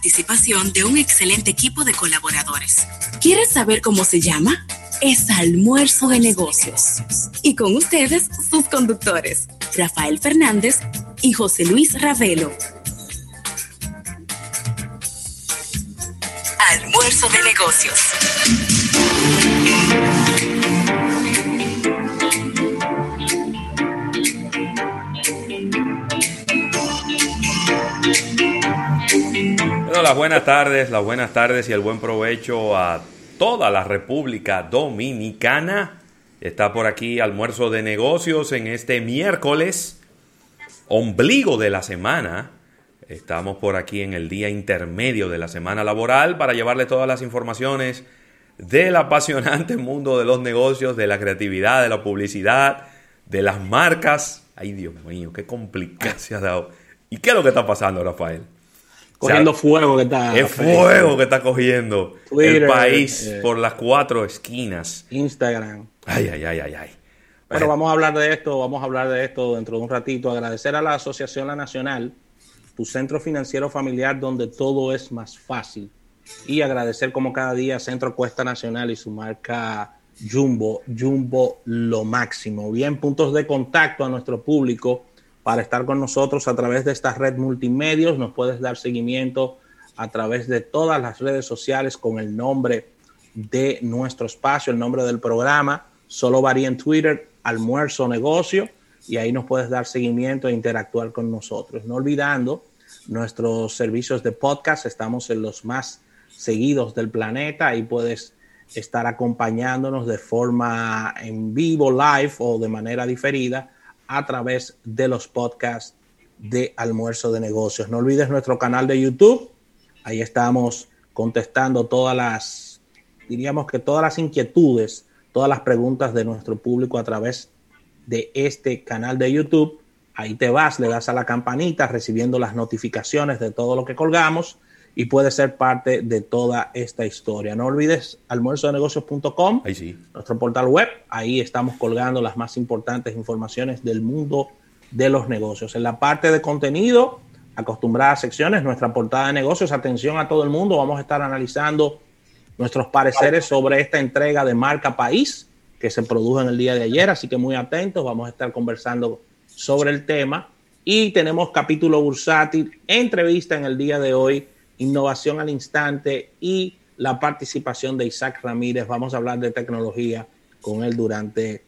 participación de un excelente equipo de colaboradores. ¿Quieres saber cómo se llama? Es Almuerzo de Negocios. Y con ustedes, sus conductores, Rafael Fernández y José Luis Ravelo. Almuerzo de Negocios. Bueno, las buenas tardes, las buenas tardes y el buen provecho a toda la República Dominicana. Está por aquí almuerzo de negocios en este miércoles, ombligo de la semana. Estamos por aquí en el día intermedio de la semana laboral para llevarle todas las informaciones del apasionante mundo de los negocios, de la creatividad, de la publicidad, de las marcas. Ay, Dios mío, qué complicado se ha dado. ¿Y qué es lo que está pasando, Rafael? Cogiendo fuego que está. Es fuego que está cogiendo el país eh, por las cuatro esquinas. Instagram. Ay, ay, ay, ay, ay. Bueno, vamos a hablar de esto, vamos a hablar de esto dentro de un ratito. Agradecer a la Asociación La Nacional, tu centro financiero familiar donde todo es más fácil. Y agradecer como cada día Centro Cuesta Nacional y su marca Jumbo, Jumbo lo máximo. Bien, puntos de contacto a nuestro público para estar con nosotros a través de esta red multimedios. Nos puedes dar seguimiento a través de todas las redes sociales con el nombre de nuestro espacio, el nombre del programa. Solo varía en Twitter, almuerzo negocio, y ahí nos puedes dar seguimiento e interactuar con nosotros. No olvidando nuestros servicios de podcast, estamos en los más seguidos del planeta, ahí puedes estar acompañándonos de forma en vivo, live o de manera diferida a través de los podcasts de Almuerzo de Negocios. No olvides nuestro canal de YouTube. Ahí estamos contestando todas las, diríamos que todas las inquietudes, todas las preguntas de nuestro público a través de este canal de YouTube. Ahí te vas, le das a la campanita recibiendo las notificaciones de todo lo que colgamos y puedes ser parte de toda esta historia. No olvides almuerzodenegocios.com, ahí sí. nuestro portal web. Ahí estamos colgando las más importantes informaciones del mundo de los negocios. En la parte de contenido, acostumbradas secciones, nuestra portada de negocios, atención a todo el mundo, vamos a estar analizando nuestros pareceres sobre esta entrega de marca país que se produjo en el día de ayer, así que muy atentos, vamos a estar conversando sobre el tema y tenemos capítulo bursátil, entrevista en el día de hoy innovación al instante y la participación de Isaac Ramírez. Vamos a hablar de tecnología con él durante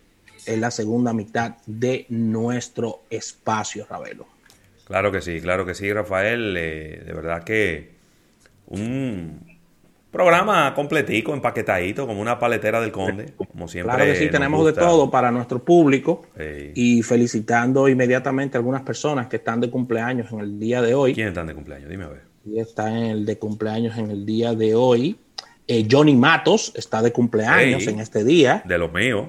en la segunda mitad de nuestro espacio, Ravelo. Claro que sí, claro que sí, Rafael. Eh, de verdad que un programa completico, empaquetadito, como una paletera del conde, como siempre. Claro que sí, tenemos de todo para nuestro público y felicitando inmediatamente a algunas personas que están de cumpleaños en el día de hoy. ¿Quiénes están de cumpleaños? Dime a ver. Y está en el de cumpleaños en el día de hoy. Eh, Johnny Matos está de cumpleaños en este día. De los míos.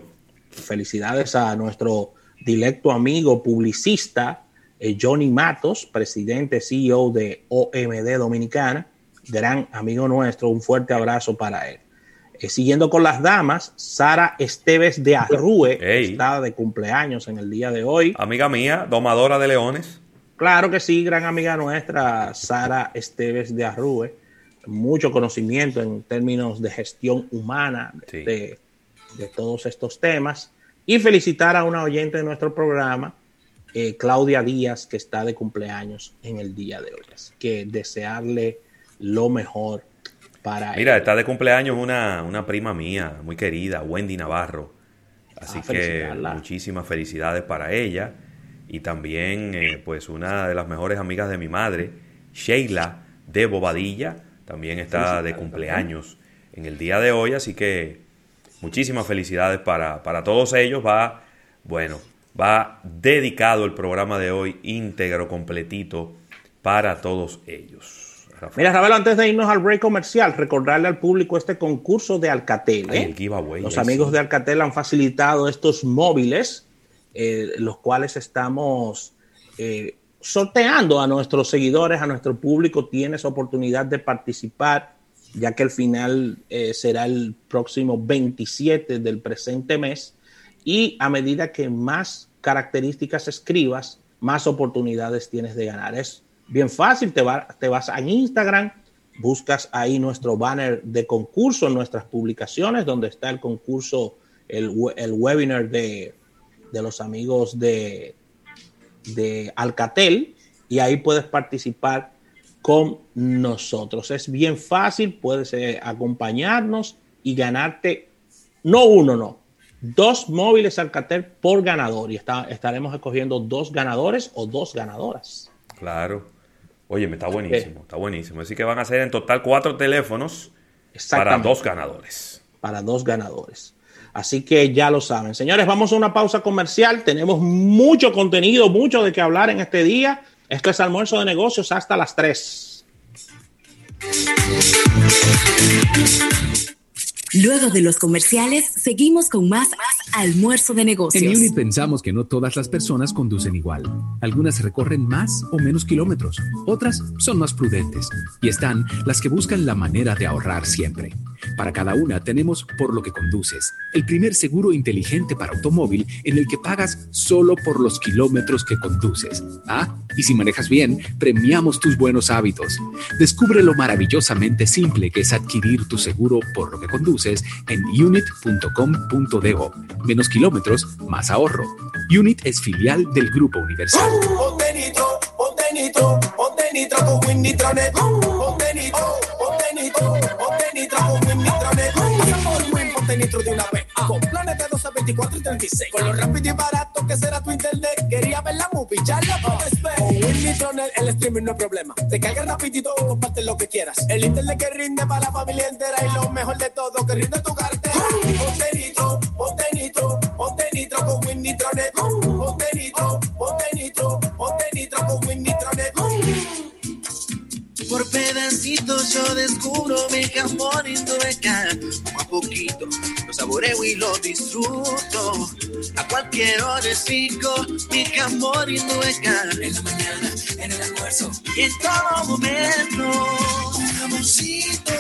Felicidades a nuestro directo amigo publicista eh, Johnny Matos, presidente CEO de OMD Dominicana, gran amigo nuestro. Un fuerte abrazo para él. Eh, siguiendo con las damas, Sara Esteves de Arrue está de cumpleaños en el día de hoy. Amiga mía, domadora de leones. Claro que sí, gran amiga nuestra, Sara Esteves de Arrue. Mucho conocimiento en términos de gestión humana de, todos estos temas. Y felicitar a una oyente de nuestro programa, eh, Claudia Díaz, que está de cumpleaños en el día de hoy. Así que desearle lo mejor para Mira, está de cumpleaños una, una, prima mía, muy querida, Wendy Navarro. Así ah, que muchísimas felicidades para ella y también eh, pues una de las mejores amigas de mi madre, Sheila de Bobadilla, también está de cumpleaños en el día de hoy, así que muchísimas felicidades para, para todos ellos. Va, bueno, va dedicado el programa de hoy íntegro, completito para todos ellos. Mira, Rafael, antes de irnos al break comercial, recordarle al público este concurso de Alcatel. ¿eh? Los amigos de Alcatel han facilitado estos móviles eh, los cuales estamos eh, sorteando a nuestros seguidores, a nuestro público. Tienes oportunidad de participar, ya que el final eh, será el próximo 27 del presente mes. Y a medida que más características escribas, más oportunidades tienes de ganar. Es bien fácil, te, te vas a Instagram, buscas ahí nuestro banner de concurso en nuestras publicaciones, donde está el concurso, el, webinar de, los amigos de, de Alcatel, y ahí puedes participar con nosotros. Es bien fácil, puedes eh, acompañarnos y ganarte, no uno, no, dos móviles Alcatel por ganador. Y estaremos escogiendo dos ganadores o dos ganadoras. Claro. Oye, me está buenísimo, está buenísimo. Así que van a ser en total cuatro teléfonos para dos ganadores. Para dos ganadores. Así que ya lo saben. Señores, vamos a una pausa comercial. Tenemos mucho contenido, mucho de qué hablar en este día. Esto es almuerzo de negocios hasta las 3. Luego de los comerciales, seguimos con más almuerzo de negocios. En Unit pensamos que no todas las personas conducen igual. Algunas recorren más o menos kilómetros, otras son más prudentes y están las que buscan la manera de ahorrar siempre. Para cada una tenemos Por lo que conduces, el primer seguro inteligente para automóvil en el que pagas solo por los kilómetros que conduces. Ah, y si manejas bien, premiamos tus buenos hábitos. Descubre lo maravillosamente simple que es adquirir tu seguro por lo que conduces en unit.com.do. Menos kilómetros, más ahorro. Unit es filial del Grupo Universal. Con de 12, 24 y 36. Con lo rápido y barato que será tu internet. Quería ver la movie, ya la puedes ver. Con Winnie el streaming no es problema. Te carga rapidito y comparte lo que quieras. El internet que rinde para la familia entera. Y lo mejor de todo, que rinde tu cartera. Ponte nitro, ponte nitro, ponte nitro con Winnie Ponte nitro, ponte por pedacitos yo descubro mi jamón hindueca. Poco a poquito lo saboreo y lo disfruto. A cualquier hora es rico mi jamón hindueca. En la mañana, en el almuerzo y en todo momento. Un jamoncito.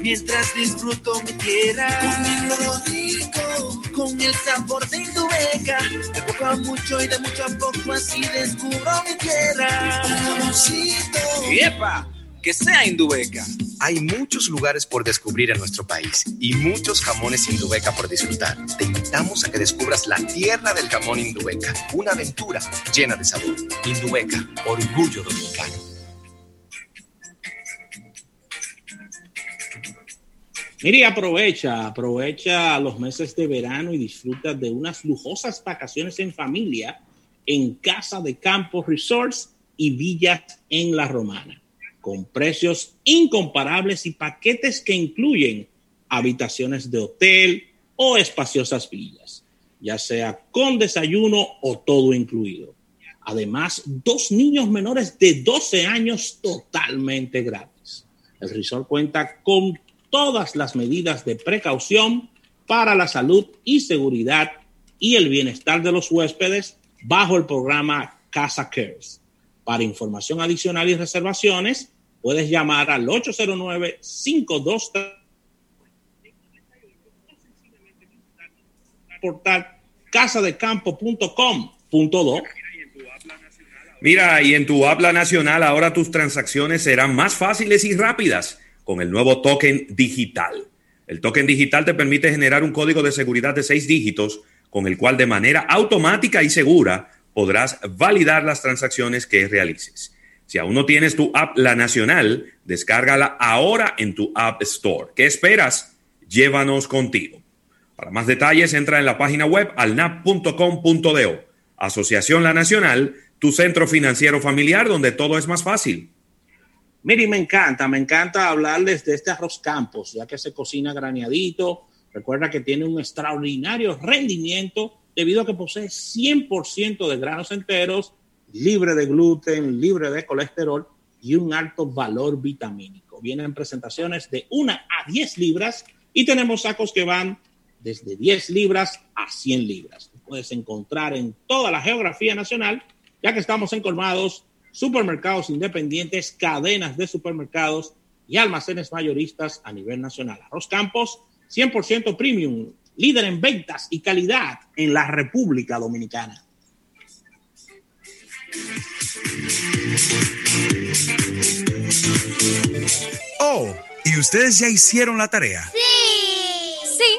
Mientras disfruto mi tierra. Con rico. Con el sabor de Indubeca. De poco a mucho y de mucho a poco así descubro mi tierra. Un jamoncito. ¡Yepa! Que sea Indubeca. Hay muchos lugares por descubrir en nuestro país y muchos jamones Indubeca por disfrutar. Te invitamos a que descubras la tierra del jamón Indubeca, una aventura llena de sabor. Indubeca, orgullo dominicano. Mire, aprovecha, aprovecha los meses de verano y disfruta de unas lujosas vacaciones en familia en Casa de Campo Resorts y Villas en La Romana con precios incomparables y paquetes que incluyen habitaciones de hotel o espaciosas villas, ya sea con desayuno o todo incluido. Además, dos niños menores de 12 años totalmente gratis. El resort cuenta con todas las medidas de precaución para la salud y seguridad y el bienestar de los huéspedes bajo el programa Casa Cares para información adicional y reservaciones, puedes llamar al 809-523 portal casadecampo.com.do. Mira, y en tu habla nacional ahora tus transacciones serán más fáciles y rápidas con el nuevo token digital. El token digital te permite generar un código de seguridad de seis dígitos con el cual de manera automática y segura podrás validar las transacciones que realices. Si aún no tienes tu app La Nacional, descárgala ahora en tu App Store. ¿Qué esperas? Llévanos contigo. Para más detalles, entra en la página web alnap.com.do. Asociación La Nacional, tu centro financiero familiar donde todo es más fácil. Miri, me encanta, me encanta hablarles de este arroz campos, ya que se cocina graneadito. Recuerda que tiene un extraordinario rendimiento debido a que posee 100% de granos enteros, libre de gluten, libre de colesterol y un alto valor vitamínico. Vienen presentaciones de 1 a 10 libras y tenemos sacos que van desde 10 libras a 100 libras. puedes encontrar en toda la geografía nacional, ya que estamos encolmados supermercados independientes, cadenas de supermercados y almacenes mayoristas a nivel nacional. Arroz Campos, 100% premium, líder en ventas y calidad en la República Dominicana. Oh, ¿y ustedes ya hicieron la tarea? Sí. Sí,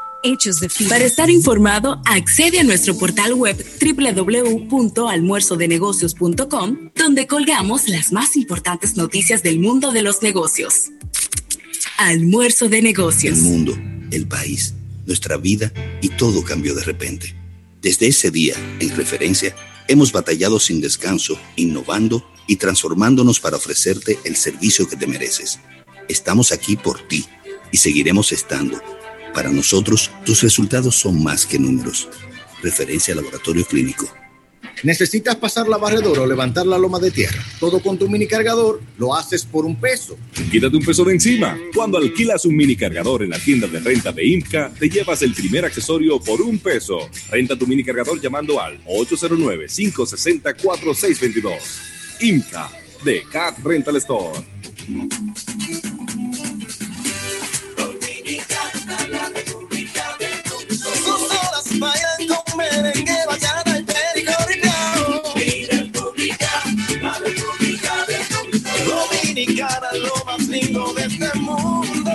Para estar informado, accede a nuestro portal web www.almuerzodenegocios.com, donde colgamos las más importantes noticias del mundo de los negocios. Almuerzo de negocios. El mundo, el país, nuestra vida y todo cambió de repente. Desde ese día, en referencia, hemos batallado sin descanso, innovando y transformándonos para ofrecerte el servicio que te mereces. Estamos aquí por ti y seguiremos estando para nosotros, tus resultados son más que números. Referencia al laboratorio clínico. ¿Necesitas pasar la barredora o levantar la loma de tierra? Todo con tu mini cargador lo haces por un peso. Quítate un peso de encima. Cuando alquilas un mini cargador en la tienda de renta de IMCA, te llevas el primer accesorio por un peso. Renta tu mini cargador llamando al 809-560-4622. IMCA de Cat Rental Store. Con merengue, bachata y pericorriado. República, la República de Dominicana, lo más lindo de este mundo.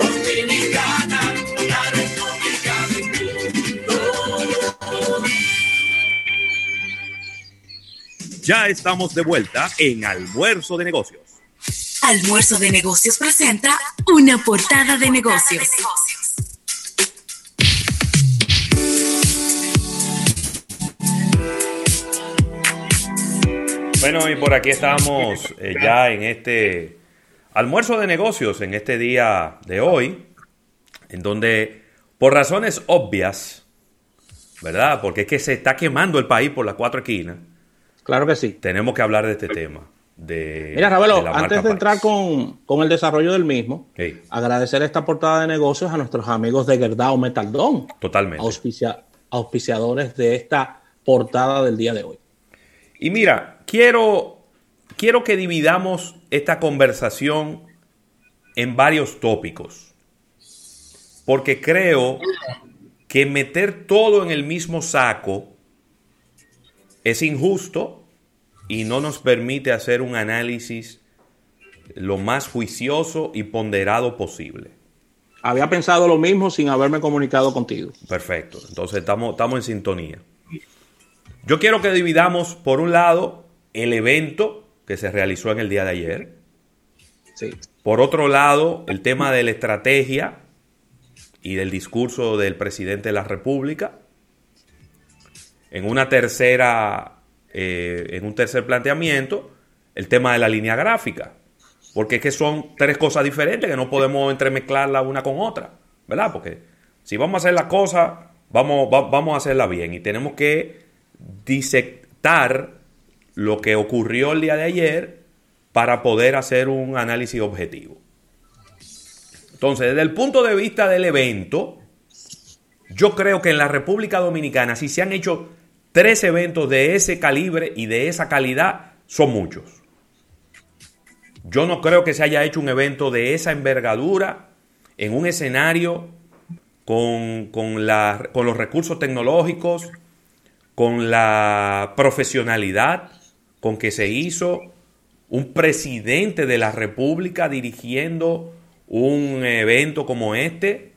Dominicana, la República del mundo. Ya estamos de vuelta en Almuerzo de Negocios. Almuerzo de Negocios presenta una portada de negocios. Bueno, y por aquí estamos eh, ya en este almuerzo de negocios, en este día de hoy, en donde por razones obvias, ¿verdad? Porque es que se está quemando el país por las cuatro esquinas. Claro que sí. Tenemos que hablar de este tema. De, Mira, Ravelo, antes de entrar con, con, el desarrollo del mismo, sí. agradecer esta portada de negocios a nuestros amigos de Gerdao Metaldón. Totalmente. Auspicia, auspiciadores de esta portada del día de hoy. Y mira, quiero, quiero que dividamos esta conversación en varios tópicos. Porque creo que meter todo en el mismo saco es injusto y no nos permite hacer un análisis lo más juicioso y ponderado posible. Había pensado lo mismo sin haberme comunicado contigo. Perfecto, entonces estamos, estamos en sintonía. Yo quiero que dividamos, por un lado, el evento que se realizó en el día de ayer. Sí. Por otro lado, el tema de la estrategia y del discurso del presidente de la República. En una tercera, eh, en un tercer planteamiento, el tema de la línea gráfica. Porque es que son tres cosas diferentes que no podemos entremezclarla una con otra. ¿Verdad? Porque si vamos a hacer las cosas, vamos, va, vamos a hacerla bien. Y tenemos que disectar lo que ocurrió el día de ayer para poder hacer un análisis objetivo. Entonces, desde el punto de vista del evento, yo creo que en la República Dominicana, si se han hecho tres eventos de ese calibre y de esa calidad, son muchos. Yo no creo que se haya hecho un evento de esa envergadura en un escenario con, con, los recursos tecnológicos, con la profesionalidad con que se hizo un presidente de la República dirigiendo un evento como este,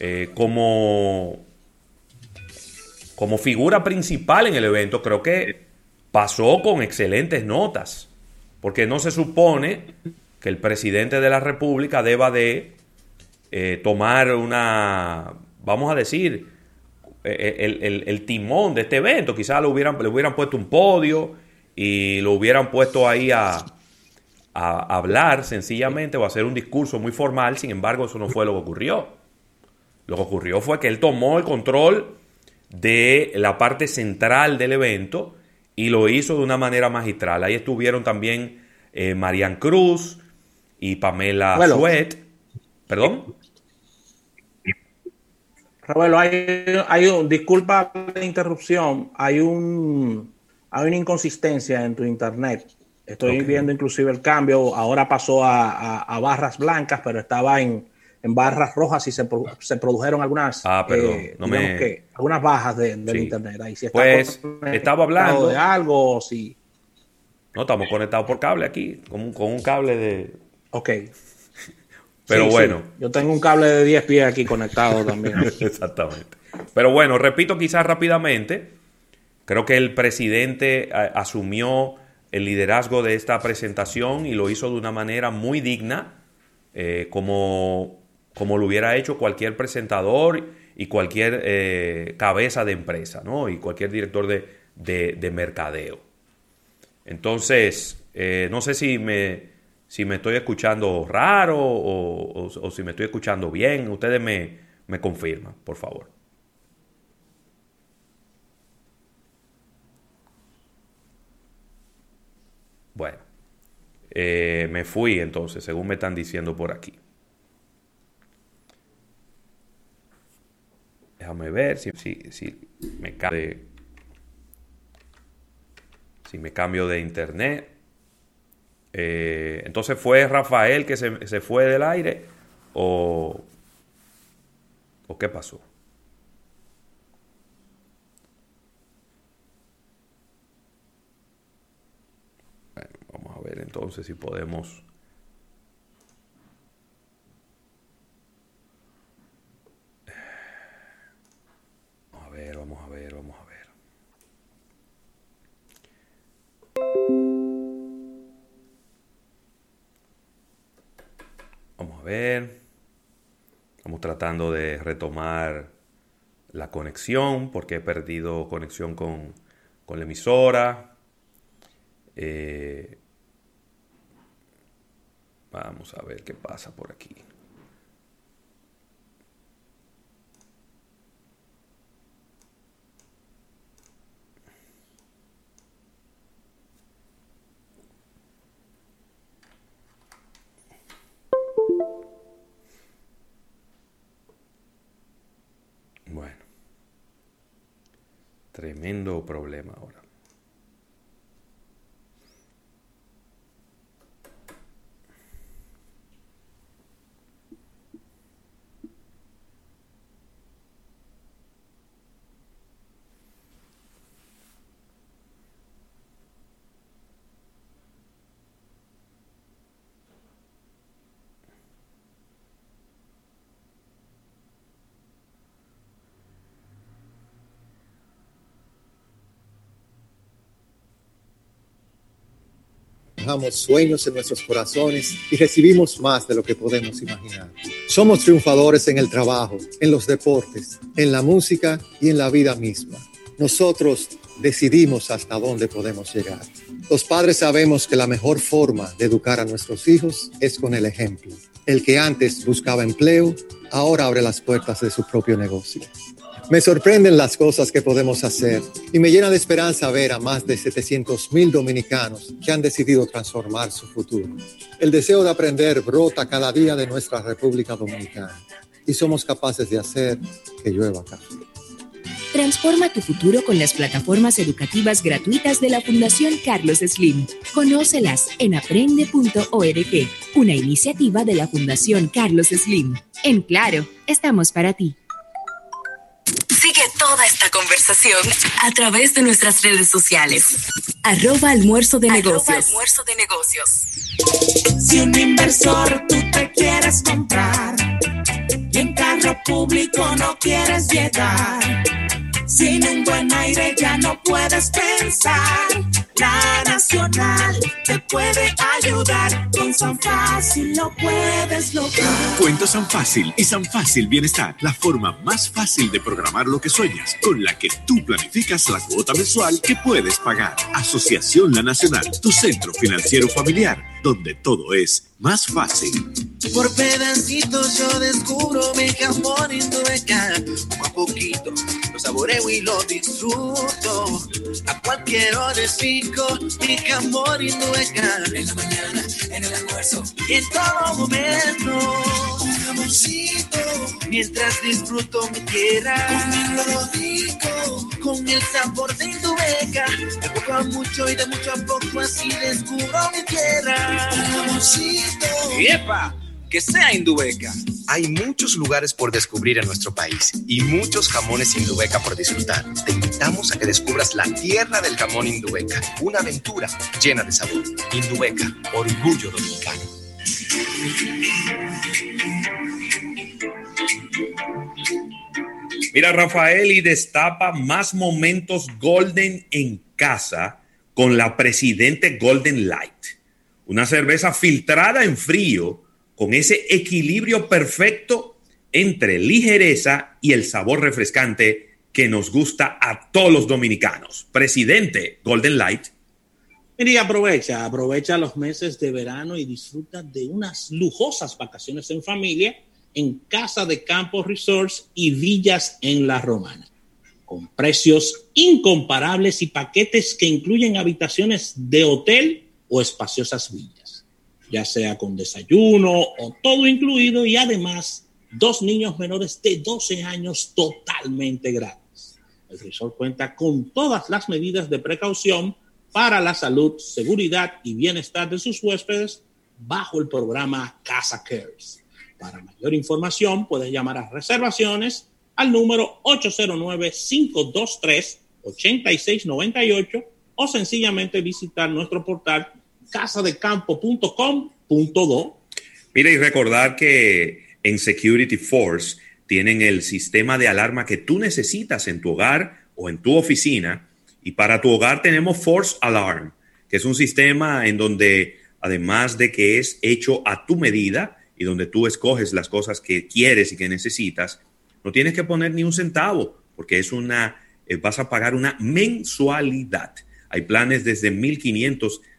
eh, como, como figura principal en el evento, creo que pasó con excelentes notas, porque no se supone que el presidente de la República deba de eh, tomar una, vamos a decir, el, el, el, timón de este evento. Quizás hubieran, le hubieran puesto un podio y lo hubieran puesto ahí a, a, hablar sencillamente o a hacer un discurso muy formal. Sin embargo, eso no fue lo que ocurrió. Lo que ocurrió fue que él tomó el control de la parte central del evento y lo hizo de una manera magistral. Ahí estuvieron también eh, Marian Cruz y Pamela bueno, Suet. ¿Perdón? Raúl, hay, hay un, disculpa la interrupción, hay un hay una inconsistencia en tu internet. Estoy viendo inclusive el cambio, ahora pasó a, barras blancas, pero estaba en, barras rojas y se, se produjeron algunas, ah, eh, no me... algunas bajas de, del internet. Ahí, si pues estaba hablando de algo, si... No, estamos conectados por cable aquí, con con un cable de... Ok. Pero bueno. Yo tengo un cable de 10 pies aquí conectado también. Exactamente. Pero bueno, repito quizás rápidamente, creo que el presidente asumió el liderazgo de esta presentación y lo hizo de una manera muy digna, eh, como, como lo hubiera hecho cualquier presentador y cualquier eh, cabeza de empresa, ¿no? Y cualquier director de, mercadeo. Entonces, eh, no sé si me si me estoy escuchando raro o, si me estoy escuchando bien. Ustedes me, me confirman, por favor. Bueno, eh, me fui entonces, según me están diciendo por aquí. Déjame ver si, si, me cambio si me cambio de internet. Eh, entonces fue Rafael que se, se, fue del aire o, o qué pasó. Bueno, entonces si podemos... A ver, vamos a ver, vamos a ver. Vamos a ver. Estamos tratando de retomar la conexión porque he perdido conexión con, la emisora. Eh, vamos a ver qué pasa por aquí. Tremendo problema ahora. Sueños en nuestros corazones y recibimos más de lo que podemos imaginar. Somos triunfadores en el trabajo, en los deportes, en la música y en la vida misma. Nosotros decidimos hasta dónde podemos llegar. Los padres sabemos que la mejor forma de educar a nuestros hijos es con el ejemplo. El que antes buscaba empleo, ahora abre las puertas de su propio negocio. Me sorprenden las cosas que podemos hacer y me llena de esperanza ver a más de 700 mil dominicanos que han decidido transformar su futuro. El deseo de aprender brota cada día de nuestra República Dominicana y somos capaces de hacer que llueva café. Transforma tu futuro con las plataformas educativas gratuitas de la Fundación Carlos Slim. Conócelas en aprende.org, una iniciativa de la Fundación Carlos Slim. En claro, estamos para ti. Toda esta conversación a través de nuestras redes sociales. Arroba almuerzo de negocios. almuerzo de negocios. Si un inversor tú te quieres comprar y en carro público no quieres llegar sin un buen aire ya no puedes pensar. La Nacional te puede ayudar. Con San Fácil lo puedes lograr. Cuenta San Fácil y San Fácil Bienestar. La forma más fácil de programar lo que sueñas. Con la que tú planificas la cuota mensual que puedes pagar. Asociación La Nacional. Tu centro financiero familiar. Donde todo es más fácil. Por pedacitos yo descubro mi jamón indueca. Poco a poquito lo saboreo y lo disfruto. A cualquier hora es rico mi jamón indueca. En la mañana, en el almuerzo y en todo momento. Un jamoncito, mientras disfruto mi tierra. Con lo rico, con el sabor de Indubeca. De poco a mucho y de mucho a poco así descubro mi tierra. Un jamoncito. ¡Epa! Que sea Indubeca. Hay muchos lugares por descubrir en nuestro país y muchos jamones Indubeca por disfrutar. Te invitamos a que descubras la tierra del jamón Indubeca, una aventura llena de sabor. Indubeca, orgullo dominicano. Mira, Rafael, y destapa más momentos golden en casa con la Presidente Golden Light. Una cerveza filtrada en frío con ese equilibrio perfecto entre ligereza y el sabor refrescante que nos gusta a todos los dominicanos. Presidente Golden Light. Mira, aprovecha, aprovecha los meses de verano y disfruta de unas lujosas vacaciones en familia en Casa de Campos Resorts y Villas en La Romana, con precios incomparables y paquetes que incluyen habitaciones de hotel o espaciosas villas, ya sea con desayuno o todo incluido y además dos niños menores de 12 años totalmente gratis. El resort cuenta con todas las medidas de precaución para la salud, seguridad y bienestar de sus huéspedes bajo el programa Casa Cares. Para mayor información, puedes llamar a reservaciones al número 809-523-8698 o sencillamente visitar nuestro portal casadecampo.com.do. Mira, y recordar que en Security Force tienen el sistema de alarma que tú necesitas en tu hogar o en tu oficina. Y para tu hogar tenemos Force Alarm, que es un sistema en donde, además de que es hecho a tu medida, y donde tú escoges las cosas que quieres y que necesitas, no tienes que poner ni un centavo, porque es una, eh, vas a pagar una mensualidad. Hay planes desde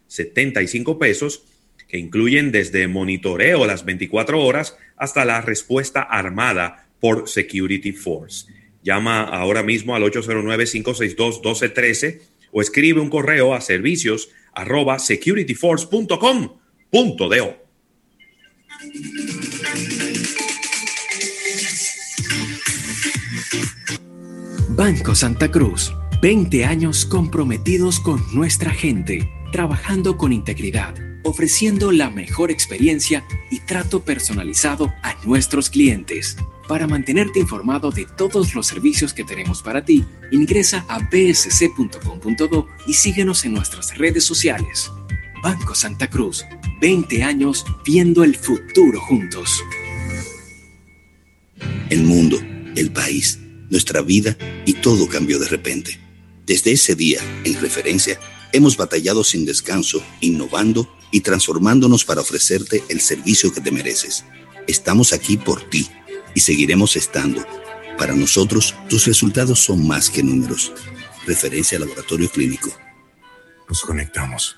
1.575 pesos que incluyen desde monitoreo las 24 horas hasta la respuesta armada por Security Force. Llama ahora mismo al 809-562-1213 o escribe un correo a servicios arroba securityforce.com.do. Banco Santa Cruz, 20 años comprometidos con nuestra gente, trabajando con integridad, ofreciendo la mejor experiencia y trato personalizado a nuestros clientes. Para mantenerte informado de todos los servicios que tenemos para ti, ingresa a bsc.com.do y síguenos en nuestras redes sociales. Banco Santa Cruz, 20 años viendo el futuro juntos. El mundo, el país, nuestra vida y todo cambió de repente. Desde ese día, en referencia, hemos batallado sin descanso, innovando y transformándonos para ofrecerte el servicio que te mereces. Estamos aquí por ti y seguiremos estando. Para nosotros, tus resultados son más que números. Referencia Laboratorio Clínico. Nos conectamos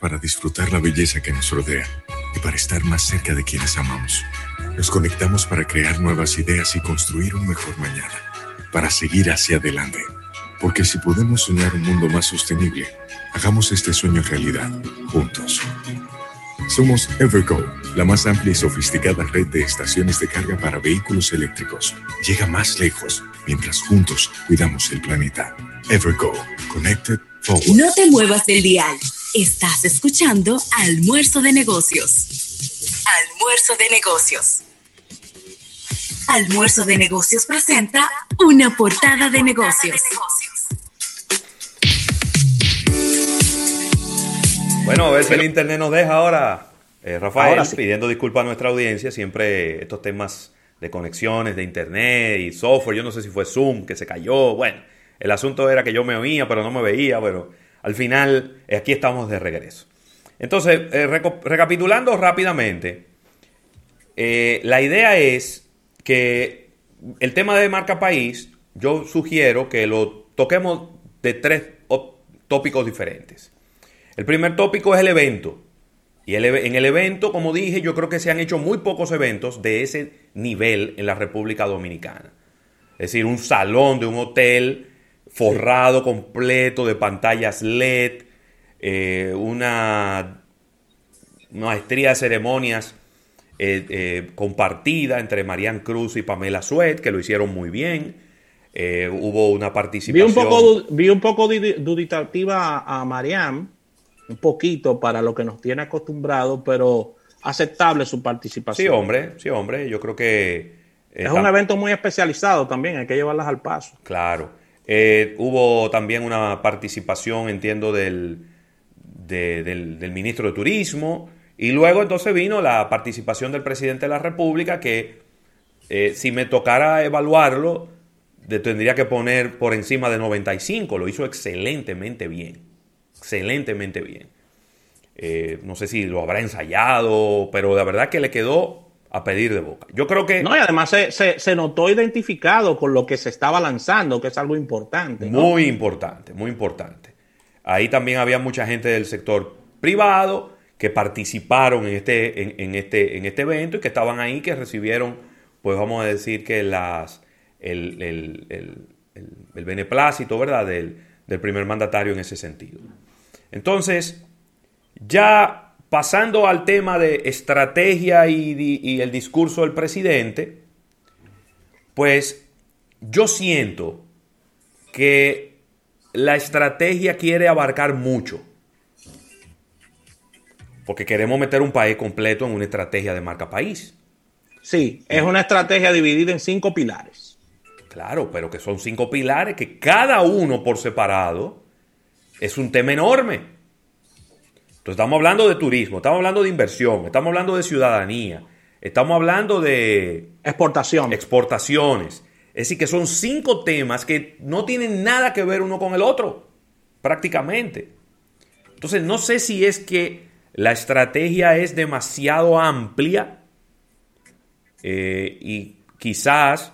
para disfrutar la belleza que nos rodea y para estar más cerca de quienes amamos. Nos conectamos para crear nuevas ideas y construir un mejor mañana, para seguir hacia adelante. Porque si podemos soñar un mundo más sostenible, hagamos este sueño realidad, juntos. Somos Evergo, la más amplia y sofisticada red de estaciones de carga para vehículos eléctricos. Llega más lejos mientras juntos cuidamos el planeta. Evergo, Connected Forward. No te muevas del dial. Estás escuchando Almuerzo de Negocios. Almuerzo de Negocios. Almuerzo de Negocios presenta una portada de negocios. Bueno, a ver si el internet nos deja ahora. Eh, Rafael, Ahora sí. pidiendo disculpas a nuestra audiencia, siempre estos temas de conexiones, de internet y software, yo no sé si fue Zoom que se cayó, bueno, el asunto era que yo me oía pero no me veía, pero al final eh, aquí estamos de regreso. Entonces, eh, recapitulando rápidamente, eh, la idea es que el tema de marca país, yo sugiero que lo toquemos de tres tópicos diferentes. El primer tópico es el evento. Y el en el evento, como dije, yo creo que se han hecho muy pocos eventos de ese nivel en la República Dominicana. Es decir, un salón de un hotel forrado completo de pantallas LED, eh, una maestría de ceremonias eh, eh, compartida entre Marian Cruz y Pamela Suet, que lo hicieron muy bien. Eh, hubo una participación. Vi un poco, vi un poco duditativa a Mariam, un poquito para lo que nos tiene acostumbrado, pero aceptable su participación. Sí, hombre, sí, hombre. Yo creo que. es un evento muy especializado también, hay que llevarlas al paso. Claro. hubo también una participación, entiendo, del, del, del ministro de Turismo. Y luego entonces vino la participación del presidente de la República que eh, si me tocara evaluarlo, tendría que poner por encima de 95. Lo hizo excelentemente bien. Excelentemente bien. Eh, no sé si lo habrá ensayado, pero la verdad que le quedó a pedir de boca. Yo creo que... No, y además se, se, notó identificado con lo que se estaba lanzando, que es algo importante. Muy importante, muy importante. Ahí también había mucha gente del sector privado que participaron en este, en, este, en este evento y que estaban ahí, que recibieron, pues vamos a decir que las, el, el, beneplácito, ¿verdad?, del, primer mandatario en ese sentido. Entonces, ya pasando al tema de estrategia y, y el discurso del presidente, pues yo siento que la estrategia quiere abarcar mucho porque queremos meter un país completo en una estrategia de marca país. Sí, es una estrategia dividida en cinco pilares. Claro, pero que son cinco pilares que cada uno por separado es un tema enorme. Entonces estamos hablando de turismo, estamos hablando de inversión, estamos hablando de ciudadanía, estamos hablando de... Exportación. Exportaciones. Es decir, que son cinco temas que no tienen nada que ver uno con el otro, prácticamente. Entonces no sé si es que la estrategia es demasiado amplia eh, y quizás,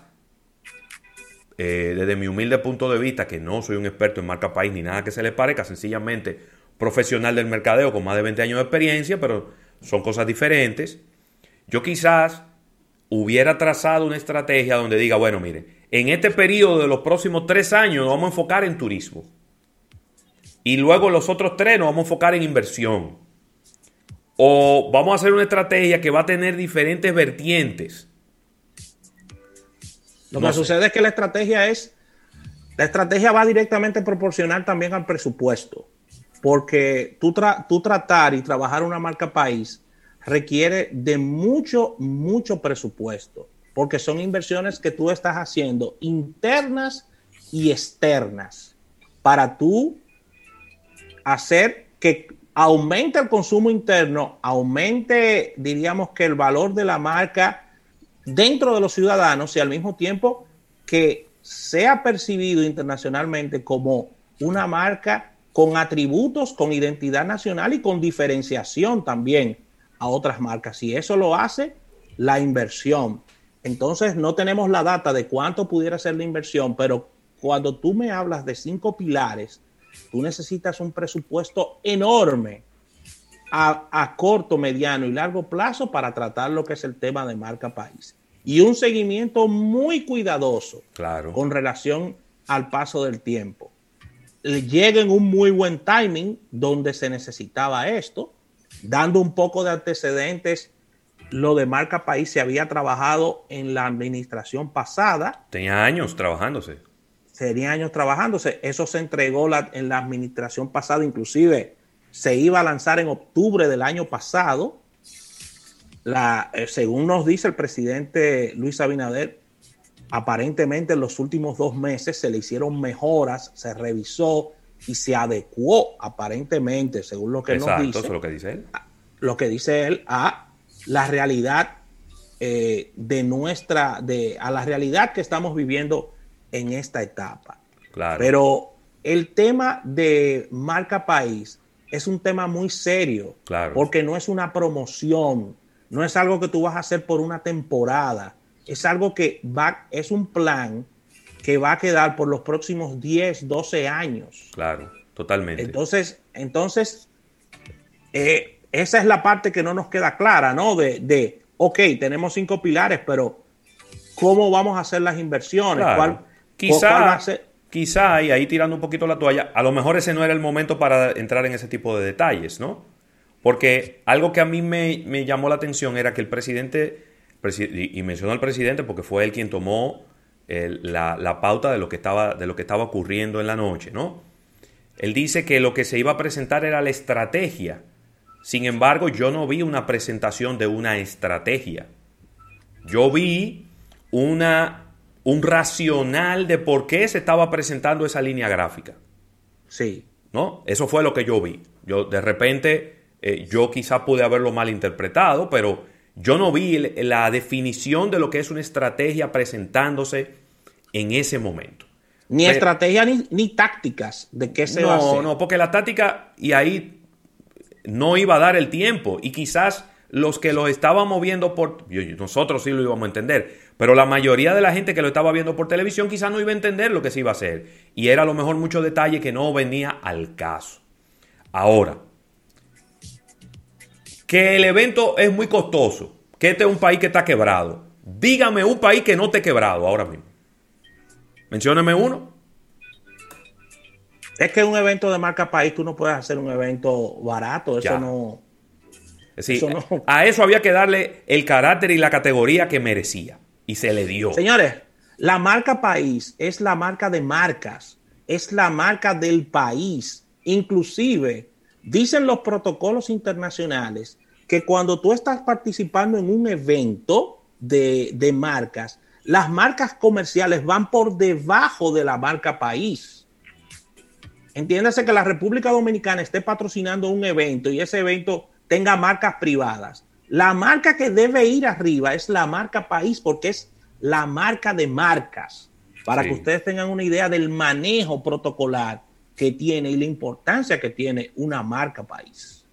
eh, desde mi humilde punto de vista, que no soy un experto en marca país ni nada que se le parezca, sencillamente profesional del mercadeo con más de 20 años de experiencia, pero son cosas diferentes. Yo quizás hubiera trazado una estrategia donde diga, bueno, mire, en este periodo de los próximos tres años nos vamos a enfocar en turismo. Y luego los otros tres nos vamos a enfocar en inversión. O vamos a hacer una estrategia que va a tener diferentes vertientes. Lo que sucede es que la estrategia es, la estrategia va directamente proporcional también al presupuesto, porque tú, tú tratar y trabajar una marca país requiere de mucho, mucho presupuesto, porque son inversiones que tú estás haciendo internas y externas para tú hacer que aumente el consumo interno, aumente, diríamos que el valor de la marca dentro de los ciudadanos y al mismo tiempo que sea percibido internacionalmente como una marca con atributos, con identidad nacional y con diferenciación también a otras marcas. Y eso lo hace la inversión. Entonces no tenemos la data de cuánto pudiera ser la inversión, pero cuando tú me hablas de cinco pilares, tú necesitas un presupuesto enorme a, corto, mediano y largo plazo para tratar lo que es el tema de marca país. Y un seguimiento muy cuidadoso claro. con relación al paso del tiempo. Llega en un muy buen timing donde se necesitaba esto, dando un poco de antecedentes. Lo de marca país se había trabajado en la administración pasada. Tenía años trabajándose tenía años trabajándose. Eso se entregó en la administración pasada, inclusive se iba a lanzar en octubre del año pasado. La, eh, según nos dice el presidente Luis Abinader, aparentemente en los últimos dos meses se le hicieron mejoras, se revisó y se adecuó aparentemente, según lo que nos dice. lo que dice él. Lo que dice él a la realidad eh, de nuestra, de, a la realidad que estamos viviendo en esta etapa. Pero el tema de marca país es un tema muy serio, porque no es una promoción, no es algo que tú vas a hacer por una temporada, es algo que va, es un plan que va a quedar por los próximos 10, 12 años. Claro, totalmente. Entonces, entonces eh, esa es la parte que no nos queda clara, ¿no? De, de, ok, tenemos cinco pilares, pero ¿cómo vamos a hacer las inversiones? ¿Cuál, Quizá, y ahí tirando un poquito la toalla, a lo mejor ese no era el momento para entrar en ese tipo de detalles, ¿no? Porque algo que a mí me, me llamó la atención era que el presidente, y, y mencionó al presidente porque fue él quien tomó el- la, la pauta de lo, que estaba, de lo que estaba ocurriendo en la noche, ¿no? Él dice que lo que se iba a presentar era la estrategia. Sin embargo, yo no vi una presentación de una estrategia. Yo vi una, un racional de por qué se estaba presentando esa línea gráfica. Sí. ¿No? Eso fue lo que yo vi. Yo de repente, eh, yo quizá pude haberlo malinterpretado, pero yo no vi la definición de lo que es una estrategia presentándose en ese momento. Ni Pero- estrategia ni, ni tácticas de qué se va a no, hacer. no, porque la táctica y ahí no iba a dar el tiempo y quizás los que lo estaban viendo por nosotros sí lo íbamos a entender, pero la mayoría de la gente que lo estaba viendo por televisión quizás no iba a entender lo que se iba a hacer y era a lo mejor mucho detalle que no venía al caso. Ahora, que el evento es muy costoso, que este es un país que está quebrado. Dígame un país que no esté quebrado ahora mismo. Mencióneme uno. Es que un evento de marca país, tú no puedes hacer un evento barato. Eso Ya. no. Es decir, Eso no. a eso había que darle el carácter y la categoría que merecía. Y se le dio. Señores, la marca país es la marca de marcas, es la marca del país. Inclusive, dicen los protocolos internacionales que cuando tú estás participando en un evento de, de marcas, las marcas comerciales van por debajo de la marca país. Entiéndase que la República Dominicana esté patrocinando un evento y ese evento tenga marcas privadas. La marca que debe ir arriba es la marca país porque es la marca de marcas. Para Sí. que ustedes tengan una idea del manejo protocolar que tiene y la importancia que tiene una marca país.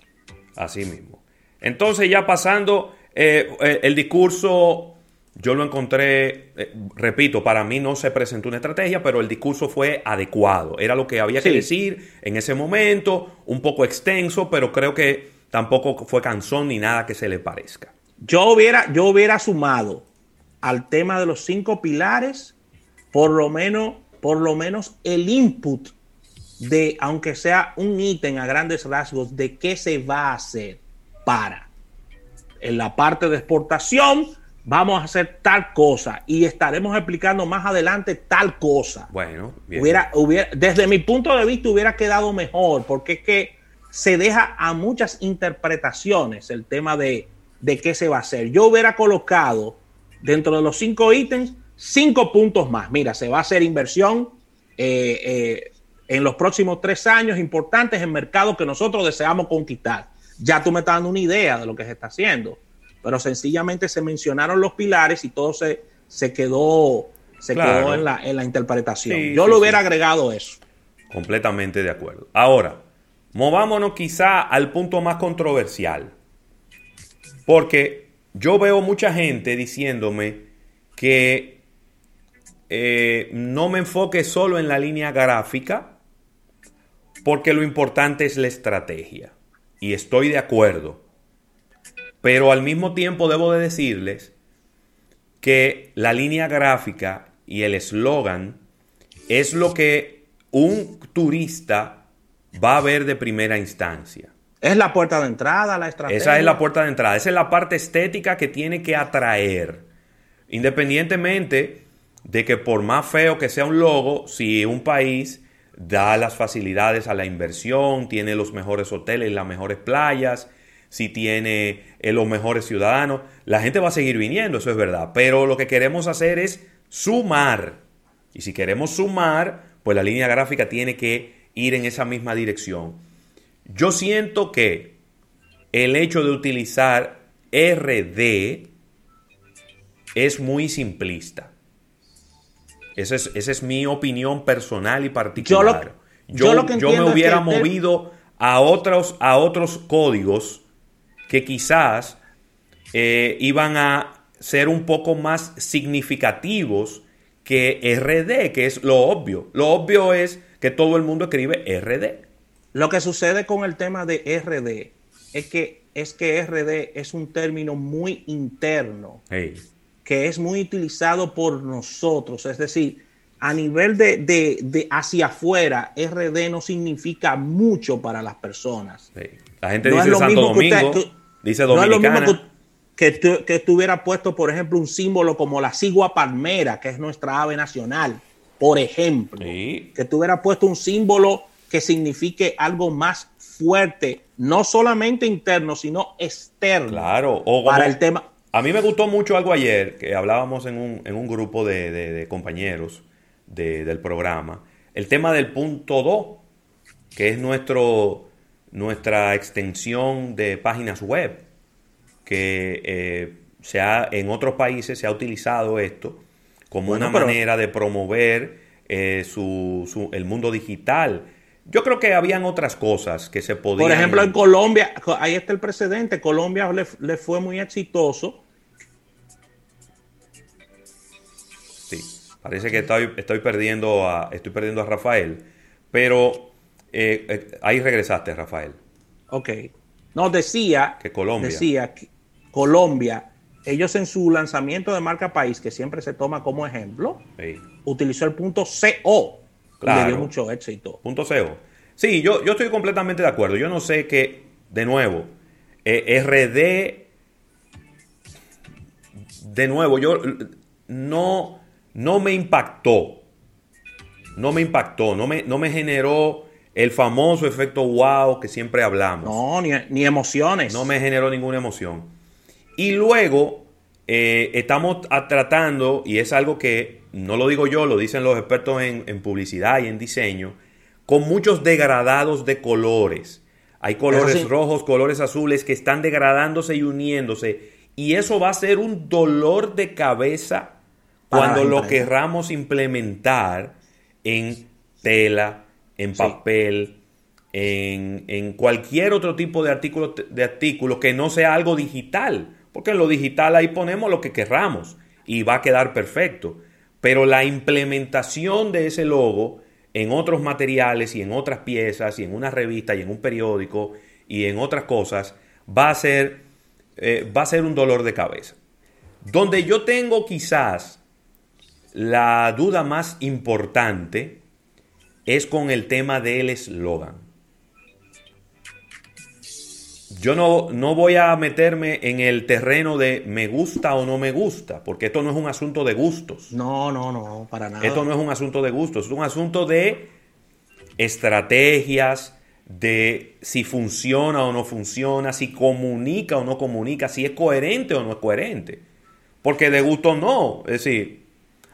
Así mismo. Entonces, ya pasando, eh, eh, el discurso, yo lo encontré, eh, repito, para mí no se presentó una estrategia, pero el discurso fue adecuado. Era lo que había que decir en ese momento, un poco extenso, pero creo que tampoco fue cansón ni nada que se le parezca. Yo hubiera, yo hubiera sumado al tema de los cinco pilares, por lo menos, por lo menos el input de, aunque sea un ítem a grandes rasgos, de qué se va a hacer para. En la parte de exportación, vamos a hacer tal cosa y estaremos explicando más adelante tal cosa. Bueno, bien. Hubiera, hubiera, desde mi punto de vista hubiera quedado mejor, porque es que se deja a muchas interpretaciones el tema de, de qué se va a hacer. Yo hubiera colocado dentro de los cinco ítems cinco puntos más. Mira, se va a hacer inversión eh, eh, en los próximos tres años importantes en mercados que nosotros deseamos conquistar. Ya tú me estás dando una idea de lo que se está haciendo, pero sencillamente se mencionaron los pilares y todo se, se quedó, se Claro. quedó en la, en la interpretación. Sí, Yo sí, lo hubiera sí. agregado eso. Completamente de acuerdo. Ahora, movámonos quizá al punto más controversial. Porque yo veo mucha gente diciéndome que eh, no me enfoque solo en la línea gráfica, porque lo importante es la estrategia. Y estoy de acuerdo. Pero al mismo tiempo debo de decirles que la línea gráfica y el eslogan es lo que un turista va a ver de primera instancia. Es la puerta de entrada, la estrategia. Esa es la puerta de entrada, esa es la parte estética que tiene que atraer. Independientemente de que por más feo que sea un logo, si un país da las facilidades a la inversión, tiene los mejores hoteles, las mejores playas, si tiene eh, los mejores ciudadanos, la gente va a seguir viniendo, eso es verdad. Pero lo que queremos hacer es sumar. Y si queremos sumar, pues la línea gráfica tiene que ir en esa misma dirección. Yo siento que el hecho de utilizar RD es muy simplista. Esa es, esa es mi opinión personal y particular. Yo, yo lo que yo me es hubiera que movido a otros, a otros códigos que quizás eh, iban a ser un poco más significativos que RD, que es lo obvio. Lo obvio es que todo el mundo escribe RD. Lo que sucede con el tema de RD es que, es que RD es un término muy interno Hey. Que es muy utilizado por nosotros. Es decir, a nivel de, de, de hacia afuera, RD no significa mucho para las personas. La gente dice Santo Domingo, dice Dominicana. No es lo mismo que, que, que, estuviera puesto, por ejemplo, un símbolo como la cigua palmera, que es nuestra ave nacional, por ejemplo. Sí. Que estuviera puesto un símbolo que signifique algo más fuerte, no solamente interno, sino externo. Claro, o para el tema. A mí me gustó mucho algo ayer, que hablábamos en un, en un grupo de, de, de compañeros de, del programa, el tema del punto 2, que es nuestro, nuestra extensión de páginas web, que eh, se ha, en otros países se ha utilizado esto como bueno, una pero... manera de promover eh, su, su, el mundo digital. Yo creo que habían otras cosas que se podían... Por ejemplo, en Colombia, ahí está el precedente, Colombia le, le fue muy exitoso. Sí, parece que estoy, estoy, perdiendo, a, estoy perdiendo a Rafael, pero eh, eh, ahí regresaste, Rafael. Ok. No, decía que Colombia. Decía que Colombia, ellos en su lanzamiento de marca país, que siempre se toma como ejemplo, sí. utilizó el punto CO. Claro. Le dio mucho éxito. Punto CO. Sí, yo, yo estoy completamente de acuerdo. Yo no sé que, de nuevo, eh, RD, de nuevo, yo no, no me impactó. No me impactó, no me, no me generó el famoso efecto wow que siempre hablamos. No, ni, ni emociones. No me generó ninguna emoción. Y luego eh, estamos tratando, y es algo que no lo digo yo, lo dicen los expertos en, en, publicidad y en diseño, con muchos degradados de colores. Hay colores sí. rojos, colores azules que están degradándose y uniéndose. Y eso va a ser un dolor de cabeza cuando lo querramos implementar en tela, en papel, sí. en, en, cualquier otro tipo de artículo, de artículo que no sea algo digital. Porque en lo digital ahí ponemos lo que querramos y va a quedar perfecto. Pero la implementación de ese logo en otros materiales y en otras piezas y en una revista y en un periódico y en otras cosas va a ser, eh, va a ser un dolor de cabeza. Donde yo tengo quizás la duda más importante es con el tema del eslogan. Yo no, no, voy a meterme en el terreno de me gusta o no me gusta, porque esto no es un asunto de gustos. No, no, no, para nada. Esto no es un asunto de gustos, es un asunto de estrategias, de si funciona o no funciona, si comunica o no comunica, si es coherente o no es coherente. Porque de gusto no. Es decir,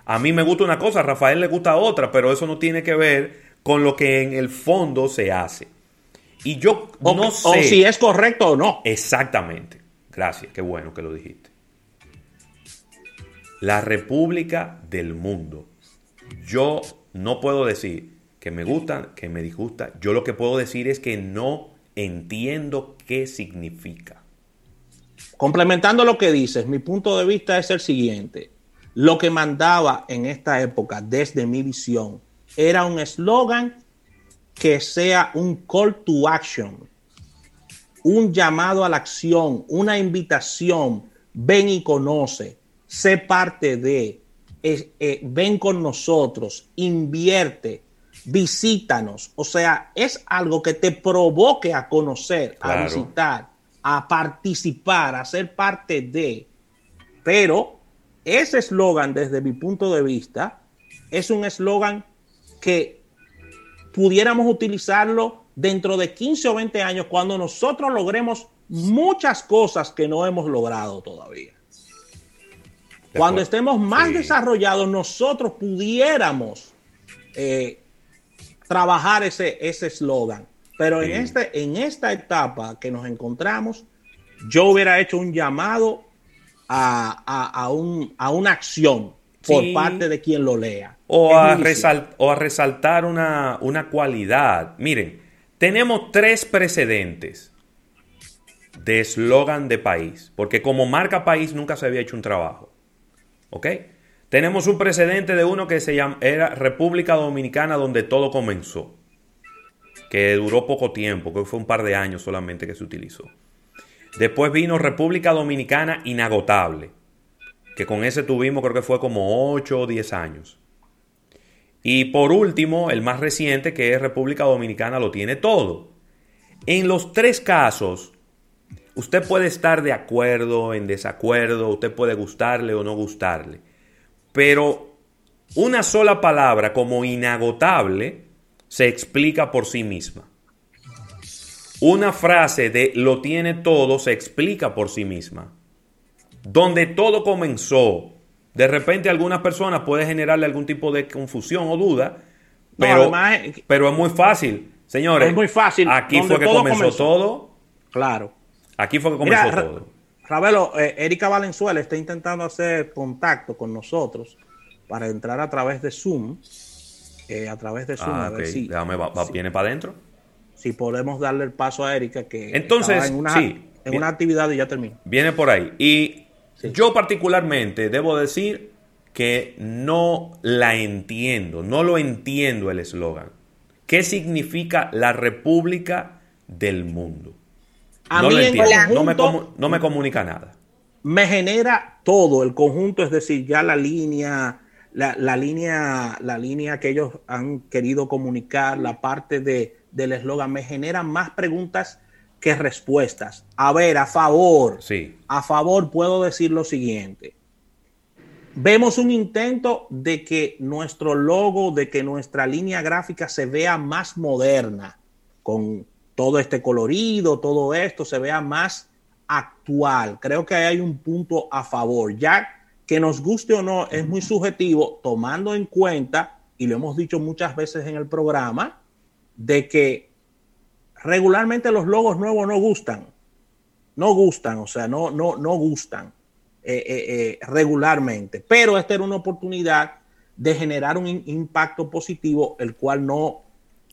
a mí me gusta una cosa, a Rafael le gusta otra, pero eso no tiene que ver con lo que en el fondo se hace. Y yo o, no sé. O si es correcto o no. Exactamente. Gracias, qué bueno que lo dijiste. La República del Mundo. Yo no puedo decir que me gusta, que me disgusta. Yo lo que puedo decir es que no entiendo qué significa. Complementando lo que dices, mi punto de vista es el siguiente. Lo que mandaba en esta época, desde mi visión, era un eslogan que sea un call to action, un llamado a la acción, una invitación, ven y conoce, sé parte de, eh, eh, ven con nosotros, invierte, visítanos. O sea, es algo que te provoque a conocer, claro. a visitar, a participar, a ser parte de. Pero ese eslogan, desde mi punto de vista, es un eslogan que pudiéramos utilizarlo dentro de 15 o 20 años cuando nosotros logremos muchas cosas que no hemos logrado todavía. Cuando estemos más sí. desarrollados, nosotros pudiéramos eh, trabajar ese eslogan. Pero sí. en, este, en esta etapa que nos encontramos, yo hubiera hecho un llamado a, a, a, un, a una acción por sí. parte de quien lo lea. O a, resalt o a resaltar una, una, cualidad. Miren, tenemos tres precedentes de eslogan de país, porque como marca país nunca se había hecho un trabajo. ¿Ok? Tenemos un precedente de uno que se llama, era República Dominicana, donde todo comenzó, que duró poco tiempo, que fue un par de años solamente que se utilizó. Después vino República Dominicana Inagotable, que con ese tuvimos creo que fue como 8 o 10 años. Y por último, el más reciente, que es República Dominicana, lo tiene todo. En los tres casos, usted puede estar de acuerdo, en desacuerdo, usted puede gustarle o no gustarle. Pero una sola palabra como inagotable se explica por sí misma. Una frase de lo tiene todo se explica por sí misma. Donde todo comenzó, de repente a algunas personas puede generarle algún tipo de confusión o duda, pero, pero es muy fácil. Señores, es muy fácil. Aquí fue que comenzó, todo. Claro. Aquí fue que comenzó todo. Ravelo, eh, Erika Valenzuela está intentando hacer contacto con nosotros para entrar a través de Zoom. Eh, a través de Zoom. Ah, Déjame, va, ¿Viene para adentro? si podemos darle el paso a Erika, que Entonces, en, una, en una actividad y ya termino. Viene por ahí. Y yo particularmente debo decir que no la entiendo, no lo entiendo el eslogan. ¿Qué significa la República del Mundo? A no mí lo en entiendo, no, me no me comunica nada. me genera todo el conjunto, es decir, ya la línea, la, la línea, la línea que ellos han querido comunicar, la parte de, del eslogan, me genera más preguntas que respuestas. A ver, a favor, Sí. a favor puedo decir lo siguiente. Vemos un intento de que nuestro logo, de que nuestra línea gráfica se vea más moderna, con todo este colorido, todo esto, se vea más actual. Creo que ahí hay un punto a favor, ya que nos guste o no, es muy subjetivo, tomando en cuenta, y lo hemos dicho muchas veces en el programa, de que regularmente los logos nuevos no gustan. No gustan, o sea, no, no, no gustan eh, eh, eh, regularmente. Pero esta era una oportunidad de generar un in- impacto positivo, el cual no,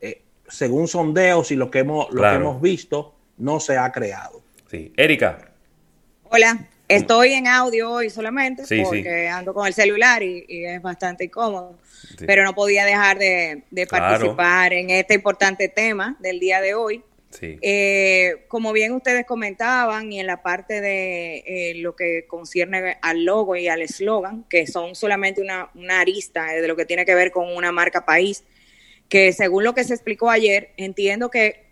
eh, según sondeos y lo que hemos, lo que hemos visto, no se ha creado. Sí. Erika, Hola, estoy en audio hoy solamente Sí, sí. porque ando con el celular y, y es bastante incómodo, Sí. pero no podía dejar de, de Claro. participar en este importante tema del día de hoy. Eh, como bien ustedes comentaban, y en la parte de eh, lo que concierne al logo y al eslogan, que son solamente una, una arista eh, de lo que tiene que ver con una marca país, que según lo que se explicó ayer, entiendo que,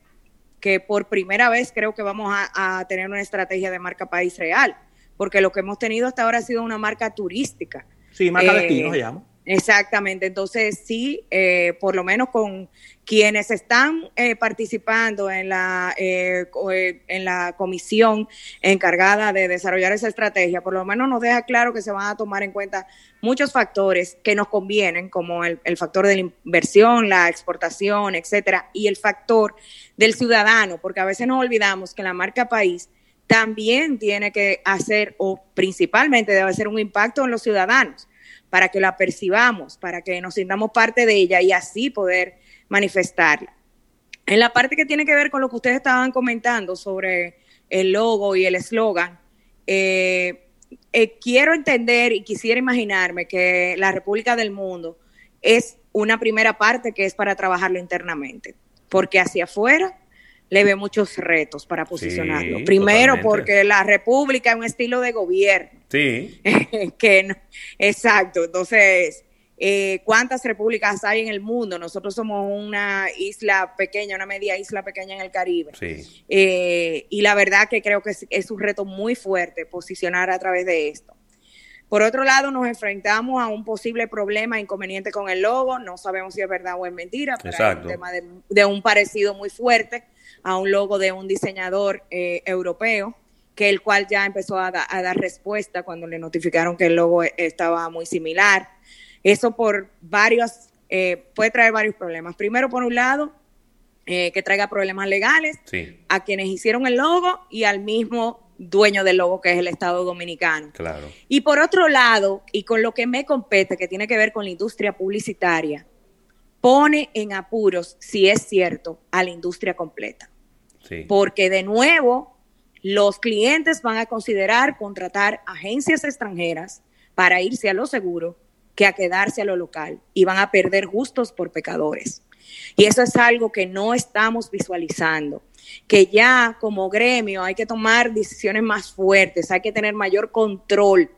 que por primera vez creo que vamos a, a tener una estrategia de marca país real, porque lo que hemos tenido hasta ahora ha sido una marca turística. Sí, marca Eh, destino se llama. Exactamente, entonces sí, eh, por lo menos con quienes están eh, participando en la, eh, eh, en la comisión encargada de desarrollar esa estrategia, por lo menos nos deja claro que se van a tomar en cuenta muchos factores que nos convienen, como el, el factor de la inversión, la exportación, etcétera, y el factor del ciudadano, porque a veces nos olvidamos que la marca país también tiene que hacer, o principalmente debe hacer un impacto en los ciudadanos para que la percibamos, para que nos sintamos parte de ella y así poder manifestarla. En la parte que tiene que ver con lo que ustedes estaban comentando sobre el logo y el eslogan, eh, eh, quiero entender y quisiera imaginarme que la República del Mundo es una primera parte que es para trabajarlo internamente, porque hacia afuera le ve muchos retos para posicionarlo. Sí, Primero totalmente. porque la República es un estilo de gobierno Sí. que no- exacto. Entonces, eh, ¿cuántas repúblicas hay en el mundo? Nosotros somos una isla pequeña, una media isla pequeña en el Caribe. Sí. Eh, y la verdad que creo que es, es un reto muy fuerte posicionar a través de esto. Por otro lado, nos enfrentamos a un posible problema inconveniente con el logo. No sabemos si es verdad o es mentira, pero Exacto. un tema de, de un parecido muy fuerte a un logo de un diseñador eh, europeo, que el cual ya empezó a, da- a dar respuesta cuando le notificaron que el logo e- estaba muy similar. Eso por varios, eh, puede traer varios problemas. Primero, por un lado, eh, que traiga problemas legales Sí, a quienes hicieron el logo y al mismo dueño del logo, que es el Estado Dominicano. claro. Y por otro lado, y con lo que me compete, que tiene que ver con la industria publicitaria, pone en apuros, si es cierto, a la industria completa. Sí. Porque de nuevo, los clientes van a considerar contratar agencias extranjeras para irse a lo seguro que a quedarse a lo local y van a perder justos por pecadores. Y eso es algo que no estamos visualizando, que ya como gremio hay que tomar decisiones más fuertes, hay que tener mayor control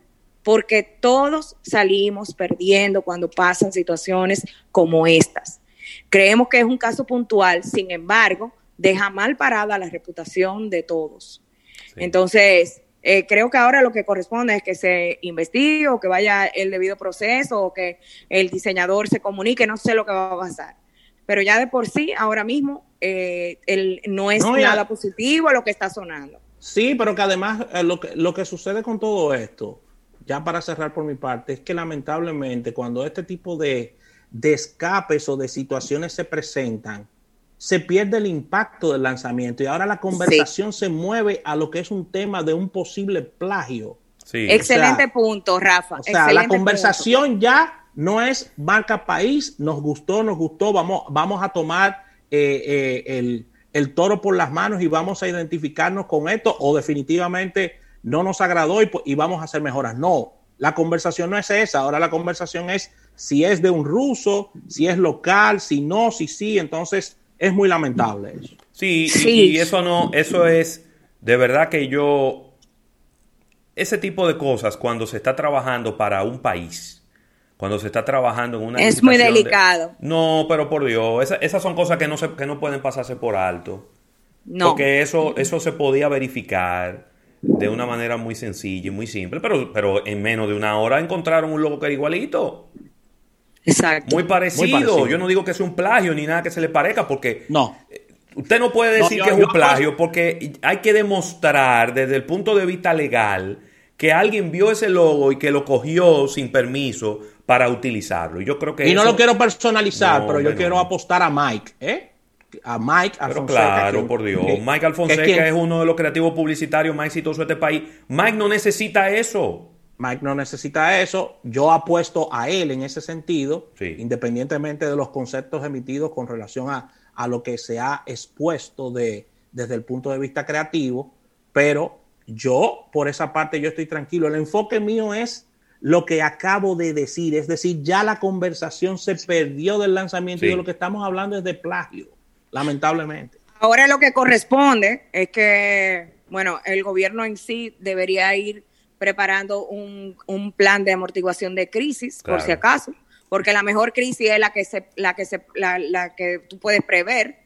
porque todos salimos perdiendo cuando pasan situaciones como estas. Creemos que es un caso puntual, sin embargo, deja mal parada la reputación de todos. Entonces, eh, creo que ahora lo que corresponde es que se investigue o que vaya el debido proceso o que el diseñador se comunique, no sé lo que va a pasar. Pero ya de por sí, ahora mismo, eh, el, no es nada positivo lo que está sonando. Sí, pero que además eh, lo, que, lo que sucede con todo esto, ya para cerrar por mi parte, es que lamentablemente cuando este tipo de, de escapes o de situaciones se presentan, se pierde el impacto del lanzamiento y ahora la conversación se mueve a lo que es un tema de un posible plagio. Sí. Excelente punto, Rafa. O sea, la conversación ya no es marca país, nos gustó, nos gustó, vamos, vamos a tomar eh, eh, el, el, toro por las manos y vamos a identificarnos con esto o definitivamente no nos agradó y, y vamos a hacer mejoras. No, la conversación no es esa, ahora la conversación es si es de un ruso, si es local, si no, si sí, entonces es muy lamentable eso. Sí, Y, eso no, eso es de verdad que yo, ese tipo de cosas cuando se está trabajando para un país, cuando se está trabajando en una... Es muy delicado. no, pero por Dios, esas son cosas que no, se, que no pueden pasarse por alto. No. Porque eso, eso se podía verificar de una manera muy sencilla y muy simple, pero, pero en menos de una hora encontraron un logo que era igualito. Exacto. Muy parecido. Yo no digo que sea un plagio ni nada que se le parezca, porque no. Eh, usted no puede decir que es un plagio, porque hay que demostrar desde el punto de vista legal que alguien vio ese logo y que lo cogió sin permiso para utilizarlo. Y yo creo que y no lo quiero personalizar, pero yo quiero apostar a Mike, ¿eh? A Mike Alfonseca. Pero claro, por Dios. Mike Alfonseca es uno de los creativos publicitarios más exitosos de este país. Mike no necesita eso. Mike no necesita eso. Yo apuesto a él en ese sentido, independientemente de los conceptos emitidos con relación a, lo que se ha expuesto de, desde el punto de vista creativo. Pero yo, por esa parte, yo estoy tranquilo. El enfoque mío es lo que acabo de decir. Es decir, ya la conversación se perdió del lanzamiento y de lo que estamos hablando es de plagio, lamentablemente. Ahora lo que corresponde es que, bueno, el gobierno en sí debería ir preparando un, plan de amortiguación de crisis, por si acaso, porque la mejor crisis es la que, se, la, que se, la, que tú puedes prever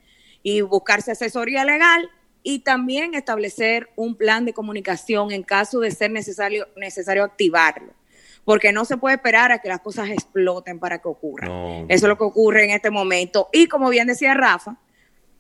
y buscarse asesoría legal y también establecer un plan de comunicación en caso de ser necesario, necesario activarlo. Porque no se puede esperar a que las cosas exploten para que ocurra. Eso es lo que ocurre en este momento. Y como bien decía Rafa,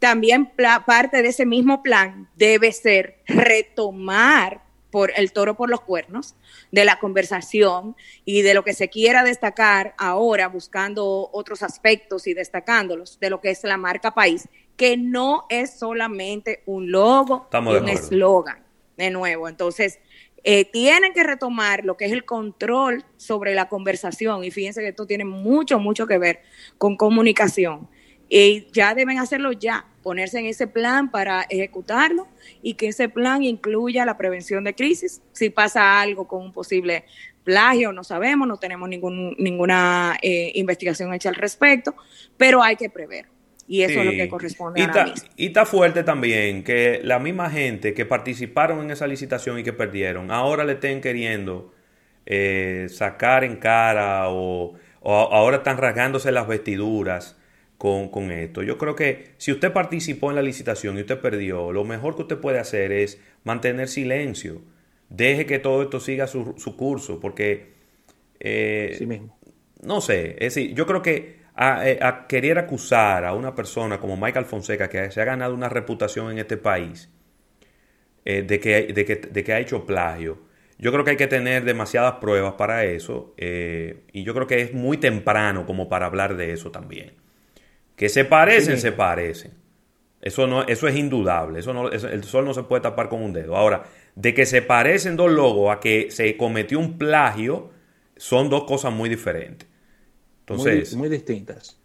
también parte de ese mismo plan debe ser retomar por el toro por los cuernos de la conversación y de lo que se quiera destacar ahora, buscando otros aspectos y destacándolos de lo que es la marca país, que no es solamente un logo, un eslogan, de nuevo. Entonces, eh, tienen que retomar lo que es el control sobre la conversación y fíjense que esto tiene mucho, mucho que ver con comunicación. Y ya deben hacerlo ya, ponerse en ese plan para ejecutarlo y que ese plan incluya la prevención de crisis. Si pasa algo con un posible plagio, no sabemos, no tenemos ningún, ninguna eh, investigación hecha al respecto, pero hay que prever. Y eso es lo que corresponde y a Y está fuerte también que la misma gente que participaron en esa licitación y que perdieron, ahora le estén queriendo eh, sacar en cara o, o ahora están rasgándose las vestiduras con, esto. Yo creo que si usted participó en la licitación y usted perdió, lo mejor que usted puede hacer es mantener silencio. Deje que todo esto siga su, su curso, porque... Eh, mismo. No sé, es decir, yo creo que eh, a, querer acusar a una persona como Michael Fonseca, que se ha ganado una reputación en este país, eh, de, que, de, que, de, que, ha hecho plagio, yo creo que hay que tener demasiadas pruebas para eso, y yo creo que es muy temprano como para hablar de eso también. Que se parecen, se parecen. Eso, no, eso es indudable. Eso no, el sol no se puede tapar con un dedo. Ahora, de que se parecen dos logos a que se cometió un plagio, son dos cosas muy diferentes. Entonces, muy, distintas.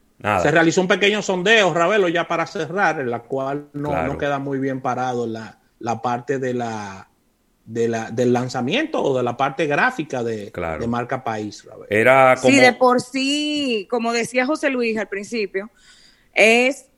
Se realizó un pequeño sondeo, Ravelo, ya para cerrar, en la cual no, queda muy bien parado la, la parte de la, de la, del lanzamiento o de la parte gráfica de, de marca país. Era Sí, de por sí, como decía José Luis al principio, es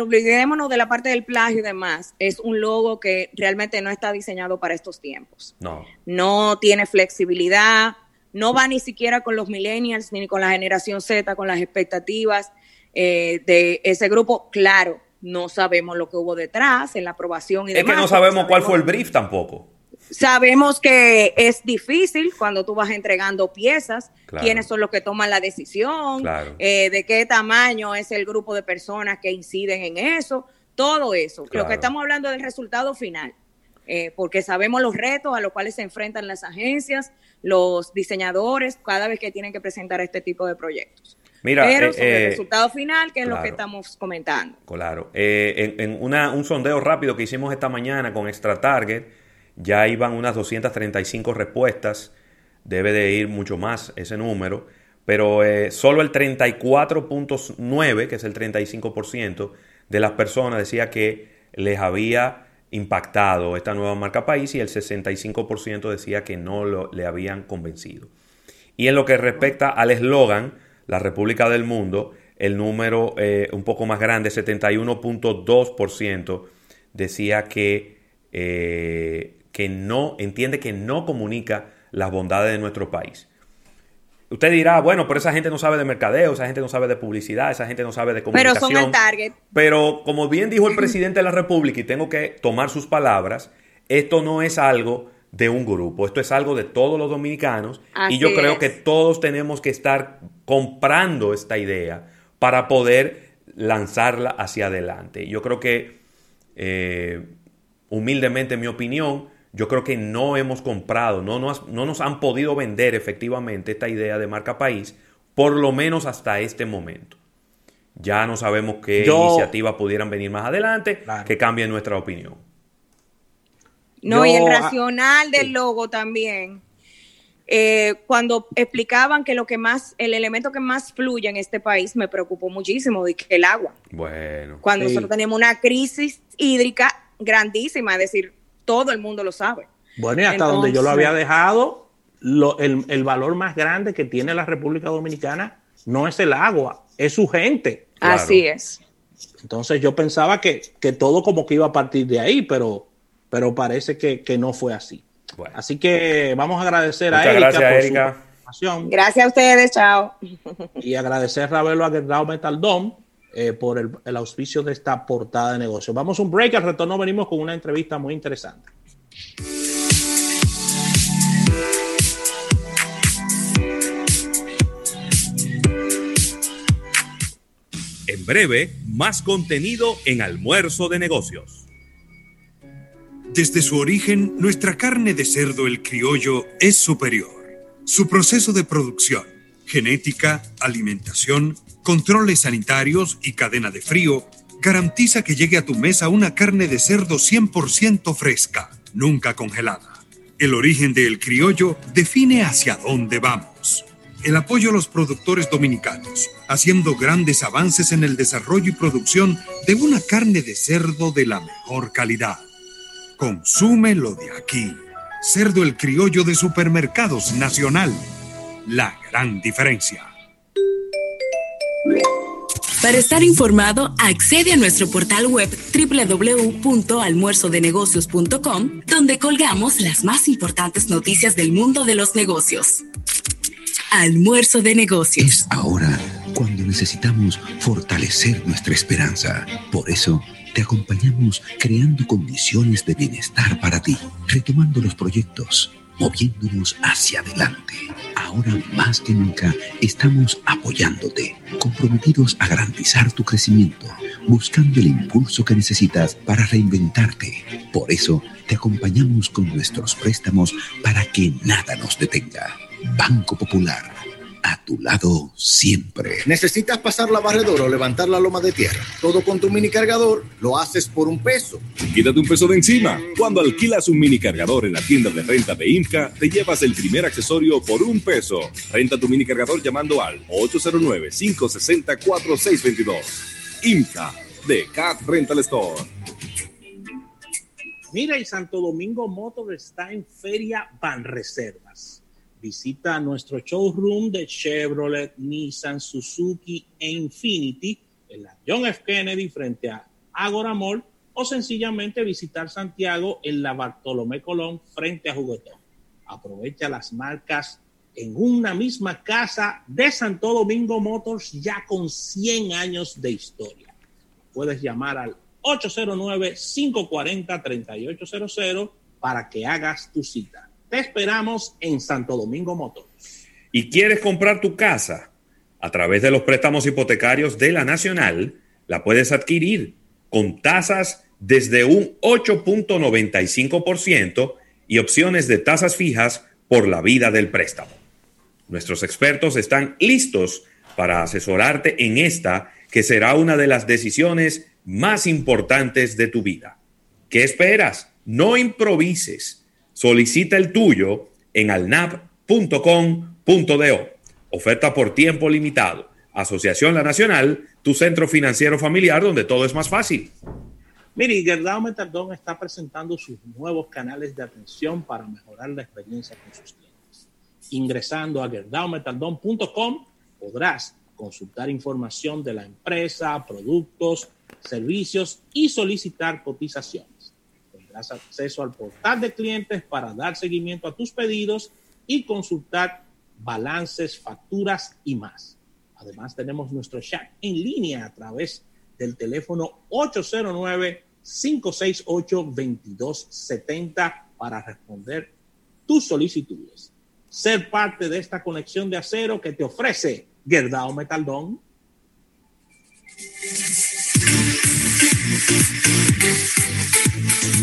olvidémonos de la parte del plagio y demás, es un logo que realmente no está diseñado para estos tiempos. No. No tiene flexibilidad, no va ni siquiera con los millennials ni con la generación Z, con las expectativas eh, de ese grupo. Claro, no sabemos lo que hubo detrás en la aprobación y Es que no sabemos cuál fue el brief tampoco. Sabemos que es difícil cuando tú vas entregando piezas, quiénes son los que toman la decisión, eh, de qué tamaño es el grupo de personas que inciden en eso, todo eso. Lo que estamos hablando del resultado final, eh, porque sabemos los retos a los cuales se enfrentan las agencias, los diseñadores, cada vez que tienen que presentar este tipo de proyectos. Mira, Pero eh, sobre el resultado final, que es lo que estamos comentando. Claro. Eh, en en una- un sondeo rápido que hicimos esta mañana con Extra Target, ya iban unas 235 respuestas. Debe de ir mucho más ese número. Pero eh, solo el 34.9, que es el 35% de las personas decía que les había impactado esta nueva marca país y el 65% decía que no lo- le habían convencido. Y en lo que respecta al eslogan, la República del Mundo, el número eh, un poco más grande, 71.2%, decía que, eh, que no, entiende que no comunica las bondades de nuestro país. Usted dirá, bueno, pero esa gente no sabe de mercadeo, esa gente no sabe de publicidad, esa gente no sabe de Pero comunicación. son el target. Pero como bien dijo el presidente de la República, y tengo que tomar sus palabras, esto no es algo de un grupo, esto es algo de todos los dominicanos y yo creo es. que todos tenemos que estar comprando esta idea para poder lanzarla hacia adelante. Yo creo que, eh, humildemente en mi opinión, yo creo que no hemos comprado, no nos, no nos han podido vender efectivamente esta idea de marca país, por lo menos hasta este momento. Ya no sabemos qué Yo- iniciativas pudieran venir más adelante que cambien nuestra opinión. No, y el Yo- racional del logo también. Eh, cuando explicaban que lo que más, el elemento que más fluye en este país me preocupó muchísimo, de que el agua. Bueno. Cuando Sí. nosotros tenemos una crisis hídrica grandísima, es decir, todo el mundo lo sabe. Bueno, y hasta donde yo lo había dejado, lo- el, el valor más grande que tiene la República Dominicana no es el agua, es su gente. Así es. Entonces yo pensaba que, que todo como que iba a partir de ahí, pero, pero parece que, que no fue así. Así que vamos a agradecer a Erika gracias, por su Erika. participación Gracias a ustedes, chao. y agradecer a Ravelo Aguerrao Metal Dome eh, por el, el auspicio de esta portada de negocio. Vamos a un break, al retorno venimos con una entrevista muy interesante. En breve, más contenido en Almuerzo de Negocios. Desde su origen, nuestra carne de cerdo el criollo es superior. Su proceso de producción, genética, alimentación, controles sanitarios y cadena de frío garantiza que llegue a tu mesa una carne de cerdo 100% fresca, nunca congelada. El origen del criollo define hacia dónde vamos. El apoyo a los productores dominicanos, haciendo grandes avances en el desarrollo y producción de una carne de cerdo de la mejor calidad. Consúmelo de aquí. Cerdo el criollo de Supermercados Nacional. La gran diferencia. Para estar informado, accede a nuestro portal web www.almuerzodenegocios.com, donde colgamos las más importantes noticias del mundo de los negocios. Almuerzo de negocios. Ahora, cuando necesitamos fortalecer nuestra esperanza. Por eso, te acompañamos creando condiciones de bienestar para ti, retomando los proyectos, moviéndonos hacia adelante. Ahora más que nunca estamos apoyándote, comprometidos a garantizar tu crecimiento, buscando el impulso que necesitas para reinventarte. Por eso, te acompañamos con nuestros préstamos para que nada nos detenga. Banco Popular, a tu lado siempre. ¿Necesitas pasar la barredora o levantar la loma de tierra? Todo con tu mini cargador lo haces por un peso. Quítate un peso de encima. Cuando alquilas un mini cargador en la tienda de renta de IMCA, te llevas el primer accesorio por un peso. Renta tu mini cargador llamando al 809-560-4622. IMCA de Cat Rental Store. Mira, y Santo Domingo Motor está en Feria Banreservas. Visita nuestro showroom de Chevrolet, Nissan, Suzuki e Infinity en la John F. Kennedy frente a Agora Mall o sencillamente visitar Santiago en la Bartolomé Colón frente a Juguetón. Aprovecha las marcas en una misma casa de Santo Domingo Motors ya con 100 años de historia. Puedes llamar al 809-540-3800 para que hagas tu cita. Te esperamos en Santo Domingo Motors. ¿Y quieres comprar tu casa? A través de los préstamos hipotecarios de la Nacional, la puedes adquirir con tasas desde un 8.95% y opciones de tasas fijas por la vida del préstamo. Nuestros expertos están listos para asesorarte en esta que será una de las decisiones más importantes de tu vida. ¿Qué esperas? No improvises. Solicita el tuyo en alnap.com.do. Oferta por tiempo limitado. Asociación La Nacional, tu centro financiero familiar donde todo es más fácil. Mire, Gerdao Metardón está presentando sus nuevos canales de atención para mejorar la experiencia con sus clientes. Ingresando a gerdaometardón.com podrás consultar información de la empresa, productos, servicios y solicitar cotizaciones. Tendrás acceso al portal de clientes para dar seguimiento a tus pedidos y consultar balances, facturas y más. Además, tenemos nuestro chat en línea a través del teléfono 809-568-2270 para responder tus solicitudes. Ser parte de esta conexión de acero que te ofrece Gerdao Metaldón.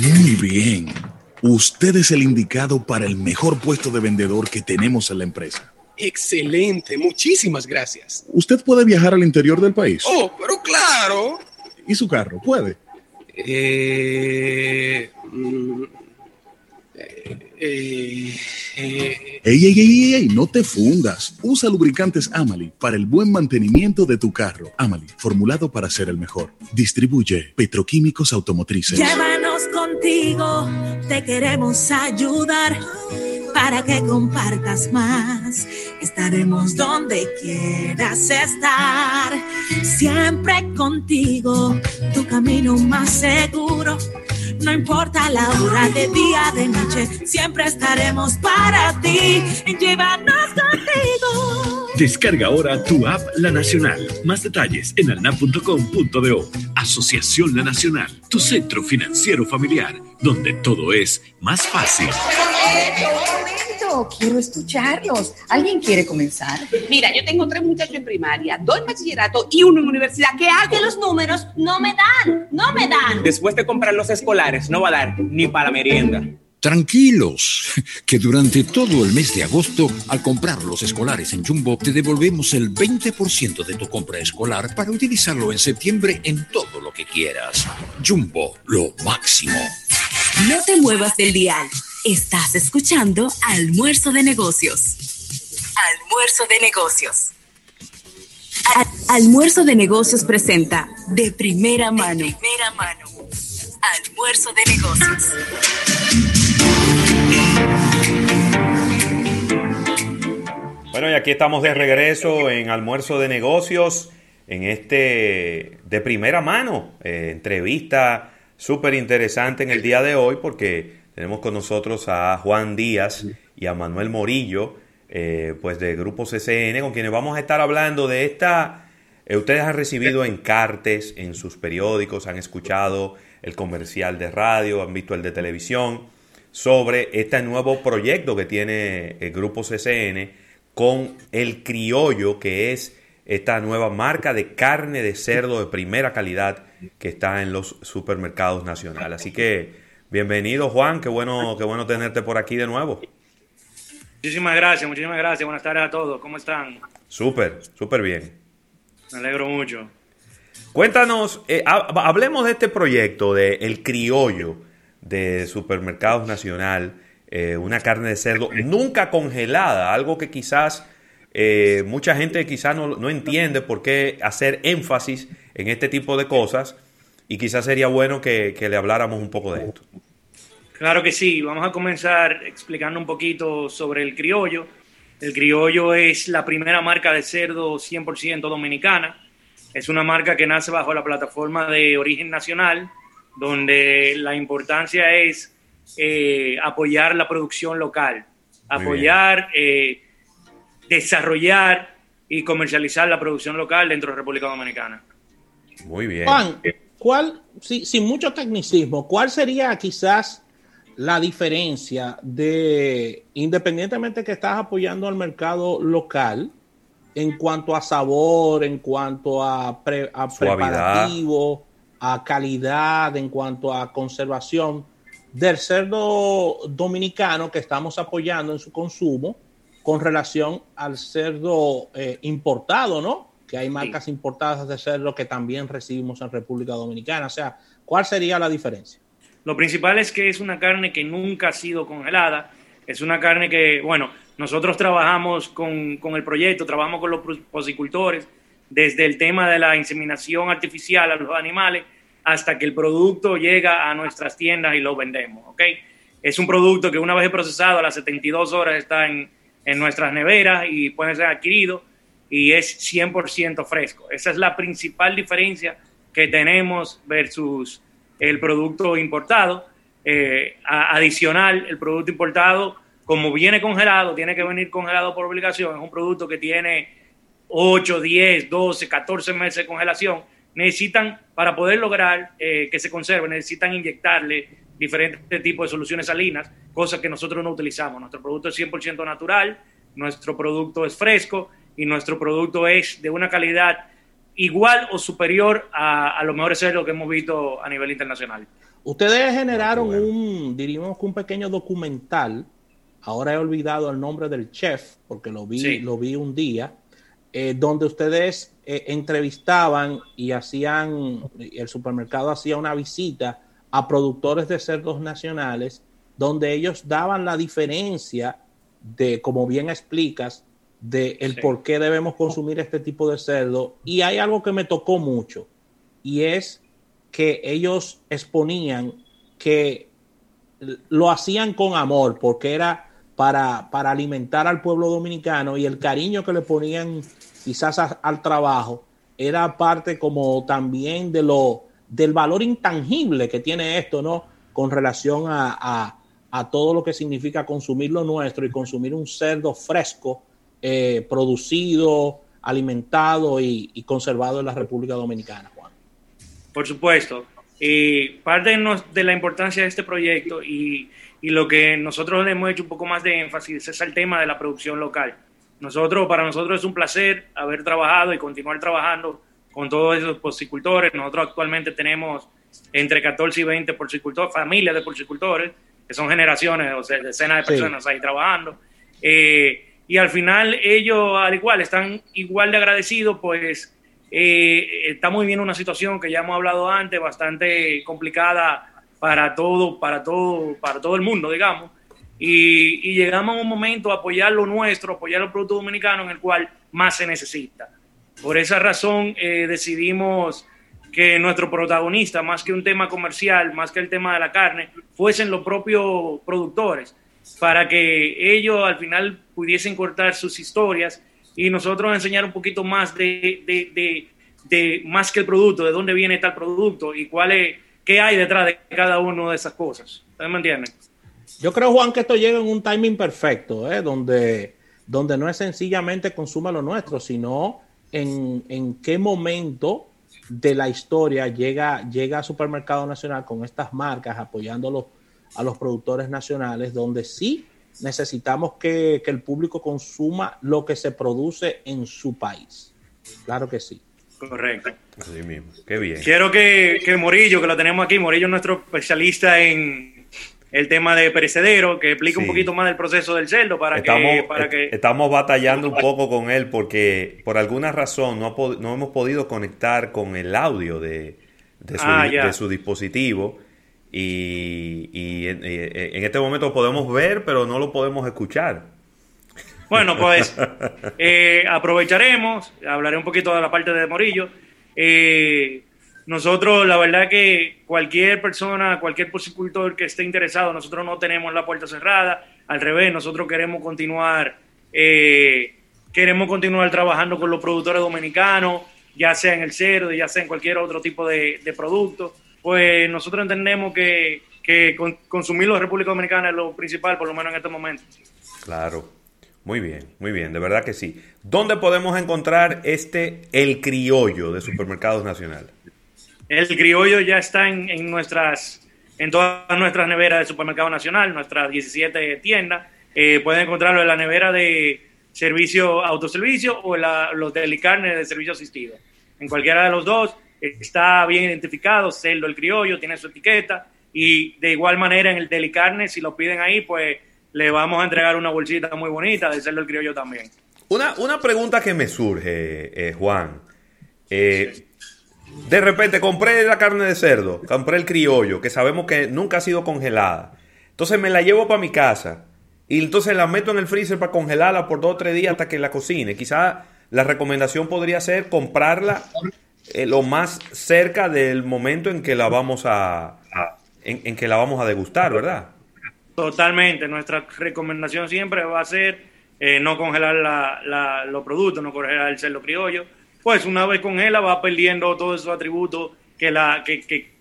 Muy bien. Usted es el indicado para el mejor puesto de vendedor que tenemos en la empresa. Excelente, muchísimas gracias. ¿Usted puede viajar al interior del país? Oh, pero claro. ¿Y su carro? ¿Puede? Eh, mm, eh, eh, eh, Ey, ey, ey, ey, no te fundas. Usa lubricantes Amali para el buen mantenimiento de tu carro. Amali, formulado para ser el mejor. Distribuye Petroquímicos Automotrices. Contigo, te queremos ayudar para que compartas más. Estaremos donde quieras estar, siempre contigo, tu camino más seguro. No importa la hora de día, de noche, siempre estaremos para ti. Llévanos contigo. Descarga ahora tu app La Nacional. Más detalles en alnap.com.do. Asociación La Nacional, tu centro financiero familiar, donde todo es más fácil. momento, quiero escucharlos. ¿Alguien quiere comenzar? Mira, yo tengo tres muchachos en primaria, dos en bachillerato y uno en universidad. ¿Qué hago? Que los números no me dan, no me dan. Después de comprar los escolares, no va a dar ni para la merienda. Tranquilos, que durante todo el mes de agosto, al comprar los escolares en Jumbo, te devolvemos el 20% de tu compra escolar para utilizarlo en septiembre en todo lo que quieras. Jumbo, lo máximo. No te muevas del dial. Estás escuchando Almuerzo de Negocios. Almuerzo de Negocios. Al- Almuerzo de Negocios presenta de primera mano. primera mano. Almuerzo de Negocios. Bueno, y aquí estamos de regreso en Almuerzo de Negocios, en este de primera mano, eh, entrevista súper interesante en el día de hoy, porque tenemos con nosotros a Juan Díaz y a Manuel Morillo, eh, pues de Grupo CCN, con quienes vamos a estar hablando de esta... eh, ustedes han recibido encartes en sus periódicos, han escuchado el comercial de radio, han visto el de televisión, sobre este nuevo proyecto que tiene el Grupo CCN con el criollo, que es esta nueva marca de carne de cerdo de primera calidad que está en los supermercados nacionales. Así que bienvenido Juan, qué bueno, qué bueno tenerte por aquí de nuevo. Muchísimas gracias, muchísimas gracias. Buenas tardes a todos. ¿Cómo están? Súper, súper bien. Me alegro mucho. Cuéntanos, eh, ha- hablemos de este proyecto de El Criollo de Supermercados Nacional, eh, una carne de cerdo nunca congelada, algo que quizás eh, mucha gente quizás no, no entiende por qué hacer énfasis en este tipo de cosas y quizás sería bueno que, que le habláramos un poco de esto. Claro que sí. Vamos a comenzar explicando un poquito sobre el criollo. El criollo es la primera marca de cerdo 100% dominicana. Es una marca que nace bajo la plataforma de origen nacional, donde la importancia es eh, apoyar la producción local, apoyar, eh, desarrollar y comercializar la producción local dentro de República Dominicana. Muy bien. Juan, ¿cuál, si- sin mucho tecnicismo, cuál sería quizás la diferencia de, independientemente que estás apoyando al mercado local, en cuanto a sabor, en cuanto a, pre- a Suavidad. preparativo, a calidad, en cuanto a conservación del cerdo dominicano que estamos apoyando en su consumo con relación al cerdo eh, importado, ¿no? Que hay marcas importadas de cerdo que también recibimos en República Dominicana. O sea, ¿cuál sería la diferencia? Lo principal es que es una carne que nunca ha sido congelada. Es una carne que, bueno, nosotros trabajamos con, con el proyecto, trabajamos con los posicultores, desde el tema de la inseminación artificial a los animales hasta que el producto llega a nuestras tiendas y lo vendemos, ¿ok? Es un producto que una vez procesado a las 72 horas está en, en nuestras neveras y puede ser adquirido y es 100% fresco. Esa es la principal diferencia que tenemos versus el producto importado. Eh, adicional, el producto importado, como viene congelado, tiene que venir congelado por obligación. Es un producto que tiene 8, 10, 12, 14 meses de congelación. Necesitan, para poder lograr eh, que se conserve, necesitan inyectarle diferentes tipos de soluciones salinas, cosas que nosotros no utilizamos. Nuestro producto es 100% natural, nuestro producto es fresco y nuestro producto es de una calidad igual o superior a, a los mejores cerdos que hemos visto a nivel internacional. Ustedes generaron un, diríamos que un pequeño documental. Ahora he olvidado el nombre del chef porque lo vi, Sí. lo vi un día, eh, donde ustedes eh, entrevistaban y hacían, el supermercado hacía una visita a productores de cerdos nacionales, donde ellos daban la diferencia de, como bien explicas, de el Sí. por qué debemos consumir este tipo de cerdo. Y hay algo que me tocó mucho, y es que ellos exponían que lo hacían con amor, porque era para, para alimentar al pueblo dominicano y el cariño que le ponían quizás al trabajo era parte como también de lo del valor intangible que tiene esto, ¿no? Con relación a, a- todo lo que significa consumir lo nuestro y consumir un cerdo fresco, eh, producido, alimentado y, y conservado en la República Dominicana, Juan. Por supuesto. Y parte de la importancia de este proyecto y, y lo que nosotros le hemos hecho un poco más de énfasis es el tema de la producción local. Nosotros, para nosotros es un placer haber trabajado y continuar trabajando con todos esos porcicultores. Nosotros actualmente tenemos entre 14 y 20 porcicultores, familias de porcicultores, que son generaciones, o sea, decenas de Sí. personas ahí trabajando. Eh, y al final ellos, al igual, están igual de agradecidos, pues eh, estamos viviendo una situación que ya hemos hablado antes, bastante complicada para todo, para todo, para todo el mundo, digamos. Y, llegamos a un momento a apoyar lo nuestro, apoyar los productos dominicanos en el cual más se necesita. Por esa razón eh, decidimos que nuestro protagonista, más que un tema comercial, más que el tema de la carne, fuesen los propios productores, para que ellos al final pudiesen cortar sus historias y nosotros enseñar un poquito más de, de, de, más que el producto, de dónde viene tal producto y cuál qué hay detrás de cada una de esas cosas. ¿Ustedes me entienden? Yo creo, Juan, que esto llega en un timing perfecto, ¿eh? donde, donde no es sencillamente consuma lo nuestro, sino en, en qué momento de la historia llega, llega Supermercado Nacional con estas marcas apoyando a los, a los productores nacionales, donde sí necesitamos que, que el público consuma lo que se produce en su país. Claro que sí. Correcto. Así mismo. Qué bien. Quiero que, que Morillo, que lo tenemos aquí, Morillo es nuestro especialista en el tema de perecedero, que explique un poquito más del proceso del cerdo para Estamos, que... Para eh, que estamos batallando un poco con él porque por alguna razón no, ha no hemos podido conectar con el audio de, de, su, Ah, ya. de su dispositivo y, y en, eh, en este momento lo podemos ver pero no lo podemos escuchar. Bueno, pues eh, aprovecharemos, hablaré un poquito de la parte de Morillo. Eh, nosotros, la verdad que cualquier persona, cualquier porcicultor que esté interesado, nosotros no tenemos la puerta cerrada, al revés, nosotros queremos continuar, eh, queremos continuar trabajando con los productores dominicanos, ya sea en el cerdo, ya sea en cualquier otro tipo de, de producto, pues nosotros entendemos que, que con- consumirlo en República Dominicana es lo principal, por lo menos en este momento. Claro. Muy bien, muy bien, de verdad que sí. ¿Dónde podemos encontrar este El Criollo de Supermercados Nacional? El criollo ya está en, en nuestras en todas nuestras neveras de Supermercado Nacional, nuestras 17 tiendas. Eh, pueden encontrarlo en la nevera de servicio autoservicio o en la, los delicarnes de servicio asistido. En cualquiera de los dos está bien identificado, cerdo el criollo, tiene su etiqueta y de igual manera en el delicarne, si lo piden ahí, pues le vamos a entregar una bolsita muy bonita del cerdo el criollo también. Una, una pregunta que me surge, eh, Juan. Eh, de repente compré la carne de cerdo, compré el criollo, que sabemos que nunca ha sido congelada. Entonces me la llevo para mi casa y entonces la meto en el freezer para congelarla por dos o tres días hasta que la cocine. Quizá la recomendación podría ser comprarla eh, lo más cerca del momento en que la vamos a, en que la vamos a degustar, ¿verdad? Totalmente. Nuestra recomendación siempre va a ser eh, no congelar la- la- los productos, no congelar el cerdo criollo. Pues una vez congela va perdiendo todos esos atributos que la, que, que,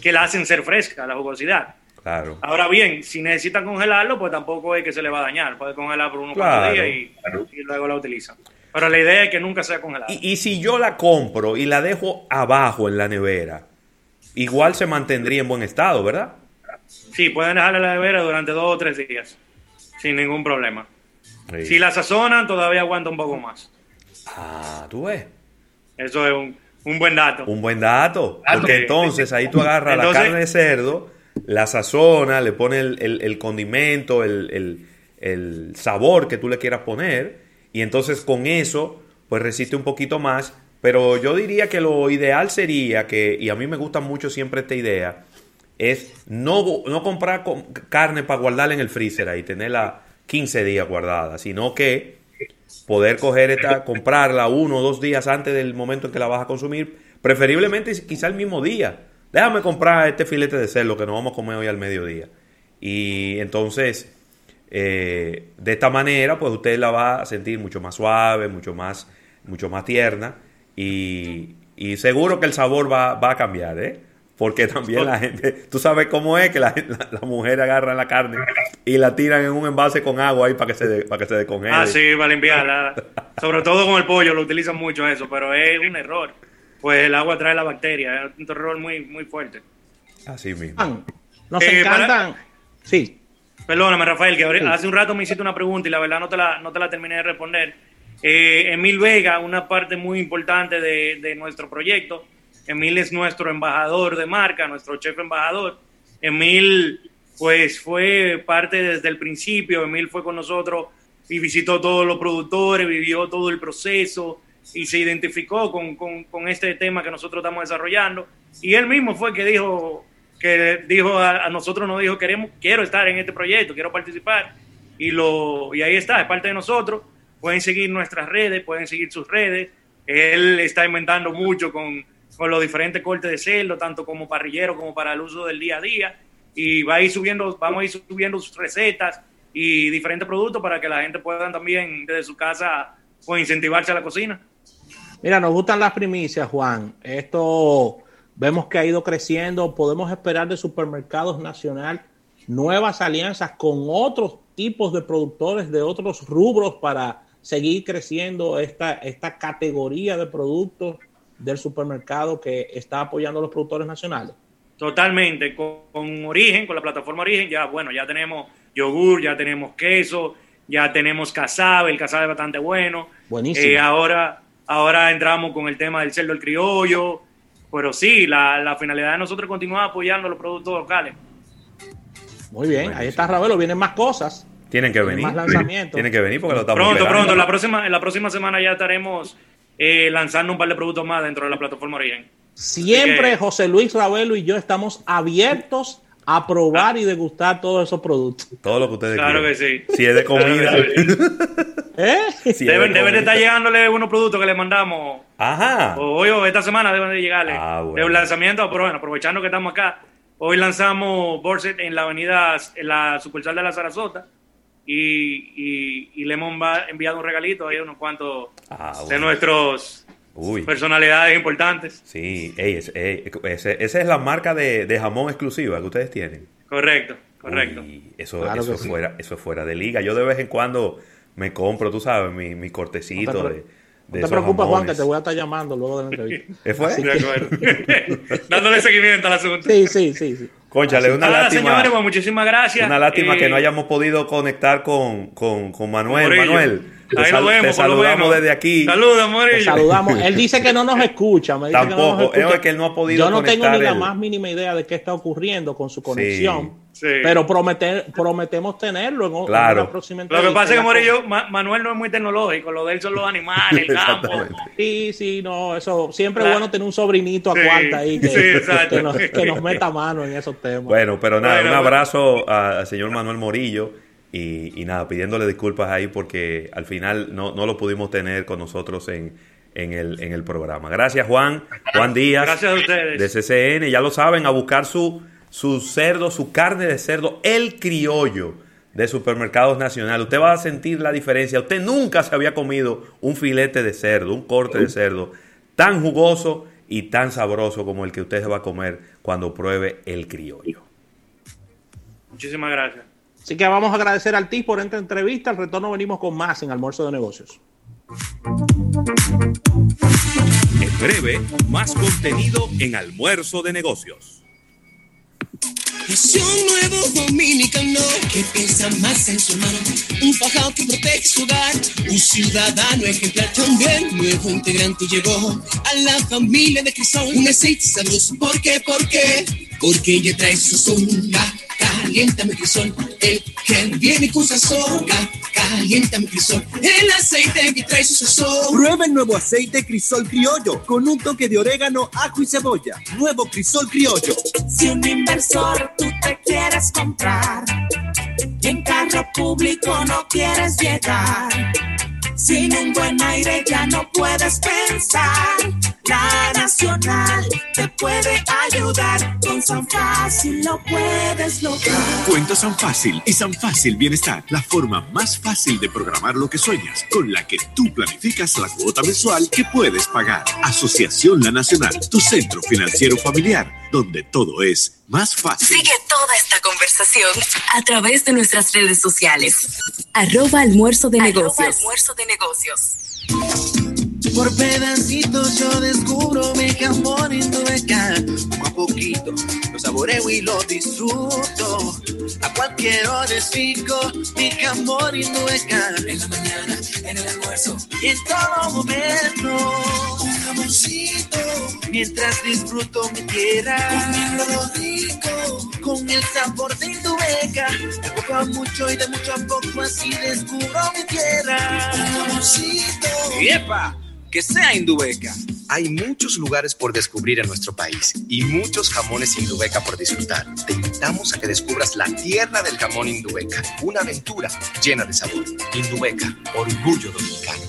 que la hacen ser fresca, la jugosidad. Claro. Ahora bien, si necesitan congelarlo, pues tampoco es que se le va a dañar. Puede congelar por unos Claro, cuantos días y, y luego la utilizan. Pero la idea es que nunca sea congelada. Y, y si yo la compro y la dejo abajo en la nevera, igual se mantendría en buen estado, ¿verdad? Sí, pueden dejarla en la nevera durante dos o tres días, sin ningún problema. Si la sazonan, todavía aguanta un poco más. Ah, tú ves. Eso es un, un buen dato. Un buen dato. Porque entonces ahí tú agarras Entonces- la carne de cerdo, la sazonas, le pones el, el- el condimento, el, el- el sabor que tú le quieras poner, y entonces con eso, pues resiste un poquito más. Pero yo diría que lo ideal sería que, y a mí me gusta mucho siempre esta idea, es no, no comprar carne para guardarla en el freezer ahí, tenerla 15 días guardada, sino que poder coger esta, comprarla uno o dos días antes del momento en que la vas a consumir, preferiblemente quizá el mismo día. Déjame comprar este filete de cerdo que nos vamos a comer hoy al mediodía. Y entonces, eh, de esta manera, pues usted la va a sentir mucho más suave, mucho más, mucho más tierna y, y seguro que el sabor va, va a cambiar, ¿eh? Porque también la gente, tú sabes cómo es que la, la, la mujer agarra la carne y la tiran en un envase con agua ahí para que se, de- para que se descongele. Ah, sí, para limpiarla. Sobre todo con el pollo, lo utilizan mucho eso, pero es un error. Pues el agua trae la bacteria, es un error muy, muy fuerte. Así mismo. Nos Eh, para- encantan. Sí. Perdóname, Rafael, que Sí. hace un rato me hiciste una pregunta y la verdad no te la, no te la terminé de responder. Eh, Emil Vega, una parte muy importante de, de nuestro proyecto. Emil es nuestro embajador de marca, nuestro chef embajador. Emil, pues fue parte desde el principio. Emil fue con nosotros y visitó todos los productores, vivió todo el proceso y se identificó con, con- con este tema que nosotros estamos desarrollando. Y él mismo fue que dijo, que dijo a, a nosotros, nos dijo, queremos, quiero estar en este proyecto, quiero participar. Y, lo, y ahí está, es parte de nosotros. Pueden seguir nuestras redes, pueden seguir sus redes. Él está inventando mucho con, con los diferentes cortes de cerdo, tanto como parrillero como para el uso del día a día. Y va a ir subiendo, vamos a ir subiendo sus recetas y diferentes productos para que la gente pueda también desde su casa pues, incentivarse a la cocina. Mira, nos gustan las primicias, Juan. Esto vemos que ha ido creciendo. Podemos esperar de Supermercados Nacional nuevas alianzas con otros tipos de productores de otros rubros para seguir creciendo esta, esta categoría de productos del supermercado que está apoyando a los productores nacionales. Totalmente, con, con Origen, con la plataforma Origen, ya bueno, ya tenemos yogur, ya tenemos queso, ya tenemos casabe, el casabe es bastante bueno. Buenísimo. Eh, ahora, ahora entramos con el tema del cerdo del criollo, pero sí, la, la finalidad de nosotros es continuar apoyando los productos locales. Muy bien, ahí está Ravelo, vienen más cosas. Tienen que Tienen venir. más lanzamientos. Tienen que venir porque lo estamos Pronto, esperando. pronto, la próxima, en la próxima semana ya estaremos eh, lanzando un par de productos más dentro de la plataforma Origen. Siempre que- José Luis Ravelo y yo estamos abiertos a probar y degustar todos esos productos. Todo lo que ustedes Claro quieran. que sí. Si es de comida. ¿Eh? Si es de deben, de estar llegándole unos productos que le mandamos Ajá. Hoy o esta semana deben de llegarle. Ah, bueno. Un lanzamiento, pero bueno, aprovechando que estamos acá, hoy lanzamos Borset en la avenida, en la sucursal de la Sarasota. Y, y, y le hemos enva- enviado un regalito ahí, unos cuantos Ah, de nuestros Uy. personalidades importantes. Sí, ey, es- ey, ese- esa es la marca de, de jamón exclusiva que ustedes tienen. Correcto, correcto. Uy, eso, Claro eso, sí. fuera, eso es fuera de liga. Yo de vez en cuando me compro, tú sabes, mi, mi cortecito No te de, No te preocupes, Juan, que te voy a estar llamando luego de la entrevista. ¿Qué fue? Así De acuerdo. Dándole seguimiento al asunto. Sí, sí, sí. sí. Cónchale, una Nada, lástima. señores, pues, muchísimas gracias. Una lástima Eh, que no hayamos podido conectar con, con, con Manuel. Morillo. Manuel, te, Ahí lo sal- vemos, te lo saludamos desde aquí. Saludos, Morillo. Te saludamos. Él dice que no nos escucha. Me dice que no nos Tampoco, escucha. es que él no ha podido Yo no tengo ni la el- más mínima idea de qué está ocurriendo con su conexión. Sí. Pero prometer, prometemos tenerlo en, Claro. una Lo que pasa es que Morillo, Ma- Manuel no es muy tecnológico, lo de él son los animales, el campo. Sí, sí, no, eso siempre es bueno tener un sobrinito a Sí, cuarta ahí que, sí, exacto. que nos, que nos meta mano en esos temas. Bueno, pero nada, Bueno, un abrazo al señor Manuel Morillo y, y nada, pidiéndole disculpas ahí porque al final no, no lo pudimos tener con nosotros en, en, el, en el programa. Gracias, Juan. Juan Díaz. Gracias a ustedes. De CCN, ya lo saben, a buscar su, su cerdo, su carne de cerdo, el criollo de Supermercados Nacional. Usted va a sentir la diferencia. Usted nunca se había comido un filete de cerdo, un corte de cerdo tan jugoso y tan sabroso como el que usted se va a comer cuando pruebe el criollo. Muchísimas gracias. Así que vamos a agradecer al TIS por esta entrevista. Al retorno venimos con más en Almuerzo de Negocios. En breve, más contenido en Almuerzo de Negocios. Es un nuevo dominicano que piensa más en su hermano. Un fajado que protege su hogar. Un ciudadano ejemplar también. Nuevo integrante llegó a la familia de Crisol. Un aceite sabroso. ¿Por qué? ¿Por qué? Porque ella trae su songa. Caliéntame Crisol. El que viene con sazón. Ca- Caliéntame Crisol. El aceite que trae su sazón. Prueba el nuevo aceite Crisol Criollo con un toque de orégano, ajo y cebolla. Nuevo Crisol Criollo. Si un inversor tú te quieres comprar y en carro público no quieres llegar, sin un buen aire ya no puedes pensar. La Nacional te puede ayudar, con San Fácil lo puedes lograr. Cuenta San Fácil y San Fácil Bienestar, la forma más fácil de programar lo que sueñas, con la que tú planificas la cuota mensual que puedes pagar. Asociación La Nacional, tu centro financiero familiar, donde todo es más fácil. Sigue toda esta conversación a través de nuestras redes sociales. Arroba almuerzo de negocios. almuerzo de negocios. Por pedacitos yo descubro mi jamón hindueca. Poco a poquito lo saboreo y lo disfruto. A cualquier hora es rico mi jamón hindueca. En la mañana, en el almuerzo y en todo momento. Un jamoncito mientras disfruto mi tierra. Comiendo rico con el sabor de hindueca. De poco a mucho y de mucho a poco así descubro mi tierra. Un jamoncito. ¡Yepa! Que sea Indubeca. Hay muchos lugares por descubrir en nuestro país y muchos jamones Indubeca por disfrutar. Te invitamos a que descubras la tierra del jamón Indubeca, una aventura llena de sabor. Indubeca, orgullo dominicano.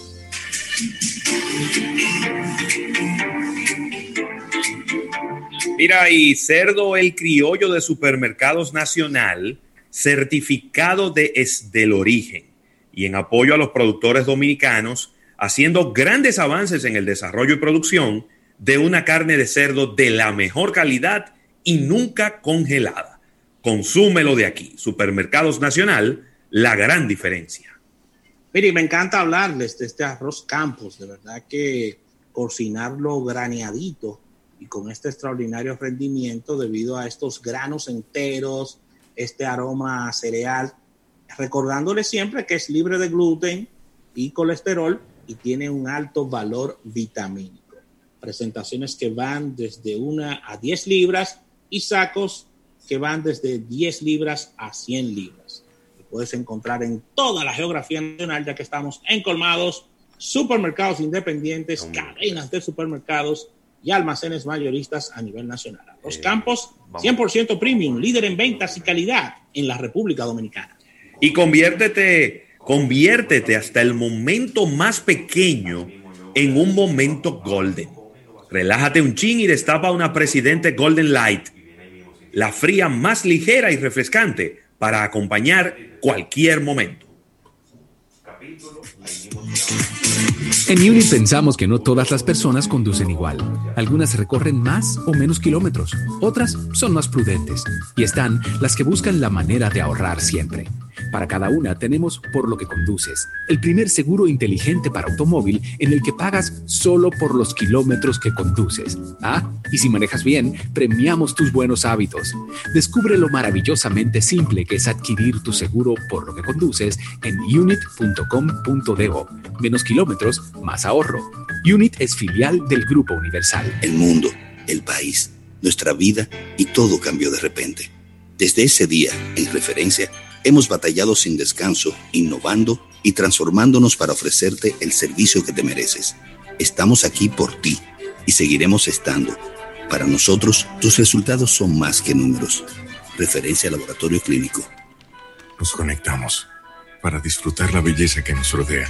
Mira, y cerdo el criollo de Supermercados Nacional, certificado de es del origen y en apoyo a los productores dominicanos, haciendo grandes avances en el desarrollo y producción de una carne de cerdo de la mejor calidad y nunca congelada. Consúmelo de aquí. Supermercados Nacional, la gran diferencia. Mire, me encanta hablarles de este arroz campos. De verdad que cocinarlo graneadito y con este extraordinario rendimiento debido a estos granos enteros, este aroma cereal, recordándole siempre que es libre de gluten y colesterol y tiene un alto valor vitamínico. Presentaciones que van desde una a 10 libras y sacos que van desde 10 libras a 100 libras. Lo puedes encontrar en toda la geografía nacional, ya que estamos en colmados, supermercados independientes, cadenas de supermercados y almacenes mayoristas a nivel nacional. Los campos 100% premium, líder en ventas y calidad en la República Dominicana. Y conviértete, conviértete hasta el momento más pequeño en un momento golden. Relájate un chin y destapa una Presidente Golden Light, la fría más ligera y refrescante para acompañar cualquier momento. En Unit pensamos que no todas las personas conducen igual. Algunas recorren más o menos kilómetros, otras son más prudentes y están las que buscan la manera de ahorrar siempre. Para cada una tenemos Por lo que conduces, el primer seguro inteligente para automóvil en el que pagas solo por los kilómetros que conduces. Ah, y si manejas bien, premiamos tus buenos hábitos. Descubre lo maravillosamente simple que es adquirir tu seguro por lo que conduces en unit.com.do. Menos kilómetros, más ahorro. Unit es filial del Grupo Universal. El mundo, el país, nuestra vida y todo cambió de repente. Desde ese día, en referencia, hemos batallado sin descanso, innovando y transformándonos para ofrecerte el servicio que te mereces. Estamos aquí por ti y seguiremos estando. Para nosotros, tus resultados son más que números. Referencia Laboratorio Clínico. Nos conectamos para disfrutar la belleza que nos rodea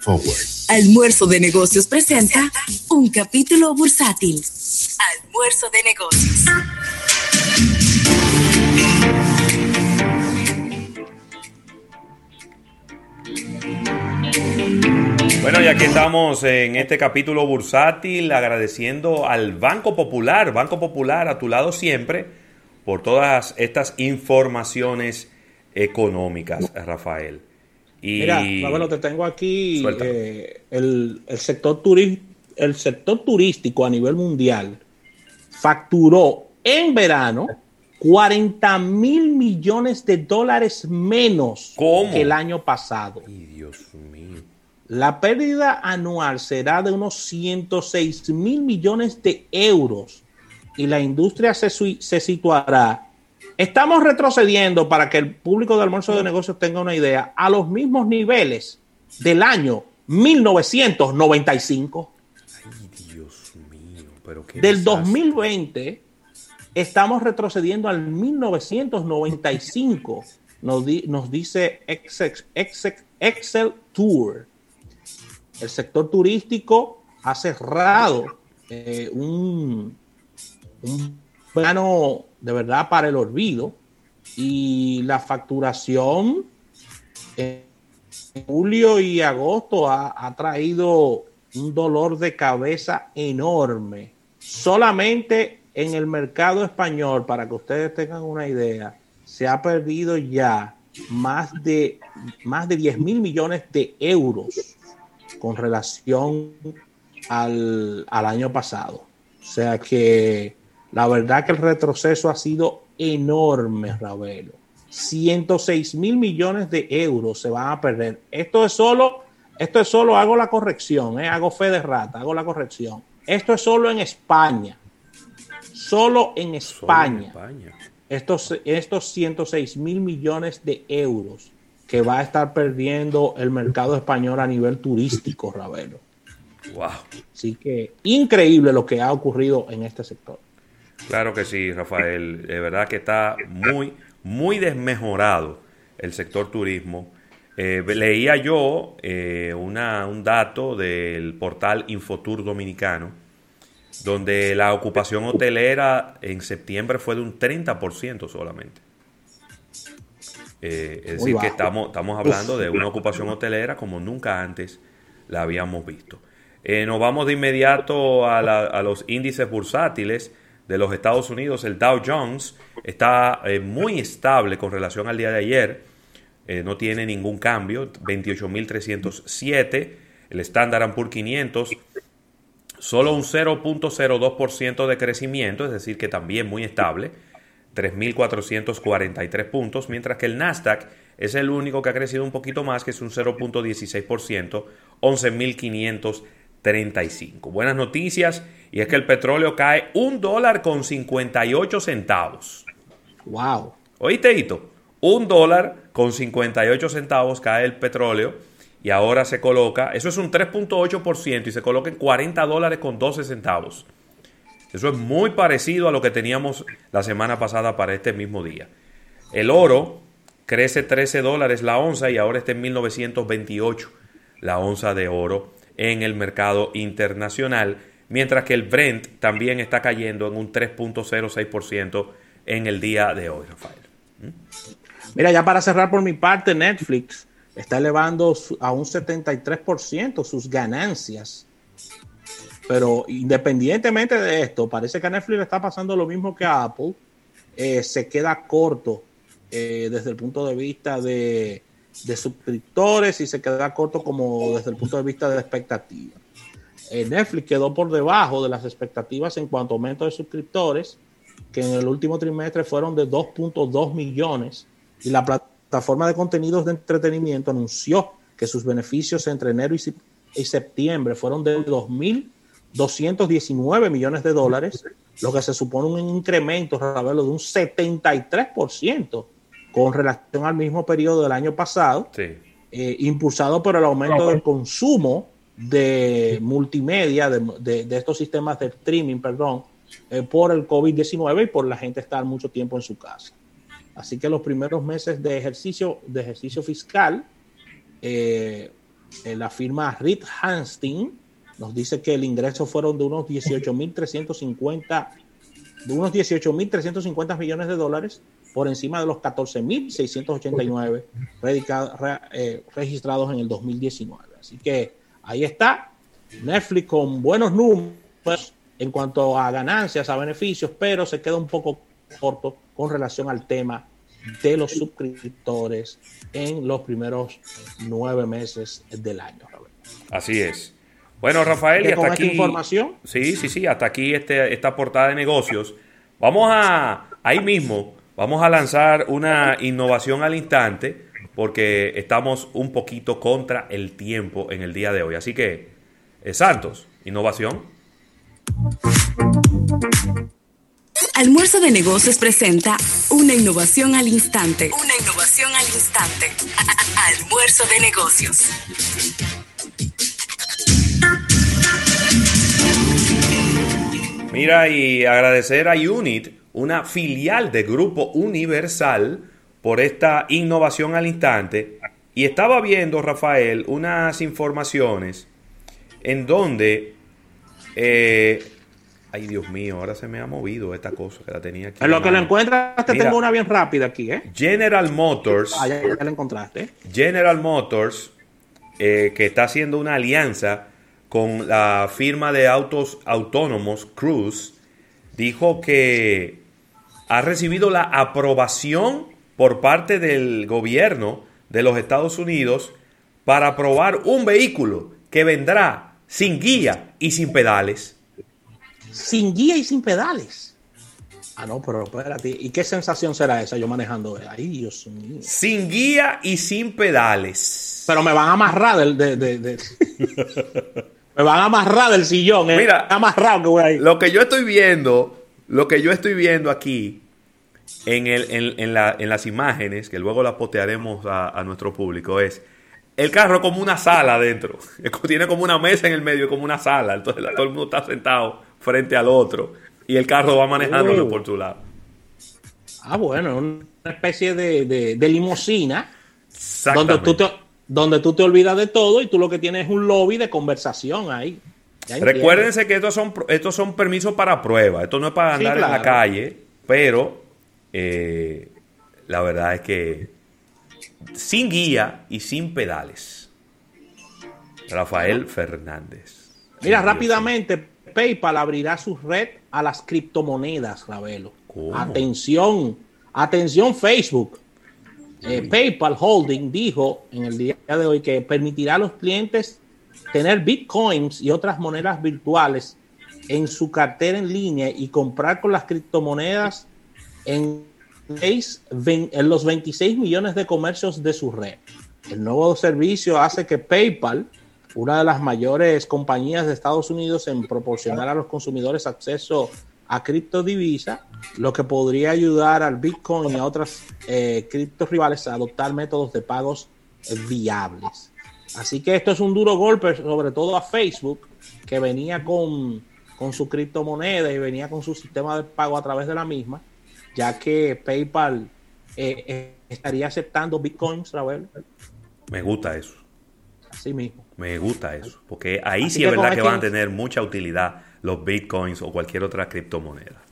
Forward. Almuerzo de Negocios presenta un capítulo bursátil. Almuerzo de Negocios. Bueno, y aquí estamos en este capítulo bursátil agradeciendo al Banco Popular, Banco Popular a tu lado siempre, por todas estas informaciones económicas, Rafael. Y... Mira, bueno, te tengo aquí eh, el, el, sector turi el sector turístico a nivel mundial facturó en verano 40 mil millones de dólares menos que el año pasado. Dios mío. La pérdida anual será de unos 106 mil millones de euros y la industria se, se situará. Estamos retrocediendo para que el público de almuerzo de negocios tenga una idea. A los mismos niveles del año 1995. Ay, Dios mío, pero qué Del 2020 estamos retrocediendo al 1995, nos, di, nos dice Excel, Excel, Excel Tour. El sector turístico ha cerrado eh, un, un plano de verdad para el olvido y la facturación en julio y agosto ha, ha traído un dolor de cabeza enorme. Solamente en el mercado español, para que ustedes tengan una idea, se ha perdido ya más de, más de 10 mil millones de euros con relación al, al, año pasado. O sea que la verdad que el retroceso ha sido enorme, Ravelo. 106 mil millones de euros se van a perder. Esto es solo, esto es solo, hago la corrección, ¿eh? hago fe de rata, hago la corrección. Esto es solo en España. Solo en España. Solo en España. Estos, estos 106 mil millones de euros que va a estar perdiendo el mercado español a nivel turístico, Ravelo. Wow. Así que increíble lo que ha ocurrido en este sector. Claro que sí, Rafael. De verdad que está muy, muy desmejorado el sector turismo. Eh, leía yo eh, una, un dato del portal Infotur Dominicano, donde la ocupación hotelera en septiembre fue de un 30% solamente. Eh, es decir, que estamos, estamos hablando de una ocupación hotelera como nunca antes la habíamos visto. Nos vamos de inmediato a, la, a, los índices bursátiles de los Estados Unidos. El Dow Jones está eh, muy estable con relación al día de ayer. Eh, no tiene ningún cambio. 28.307. El Standard Poor's 500. Solo un 0.02% de crecimiento, es decir, que también muy estable. 3.443 puntos, mientras que el Nasdaq es el único que ha crecido un poquito más, que es un 0.16%, 11.535. Buenas noticias, y es que el petróleo cae un dólar con 58 centavos. ¡Wow! ¿Oíste, Hito? Un dólar con 58 centavos cae el petróleo y ahora se coloca, eso es un 3.8% y se coloca en 40 dólares con 12 centavos. Eso es muy parecido a lo que teníamos la semana pasada para este mismo día. El oro crece 13 dólares la onza y ahora está en 1928 la onza de oro en el mercado internacional, mientras que el Brent también está cayendo en un 3.06% en el día de hoy, Rafael. Mira, ya para cerrar por mi parte, Netflix está elevando a un 73% sus ganancias. Pero independientemente de esto, parece que a Netflix le está pasando lo mismo que a Apple. Eh, se queda corto eh, desde el punto de vista de, de, suscriptores y se queda corto como desde el punto de vista de expectativas. Eh, Netflix quedó por debajo de las expectativas en cuanto a aumento de suscriptores, que en el último trimestre fueron de 2.2 millones y la plataforma de contenidos de entretenimiento anunció que sus beneficios entre enero y septiembre fueron de 2.219 millones de dólares, lo que se supone un incremento, Ravelo, de un 73% con relación al mismo periodo del año pasado, eh, impulsado por el aumento del consumo de multimedia, de, de, estos sistemas de streaming, perdón, eh, por el COVID-19 y por la gente estar mucho tiempo en su casa. Así que los primeros meses de ejercicio, de ejercicio fiscal, eh, la firma Reed Hanstein nos dice que el ingreso fueron de unos 18.350 de unos 18.350 millones de dólares por encima de los 14.689 eh, registrados en el 2019. Así que ahí está Netflix con buenos números en cuanto a ganancias, a beneficios, pero se queda un poco corto con relación al tema de los suscriptores en los primeros nueve meses del año. Así es. Bueno, Rafael, y hasta aquí. información? Sí, sí, sí, hasta aquí este, esta portada de negocios. Vamos a, ahí mismo, vamos a lanzar una innovación al instante, porque estamos un poquito contra el tiempo en el día de hoy. Así que, eh, Santos, innovación. Almuerzo de Negocios presenta una innovación al instante. Una innovación al instante. Almuerzo de Negocios. Mira, y agradecer a Unit, una filial de Grupo Universal, por esta innovación al instante. Y estaba viendo, Rafael, unas informaciones en donde eh, Ay, Dios mío, ahora se me ha movido esta cosa que la tenía aquí. En lo que lo encuentras, te tengo una bien rápida aquí, ¿eh? General Motors. Ah, ya, la encontraste. General Motors, eh, que está haciendo una alianza con la firma de autos autónomos Cruise, dijo que ha recibido la aprobación por parte del gobierno de los Estados Unidos para probar un vehículo que vendrá sin guía y sin pedales sin guía y sin pedales. Ah, no, pero espérate. ¿Y qué sensación será esa yo manejando? Ay, Dios mío. Sin guía y sin pedales. Pero me van a amarrar del. De, me van a amarrar del sillón, ¿eh? Mira, amarrado que voy ahí. Lo que yo estoy viendo, lo que yo estoy viendo aquí en, el, en, la, en las imágenes, que luego las postearemos a, a nuestro público, es el carro como una sala adentro. Tiene como una mesa en el medio, como una sala. Entonces todo el mundo está sentado frente al otro y el carro va manejándolo por tu lado. Ah, bueno, una especie de, de, limusina donde tú, te, donde tú te olvidas de todo y tú lo que tienes es un lobby de conversación ahí. Recuérdense que estos son, estos son permisos para prueba, esto no es para andar en la calle, pero eh, la verdad es que sin guía y sin pedales. Rafael Fernández. Mira, rápidamente, PayPal abrirá su red a las criptomonedas, Ravelo. Atención, atención Facebook. Eh, PayPal Holding dijo en el día de hoy que permitirá a los clientes tener bitcoins y otras monedas virtuales en su cartera en línea y comprar con las criptomonedas en, los 26 millones de comercios de su red. El nuevo servicio hace que PayPal una de las mayores compañías de Estados Unidos en proporcionar a los consumidores acceso a criptodivisa, lo que podría ayudar al Bitcoin y a otras eh, criptos rivales a adoptar métodos de pagos viables. Así que esto es un duro golpe, sobre todo a Facebook, que venía con, con su criptomoneda y venía con su sistema de pago a través de la misma, ya que PayPal eh, eh, estaría aceptando bitcoins, Raúl. Me gusta eso. Así mismo. Me gusta eso, porque ahí Así sí que es verdad que van a tener mucha utilidad los bitcoins o cualquier otra criptomoneda.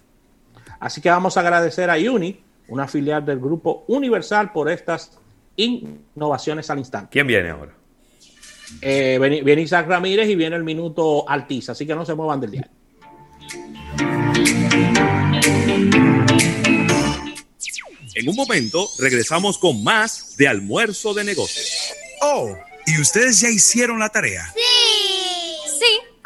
Así que vamos a agradecer a Uni, una filial del grupo Universal, por estas innovaciones al instante. ¿Quién viene ahora? Eh, viene, Isaac Ramírez y viene el minuto Altiz, así que no se muevan del día. En un momento regresamos con más de almuerzo de negocios. Oh, ¿y ustedes ya hicieron la tarea? Sí,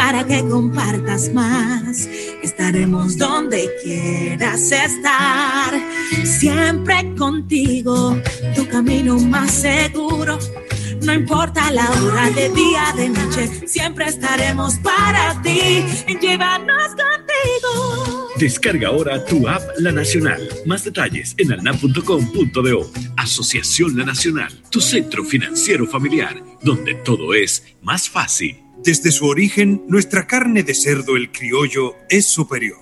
para que compartas más. Estaremos donde quieras estar, siempre contigo, tu camino más seguro. No importa la hora de día, de noche, siempre estaremos para ti. Llévanos contigo. Descarga ahora tu app La Nacional. Más detalles en alnap.com.do. Asociación La Nacional, tu centro financiero familiar, donde todo es más fácil. Desde su origen, nuestra carne de cerdo, el criollo, es superior.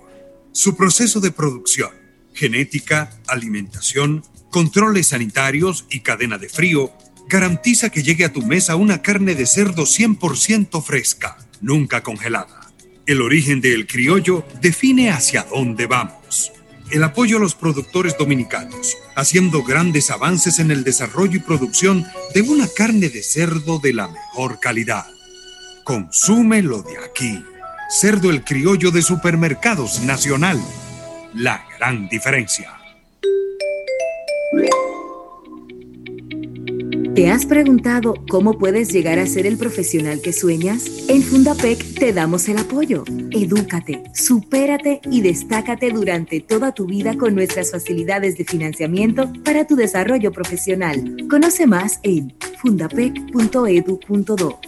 Su proceso de producción, genética, alimentación, controles sanitarios y cadena de frío garantiza que llegue a tu mesa una carne de cerdo 100% fresca, nunca congelada. El origen del criollo define hacia dónde vamos. El apoyo a los productores dominicanos, haciendo grandes avances en el desarrollo y producción de una carne de cerdo de la mejor calidad. Consume lo de aquí. Cerdo el criollo de Supermercados Nacional. La gran diferencia. ¿Te has preguntado cómo puedes llegar a ser el profesional que sueñas? En Fundapec te damos el apoyo. Edúcate, supérate y destácate durante toda tu vida con nuestras facilidades de financiamiento para tu desarrollo profesional. Conoce más en fundapec.edu.do.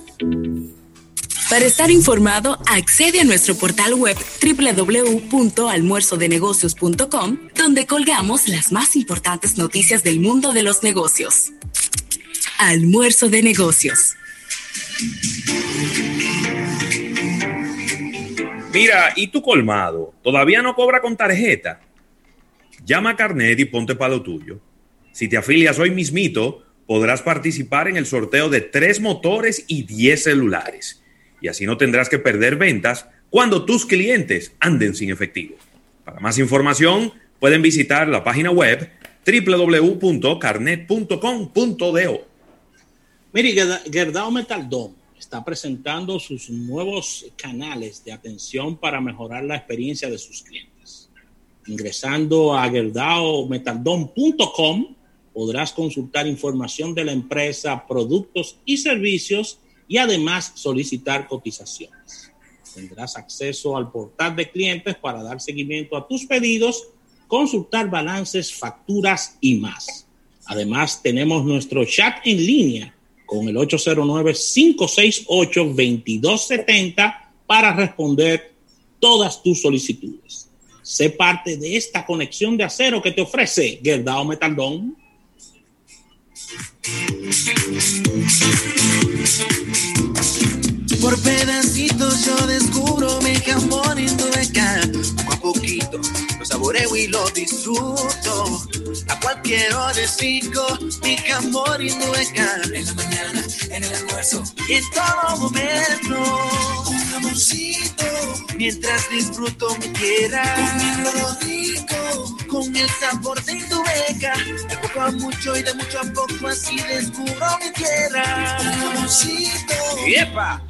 Para estar informado, accede a nuestro portal web www.almuerzodenegocios.com, donde colgamos las más importantes noticias del mundo de los negocios. Almuerzo de negocios. Mira, ¿y tu colmado? ¿Todavía no cobra con tarjeta? Llama a Carnet y ponte para lo tuyo. Si te afilias hoy mismito, podrás participar en el sorteo de tres motores y 10 celulares. Y así no tendrás que perder ventas cuando tus clientes anden sin efectivo. Para más información, pueden visitar la página web www.carnet.com.do. Mire, Gerda- Gerdau Metal Dome está presentando sus nuevos canales de atención para mejorar la experiencia de sus clientes. Ingresando a gerdaometaldome.com podrás consultar información de la empresa, productos y servicios y además solicitar cotizaciones. Tendrás acceso al portal de clientes para dar seguimiento a tus pedidos, consultar balances, facturas y más. Además, tenemos nuestro chat en línea con el 809-568-2270 para responder todas tus solicitudes. Sé parte de esta conexión de acero que te ofrece Gerdao Metaldón. Por pedacitos yo descubro mi jamón indueca. Poco a poquito lo saboreo y lo disfruto. A cualquier hora sigo mi jamón indueca. En la mañana, en el almuerzo y en todo momento. Un jamoncito mientras disfruto mi tierra. Comiendo rico con el sabor de indueca. De poco a mucho y de mucho a poco así descubro mi tierra. Un jamoncito. ¡Epa!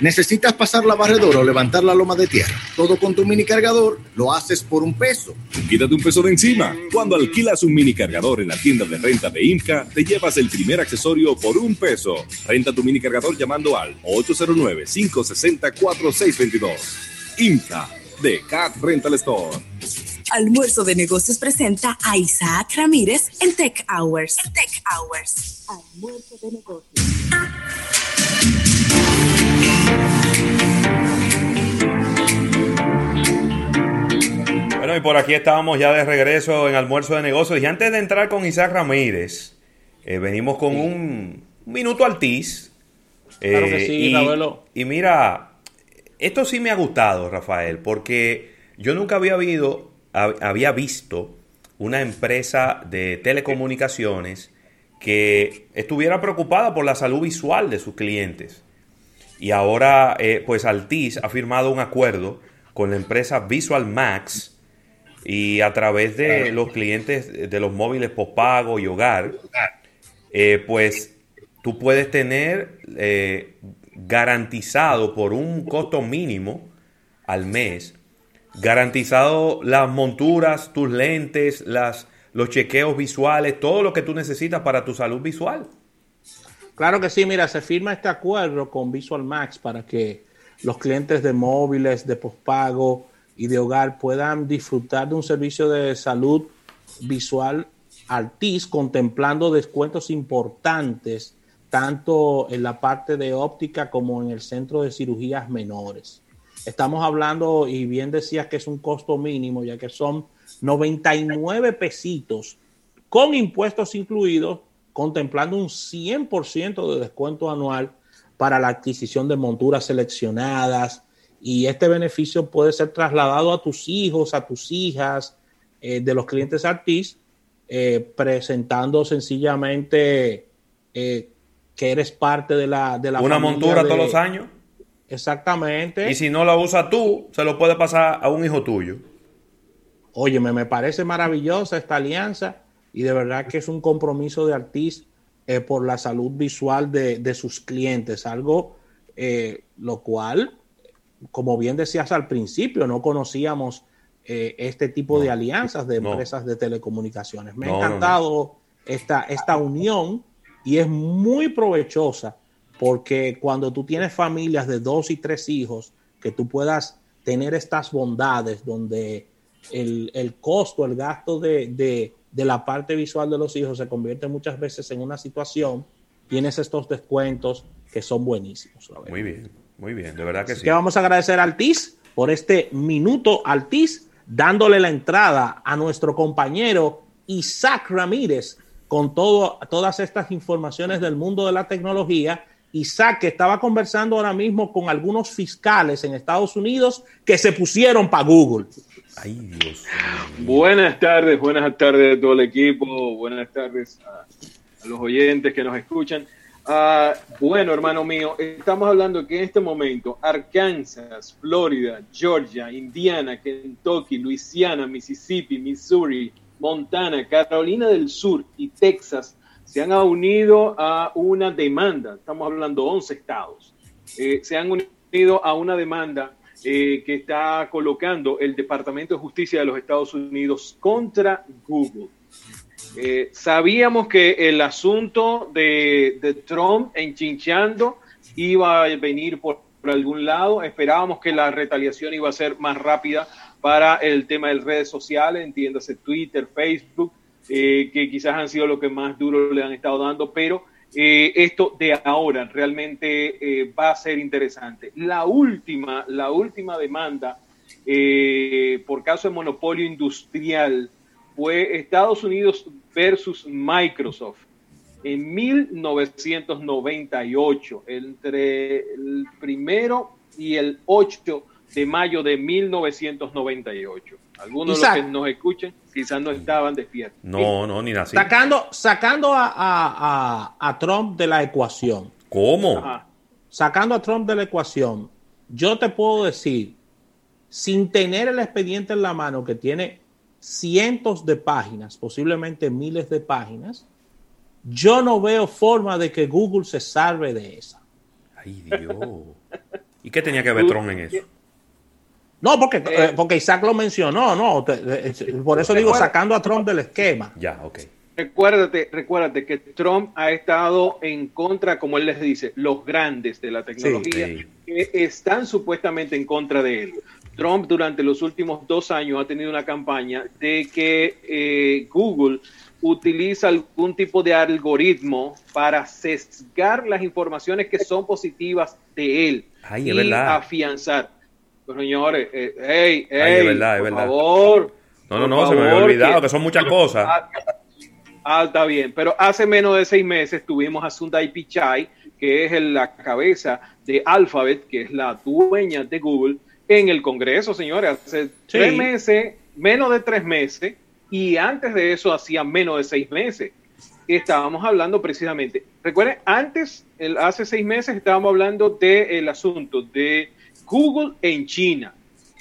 ¿Necesitas pasar la barredora o levantar la loma de tierra? Todo con tu mini cargador lo haces por un peso. Quítate un peso de encima. Cuando alquilas un mini cargador en la tienda de renta de IMCA, te llevas el primer accesorio por un peso. Renta tu mini cargador llamando al 809-560-4622. IMCA de Cat Rental Store. Almuerzo de Negocios presenta a Isaac Ramírez en Tech Hours. Tech Hours. Almuerzo de Negocios. Bueno, y por aquí estábamos ya de regreso en Almuerzo de Negocios. Y antes de entrar con Isaac Ramírez, eh, venimos con un minuto altiz. Claro que sí, y, Ravelo. y mira, esto sí me ha gustado, Rafael, porque yo nunca había, habido, hab- había visto una empresa de telecomunicaciones que estuviera preocupada por la salud visual de sus clientes. Y ahora, eh, pues Altiz ha firmado un acuerdo con la empresa Visual Max y a través de los clientes de los móviles postpago y hogar, eh, pues tú puedes tener eh, garantizado por un costo mínimo al mes, garantizado las monturas, tus lentes, las, los chequeos visuales, todo lo que tú necesitas para tu salud visual. Claro que sí, mira, se firma este acuerdo con Visual Max para que los clientes de móviles, de pospago y de hogar puedan disfrutar de un servicio de salud visual Altis, contemplando descuentos importantes tanto en la parte de óptica como en el centro de cirugías menores. Estamos hablando, y bien decías que es un costo mínimo, ya que son 99 pesitos con impuestos incluidos, contemplando un 100% de descuento anual para la adquisición de monturas seleccionadas. Y este beneficio puede ser trasladado a tus hijos, a tus hijas eh, de los clientes Artis, eh, presentando sencillamente eh, que eres parte de la, de la Una montura de- todos los años. Exactamente. Y si no la usas tú, se lo puede pasar a un hijo tuyo. Óyeme, me parece maravillosa esta alianza y de verdad que es un compromiso de Artis eh, por la salud visual de, de sus clientes, algo eh, lo cual, como bien decías al principio, no conocíamos eh, este tipo de alianzas de no. empresas de telecomunicaciones. Me No, ha encantado Esta, esta unión y es muy provechosa porque cuando tú tienes familias de dos y tres hijos, que tú puedas tener estas bondades donde el, el costo, el gasto de, de- de la parte visual de los hijos se convierte muchas veces en una situación, tienes estos descuentos que son buenísimos. la. Muy bien, muy bien, de verdad que Así sí. que vamos a agradecer a Altiz por este minuto Altiz, dándole la entrada a nuestro compañero Isaac Ramírez con todo, todas estas informaciones del mundo de la tecnología. Isaac, que estaba conversando ahora mismo con algunos fiscales en Estados Unidos que se pusieron para Google. Buenas tardes, buenas tardes a todo el equipo, buenas tardes a, a los oyentes que nos escuchan. Ah, bueno, hermano mío, estamos hablando que en este momento Arkansas, Florida, Georgia, Indiana, Kentucky, Luisiana, Mississippi, Missouri, Montana, Carolina del Sur y Texas se han unido a una demanda, estamos hablando 11 estados, eh, se han unido a una demanda eh, que está colocando el Departamento de Justicia de los Estados Unidos contra Google. Eh, sabíamos que el asunto de, de Trump enchinchando iba a venir por, por algún lado. Esperábamos que la retaliación iba a ser más rápida para el tema de redes sociales, entiéndase Twitter, Facebook, eh, que quizás han sido lo que más duro le han estado dando, pero eh, esto de ahora realmente eh, va a ser interesante. La última, la última demanda eh, por caso de monopolio industrial fue Estados Unidos versus Microsoft en 1998, entre el primero y el 8 de mayo de 1998. Algunos Isaac. de los que nos escuchan quizás no estaban despiertos. No, no, ni nací. Sacando, sacando a, a- a- a Trump de la ecuación. ¿Cómo? Ajá. Sacando a Trump de la ecuación, yo te puedo decir, sin tener el expediente en la mano que tiene cientos de páginas, posiblemente miles de páginas, yo no veo forma de que Google se salve de esa. Ay, Dios. ¿Y qué tenía que ver Trump en eso? No, porque, eh, porque Isaac lo mencionó, no. por eso digo, sacando a Trump del esquema. Ya, ok. Recuérdate, recuérdate que Trump ha estado en contra, como él les dice, los grandes de la tecnología que están supuestamente en contra de él. Trump durante los últimos dos años ha tenido una campaña de que eh, Google utiliza algún tipo de algoritmo para sesgar las informaciones que son positivas de él y afianzar. Señores, eh, hey, hey, verdad, por favor. No, no, no, se me había olvidado que, son muchas cosas. Ah, ah, está bien, pero hace menos de seis meses tuvimos a Sundar Pichai, que es la cabeza de Alphabet, que es la dueña de Google, en el Congreso, señores. Hace tres meses, menos de tres meses, y antes de eso hacía menos de seis meses. Estábamos hablando precisamente, recuerden, antes, el, hace seis meses estábamos hablando del asunto de Google en China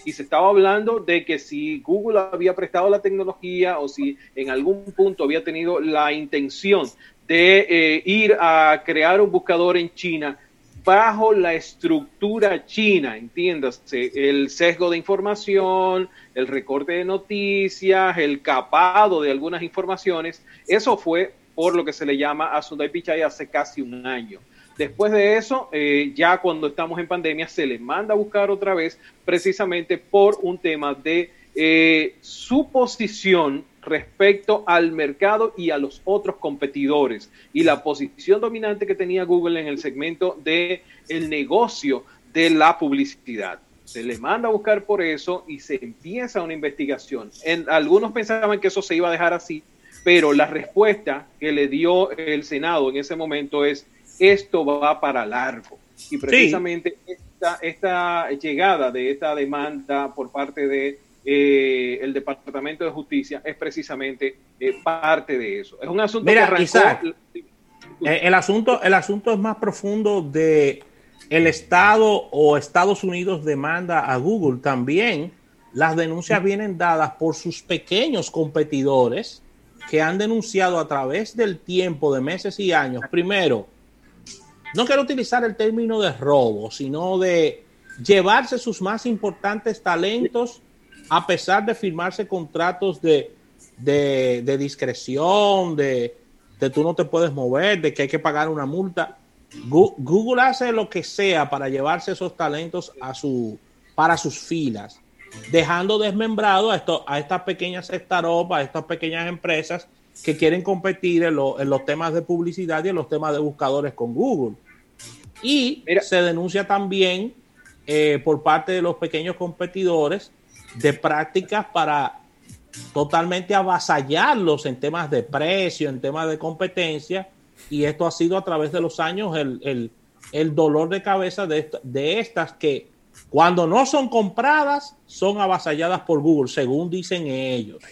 y se estaba hablando de que si Google había prestado la tecnología o si en algún punto había tenido la intención de eh, ir a crear un buscador en China bajo la estructura china, entiéndase, el sesgo de información, el recorte de noticias, el capado de algunas informaciones, eso fue por lo que se le llama a Sundar Pichai hace casi un año. Después de eso, eh, ya cuando estamos en pandemia, se le manda a buscar otra vez precisamente por un tema de eh, su posición respecto al mercado y a los otros competidores y la posición dominante que tenía Google en el segmento de el negocio de la publicidad. Se le manda a buscar por eso y se empieza una investigación. Algunos pensaban que eso se iba a dejar así, pero la respuesta que le dio el Senado en ese momento es esto va para largo. Y precisamente esta, esta llegada de esta demanda por parte de eh, el Departamento de Justicia es precisamente eh, parte de eso. Es un asunto que arrancó, eh, el asunto el asunto es más profundo de el Estado o Estados Unidos demanda a Google también. Las denuncias vienen dadas por sus pequeños competidores que han denunciado a través del tiempo de meses y años. Primero, no quiero utilizar el término de robo, sino de llevarse sus más importantes talentos a pesar de firmarse contratos de, discreción, de, de tú no te puedes mover, de que hay que pagar una multa. Google hace lo que sea para llevarse esos talentos a su, para sus filas, dejando desmembrado a, esto, a estas pequeñas startups, a estas pequeñas empresas que quieren competir en, los temas de publicidad y en los temas de buscadores con Google. Y se denuncia también eh, por parte de los pequeños competidores de prácticas para totalmente avasallarlos en temas de precio, en temas de competencia, y esto ha sido a través de los años el, dolor de cabeza de, de, estas que cuando no son compradas son avasalladas por Google, según dicen ellos.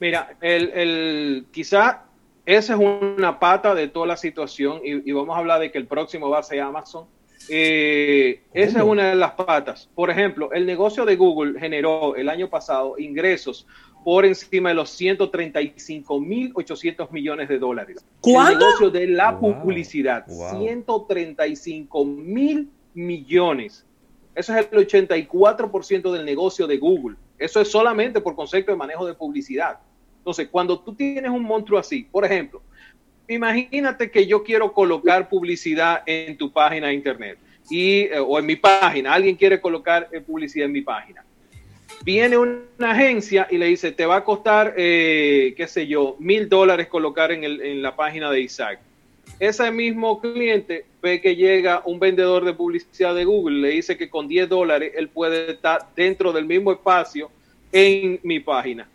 Mira, el, el, quizá esa es una pata de toda la situación y, y, vamos a hablar de que el próximo va a ser Amazon eh, esa es una de las patas. Por ejemplo, el negocio de Google generó el año pasado ingresos por encima de los 135.800 millones de dólares. ¿Cuánto? El negocio de la publicidad, 135 mil millones. Eso es el 84% del negocio de Google. Eso es solamente por concepto de manejo de publicidad. Entonces, cuando tú tienes un monstruo así, por ejemplo, imagínate que yo quiero colocar publicidad en tu página de internet y, eh, o en mi página, alguien quiere colocar eh, publicidad en mi página. Viene una agencia y le dice, te va a costar, eh, qué sé yo, mil dólares colocar en, en la página de Isaac. Ese mismo cliente ve que llega un vendedor de publicidad de Google, le dice que con 10 dólares él puede estar dentro del mismo espacio en mi página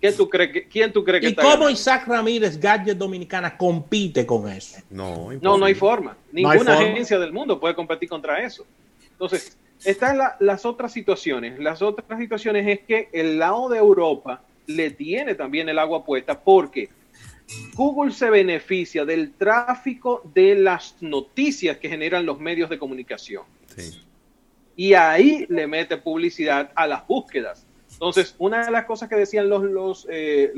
¿Quién tú crees que, quién tú crees que ¿Y cómo Isaac Ramírez, Gadget Dominicana, compite con eso? No, no, no hay forma. Ninguna agencia del mundo puede competir contra eso. Entonces, están las otras situaciones. Las otras situaciones es que el lado de Europa le tiene también el agua puesta porque Google se beneficia del tráfico de las noticias que generan los medios de comunicación. Sí. Y ahí le mete publicidad a las búsquedas. Entonces, una de las cosas que decían los, los, eh,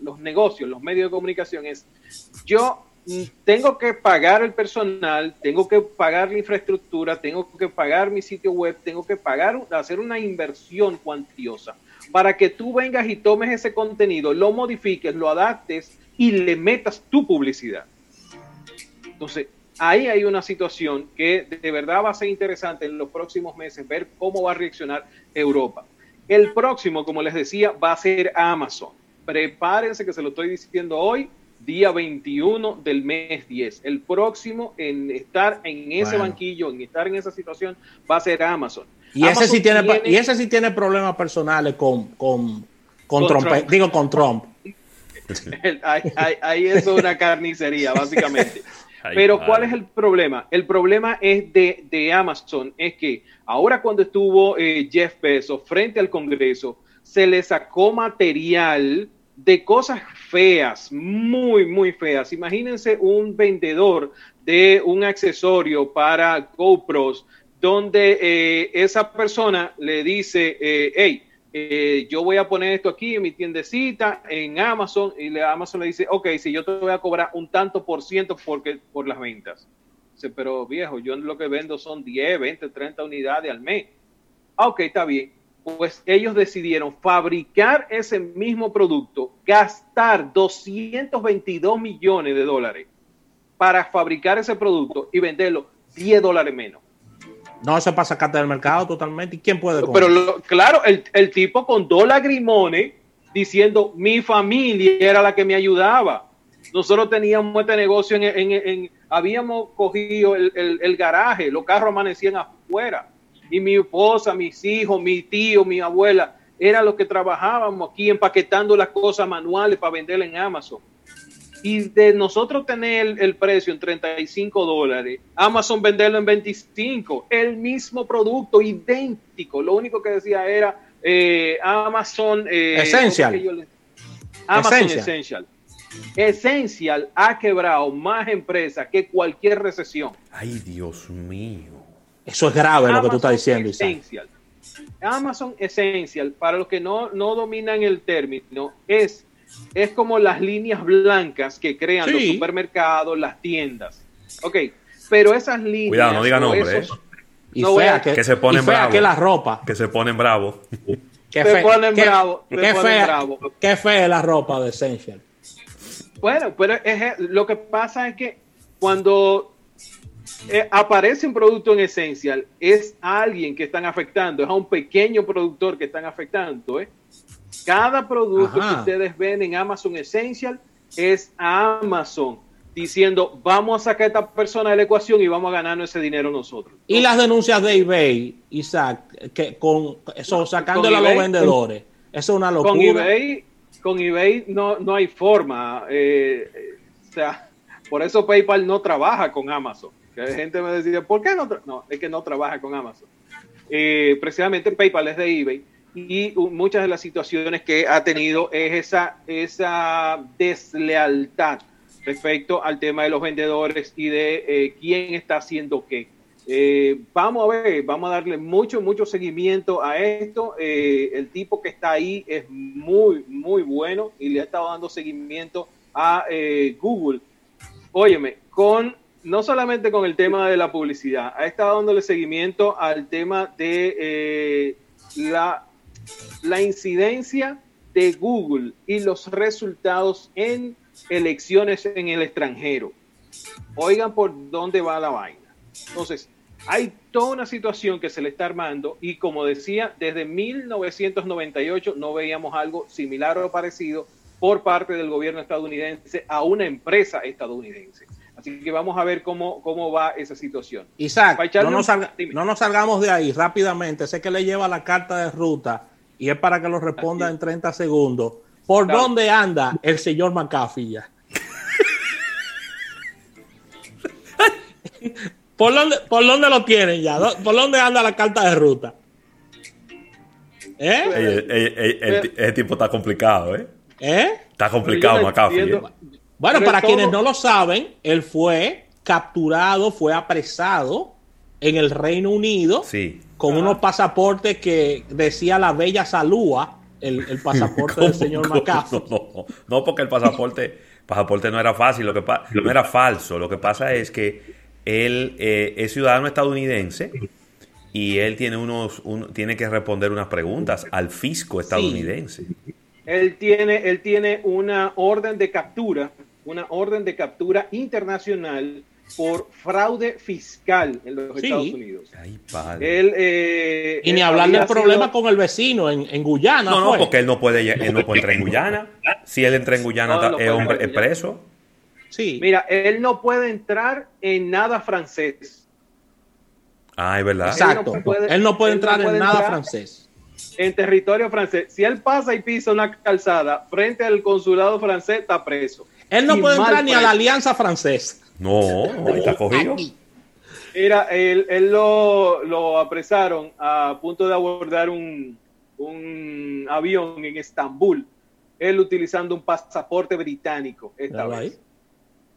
los negocios, los medios de comunicación es, yo tengo que pagar el personal, tengo que pagar la infraestructura, tengo que pagar mi sitio web, tengo que pagar, hacer una inversión cuantiosa para que tú vengas y tomes ese contenido, lo modifiques, lo adaptes y le metas tu publicidad. Entonces, ahí hay una situación que de verdad va a ser interesante en los próximos meses ver cómo va a reaccionar Europa. El próximo, como les decía, va a ser Amazon. Prepárense que se lo estoy diciendo hoy, día 21 del mes 10. El próximo en estar en ese banquillo, en estar en esa situación, va a ser Amazon. Y ese sí tiene, y ese sí tiene problemas personales con, con, con, Trump, digo con Trump. Ahí, es una carnicería, básicamente. Pero ¿cuál es el problema? El problema es de, de Amazon, es que ahora cuando estuvo eh, Jeff Bezos frente al Congreso, se le sacó material de cosas feas, muy, muy feas. Imagínense un vendedor de un accesorio para GoPros, donde eh, esa persona le dice, eh, hey, eh, yo voy a poner esto aquí en mi tiendecita en Amazon y Amazon le dice, ok, si yo te voy a cobrar un tanto por ciento porque, por las ventas. Pero viejo, yo lo que vendo son 10, 20, 30 unidades al mes. Ah, ok, está bien. Pues ellos decidieron fabricar ese mismo producto, gastar 222 millones de dólares para fabricar ese producto y venderlo 10 dólares menos. No, se pasa sacarte del mercado totalmente. ¿Y quién puede Pero claro, el, el, tipo con dos lagrimones diciendo mi familia era la que me ayudaba. Nosotros teníamos este negocio en, en, en habíamos cogido el, el, el, garaje, los carros amanecían afuera. Y mi esposa, mis hijos, mi tío, mi abuela, era los que trabajábamos aquí empaquetando las cosas manuales para venderlas en Amazon y de nosotros tener el, precio en 35 dólares, Amazon venderlo en 25, el mismo producto, idéntico. Lo único que decía era eh, Amazon eh, Essential. Amazon Essential. Essential ha quebrado más empresas que cualquier recesión. Ay, Dios mío. Eso es grave lo que tú estás diciendo. Essential. Amazon Essential, para los que no, no dominan el término, es es como las líneas blancas que crean los supermercados, las tiendas. Ok, pero esas líneas. Cuidado, no diga nombre. ¿eh? Y fea, que, se ponen bravos. Que la ropa. Que se ponen bravos. Que se ponen bravos. Qué fea, qué fea la ropa de Essential. Bueno, pero es, lo que pasa es que cuando eh, aparece un producto en Essential, es alguien que están afectando, es a un pequeño productor que están afectando, ¿eh? Cada producto que ustedes ven en Amazon Essential es Amazon diciendo vamos a sacar a esta persona de la ecuación y vamos a ganar ese dinero nosotros. Y las denuncias de eBay, Isaac, que con eso sacándole a los vendedores, eso es una locura. Con eBay, con eBay no, no hay forma. Eh, o sea, por eso PayPal no trabaja con Amazon. Que gente me decía, ¿por qué no? No, es que no trabaja con Amazon. Eh, precisamente PayPal es de eBay y muchas de las situaciones que ha tenido es esa, esa deslealtad respecto al tema de los vendedores y de eh, quién está haciendo qué. Eh, vamos a ver, vamos a darle mucho, mucho seguimiento a esto. Eh, el tipo que está ahí es muy, muy bueno y le ha estado dando seguimiento a Google. Óyeme, con no solamente con el tema de la publicidad, ha estado dándole seguimiento al tema de la la incidencia de Google y los resultados en elecciones en el extranjero. Oigan por dónde va la vaina. Entonces, hay toda una situación que se le está armando y como decía, desde 1998 no veíamos algo similar o parecido por parte del gobierno estadounidense a una empresa estadounidense. Así que vamos a ver cómo, cómo va esa situación. Isaac, no nos, no nos, salgamos de ahí rápidamente. Sé que le lleva la carta de ruta y es para que lo responda en 30 segundos. ¿Por dónde anda el señor McAfee ¿Por dónde, ¿Por dónde lo tienen ya? ¿Por dónde anda la carta de ruta? ¿Eh? ese tipo está complicado, ¿eh? ¿Eh? Está complicado, McAfee. Bueno, para quienes no lo saben, él fue capturado, fue apresado en el Reino Unido. Sí con unos pasaportes que decía la bella Salúa, el, pasaporte del señor McAfee. No, no, porque el pasaporte, pasaporte no era fácil, lo que pa- no era falso. Lo que pasa es que él eh, es ciudadano estadounidense y él tiene unos un- tiene que responder unas preguntas al fisco estadounidense. Él tiene, él tiene una orden de captura, una orden de captura internacional por fraude fiscal en los Sí. Estados Unidos. Padre. Él, eh, Y ni él hablar del problema sido- con el vecino en, en Guyana. No, no, fue. porque él no puede él no puede entrar en Guyana. Si él entra en Guyana No, no es hombre es preso. Sí. Mira, él no puede entrar en nada francés. Ah, es verdad. Exacto. Él no puede- él no puede él no entrar en nada entrar. francés. En territorio francés. Si él pasa y pisa una calzada frente al consulado francés, está preso. Él no Y puede entrar ni a la. Alianza Francesa. No, ahí está cogido. Mira, él, él lo, lo apresaron a punto de abordar un, un avión en Estambul, él utilizando un pasaporte británico esta vez.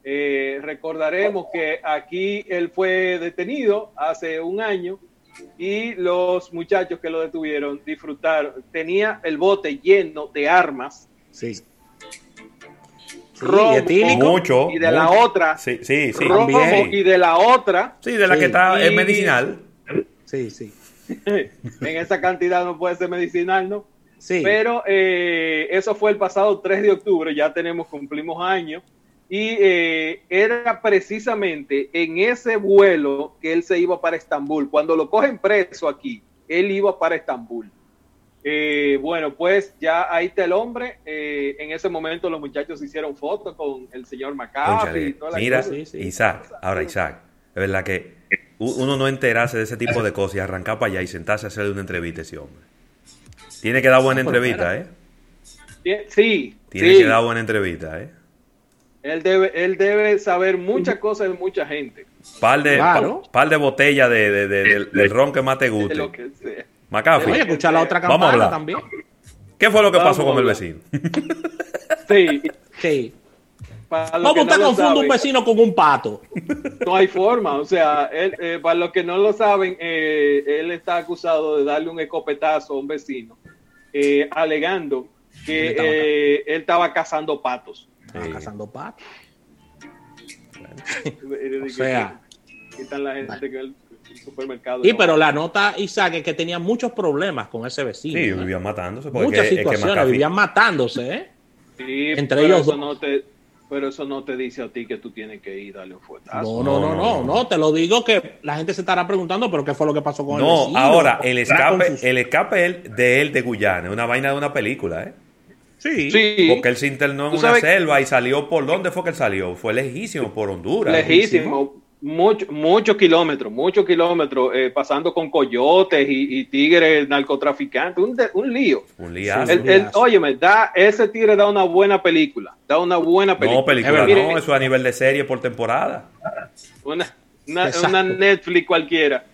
Eh, recordaremos que aquí él fue detenido hace un año y los muchachos que lo detuvieron disfrutaron. Tenía el bote lleno de armas. Sí. Mucho, y de la otra Sí, sí, sí. rojo También. y de la otra Sí, de la que está Y- es medicinal. Sí, sí. en esa cantidad no puede ser medicinal, ¿no? Sí. Pero eh, eso fue el pasado 3 de octubre, ya tenemos, cumplimos años, y eh, era precisamente en ese vuelo que él se iba para Estambul. Cuando lo cogen preso aquí, él iba para Estambul. Eh, bueno, pues ya ahí está el hombre. eh, en ese momento los muchachos hicieron fotos con el señor McCarthy y toda la Mira, cosa. Isaac, ahora Isaac, es verdad que uno no enterarse de ese tipo de cosas y arrancar para allá y sentarse a hacerle una entrevista a ese hombre. Tiene que dar buena entrevista, ¿eh? Sí, Tiene sí. que dar buena entrevista, ¿eh? Él debe, él debe saber muchas cosas de mucha gente. Par de, Claro. pa- par de botellas de, de- de- del, del ron que más te De guste. lo que sea. McAfee. Voy a escuchar la otra Vamos a campana hablar. también. ¿Qué fue lo que Vamos pasó con el vecino? Sí. Sí. ¿Cómo usted no confunde un vecino con un pato? No hay forma. O sea, él, eh, para los que no lo saben, eh, él está acusado de darle un escopetazo a un vecino, eh, alegando que Él estaba eh, él estaba cazando patos. Estaba cazando patos. O sea. quitan la gente que el, supermercado. Y no. pero la nota, Isaac, es que tenía muchos problemas con ese vecino. Sí, ¿eh? vivían matándose. porque Muchas es que situaciones, McAfee- vivían matándose, ¿eh? Sí, entre pero ellos eso dos. no te, pero eso no te dice a ti que tú tienes que ir a darle un fuetazo. No, no, no, no, no, te lo digo que la gente se estará preguntando, pero ¿qué fue lo que pasó con el No, ahora, el escape, el escape él- de él de Guyana, una vaina de una película, ¿eh? Sí. Sí. Porque él se internó en una selva y salió por dónde fue que él salió. Fue lejísimo, por Honduras. Lejísimo, mucho- muchos kilómetros, muchos kilómetros, eh, pasando con coyotes y, y tigres narcotraficantes, un, de- un lío. Un liazo. El- el- óyeme, da, ese tigre da una buena película, da una buena película. No, película no, eso es a nivel de serie por temporada. Una, una- una Netflix cualquiera.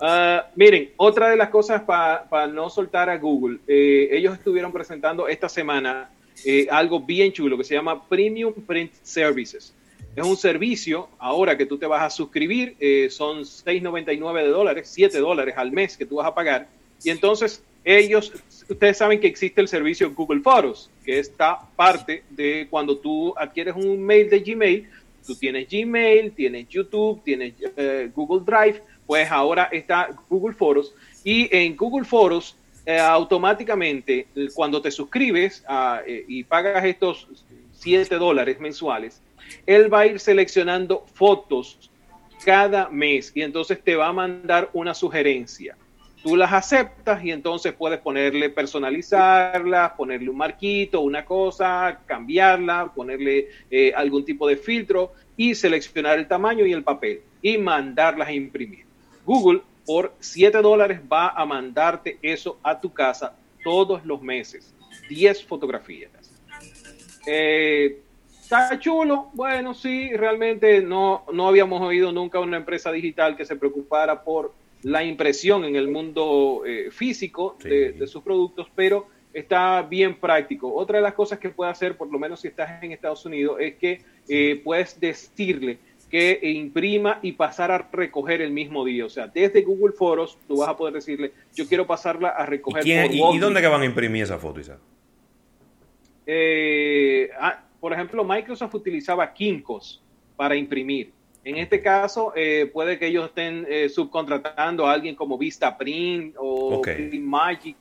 Ah, miren, otra de las cosas para no soltar a Google, eh, ellos estuvieron presentando esta semana eh, algo bien chulo que se llama Premium Print Services. Es un servicio, ahora que tú te vas a suscribir, eh, son 6,99 de dólares, 7 dólares al mes que tú vas a pagar. Y entonces ellos, ustedes saben que existe el servicio Google Photos, que está parte de cuando tú adquieres un mail de Gmail, tú tienes Gmail, tienes YouTube, tienes eh, Google Drive, pues ahora está Google Photos. Y en Google Photos, eh, automáticamente, cuando te suscribes ah, eh, y pagas estos 7 dólares mensuales, él va a ir seleccionando fotos cada mes y entonces te va a mandar una sugerencia. Tú las aceptas y entonces puedes ponerle personalizarlas, ponerle un marquito, una cosa, cambiarla, ponerle eh, algún tipo de filtro y seleccionar el tamaño y el papel y mandarlas a imprimir. Google por 7 dólares va a mandarte eso a tu casa todos los meses. 10 fotografías. Eh, Está chulo, bueno, sí, realmente no, no habíamos oído nunca una empresa digital que se preocupara por la impresión en el mundo eh, físico de, de sus productos, pero está bien práctico. Otra de las cosas que puede hacer, por lo menos si estás en Estados Unidos, es que eh, puedes decirle que imprima y pasar a recoger el mismo día. O sea, desde Google Foros tú vas a poder decirle, yo quiero pasarla a ¿Y, recoger quién- por y- dónde que van a imprimir esa foto, Isaac? Eh, ah, por ejemplo, Microsoft utilizaba Kinkos para imprimir. En este caso, eh, puede que ellos estén eh, subcontratando a alguien como Vistaprint o Ok. Magic,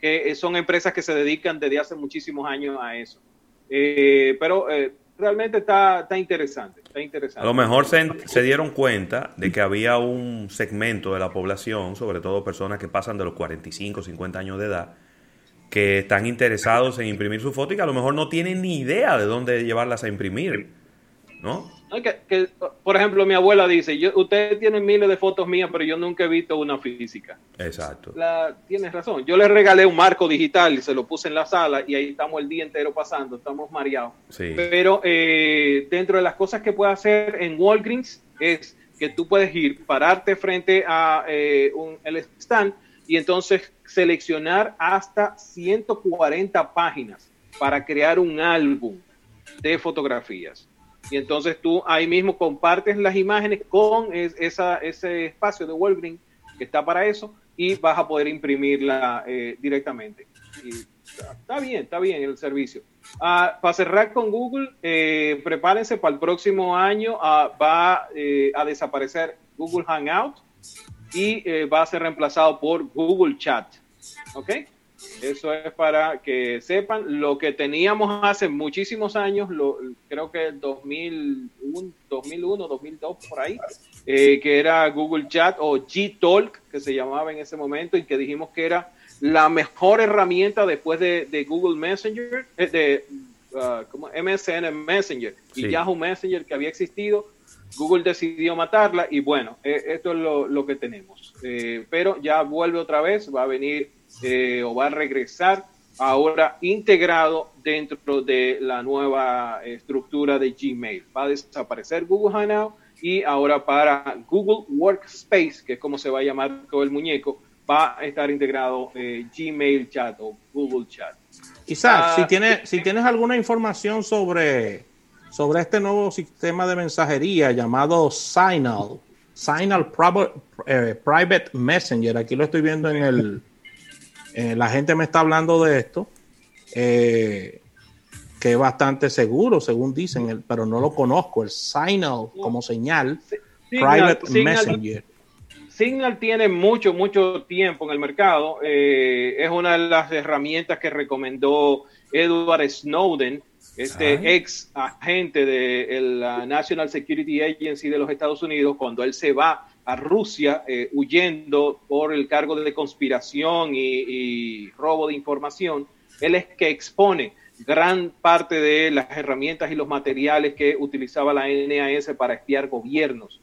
que eh, son empresas que se dedican desde hace muchísimos años a eso. Eh, pero realmente está, está interesante, está interesante. A lo mejor se, se dieron cuenta de que había un segmento de la población, sobre todo personas que pasan de los 45, 50 años de edad, que están interesados en imprimir su foto y que a lo mejor no tienen ni idea de dónde llevarlas a imprimir, ¿no? No, que- que, por ejemplo, mi abuela dice, yo, ustedes tienen miles de fotos mías, pero yo nunca he visto una física. Exacto. La, tienes razón. Yo le regalé un marco digital y se lo puse en la sala y ahí estamos el día entero pasando, estamos mareados. Sí. Pero eh, dentro de las cosas que puede hacer en Walgreens es que tú puedes ir, pararte frente a eh, un, el stand y entonces seleccionar hasta 140 páginas para crear un álbum de fotografías. Y entonces tú ahí mismo compartes las imágenes con ese espacio de Walgreens que está para eso y vas a poder imprimirla eh, directamente. Y está, está bien, está bien el servicio. Ah, para cerrar con Google, eh, prepárense para el próximo año, ah, va eh, a desaparecer Google Hangout y eh, va a ser reemplazado por Google Chat. ¿Ok? Eso es para que sepan lo que teníamos hace muchísimos años, lo, creo que 2001, 2001, 2002, por ahí, eh, que era Google Chat o G-Talk, que se llamaba en ese momento, y que dijimos que era la mejor herramienta después de, de Google Messenger, eh, de uh, ¿cómo? MSN Messenger y Sí. Yahoo Messenger que había existido. Google decidió matarla y bueno, eh, esto es lo, lo que tenemos. Eh, pero ya vuelve otra vez, va a venir eh, o va a regresar ahora integrado dentro de la nueva estructura de Gmail. Va a desaparecer Google Hangout y ahora para Google Workspace, que es como se va a llamar todo el muñeco, va a estar integrado eh, Gmail Chat o Google Chat. Ah, si, tienes, si tienes alguna información sobre, sobre este nuevo sistema de mensajería llamado Signal, Signal eh, Private Messenger, aquí lo estoy viendo en el... eh, la gente me está hablando de esto, eh, que es bastante seguro, según dicen, el- pero no lo conozco, el Signal como señal, Signal- Private Signal- Messenger. Signal tiene mucho, mucho tiempo en el mercado. Eh, es una de las herramientas que recomendó Edward Snowden, este Ay. ex agente de la National Security Agency de los Estados Unidos, cuando él se va a Rusia eh, huyendo por el cargo de conspiración y, y robo de información. Él es que expone gran parte de las herramientas y los materiales que utilizaba la NAS para espiar gobiernos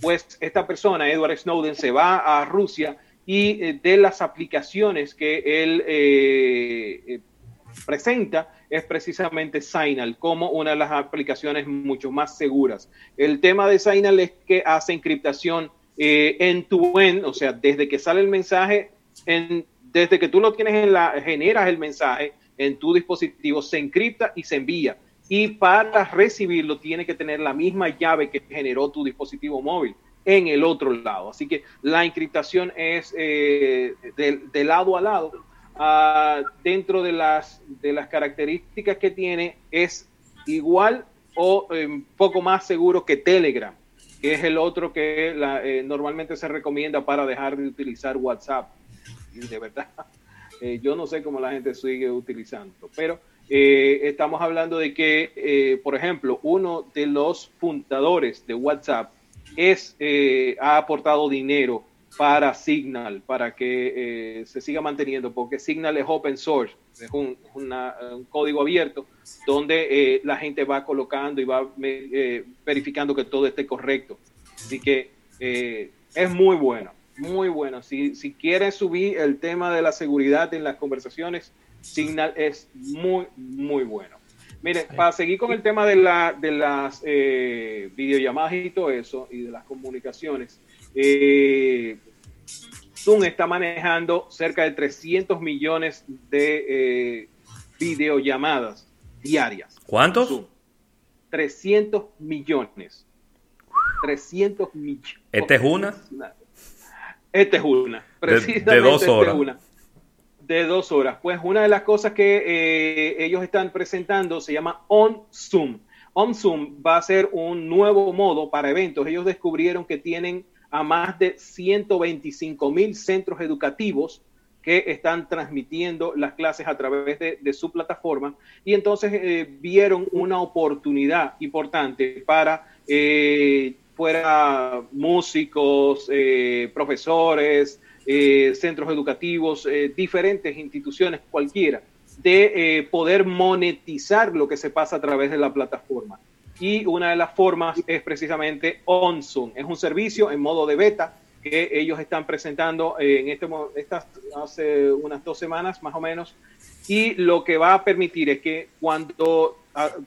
pues esta persona, Edward Snowden, se va a Rusia y eh, de las aplicaciones que él eh, presenta es precisamente Signal como una de las aplicaciones mucho más seguras. El tema de Signal es que hace encriptación eh, end-to-end, o sea, desde que sale el mensaje, en- desde que tú lo tienes en la, generas el mensaje en tu dispositivo, se encripta y se envía y para recibirlo tiene que tener la misma llave que generó tu dispositivo móvil en el otro lado. Así que la encriptación es eh, de lado a lado. Ah, dentro de las, de las características que tiene es igual o un poco más seguro que Telegram, que es el otro que la- eh, normalmente se recomienda para dejar de utilizar WhatsApp. Y de verdad, eh, yo no sé cómo la gente sigue utilizando, pero eh, estamos hablando de que, eh, por ejemplo, uno de los fundadores de WhatsApp es, eh, ha aportado dinero para Signal, para que eh, se siga manteniendo, porque Signal es open source, es un, una- un código abierto donde eh, la gente va colocando y va eh, verificando que todo esté correcto. Así que eh, es muy bueno, muy bueno. Si, si quieres subir el tema de la seguridad en las conversaciones, Signal es muy, muy bueno. Mire, para seguir con el tema de, la, de las eh, videollamadas y todo eso, y de las comunicaciones, eh, Zoom está manejando cerca de 300 millones de eh, videollamadas diarias. ¿Cuántos? Zoom. 300 millones. 300 millones. ¿Esta es una? Esta es una. De- de Precisamente dos es horas. una. de dos horas. Pues una de las cosas que eh, ellos están presentando se llama On Zoom. On Zoom va a ser un nuevo modo para eventos. Ellos descubrieron que tienen a más de 125 mil centros educativos que están transmitiendo las clases a través de, su plataforma y entonces eh, vieron una oportunidad importante para eh, fuera músicos, eh, profesores, centros educativos, diferentes instituciones, cualquiera, de poder monetizar lo que se pasa a través de la plataforma. Y una de las formas es precisamente OnZoom. Es un servicio en modo de beta que ellos están presentando en este estas hace unas dos semanas más o menos y lo que va a permitir es que cuando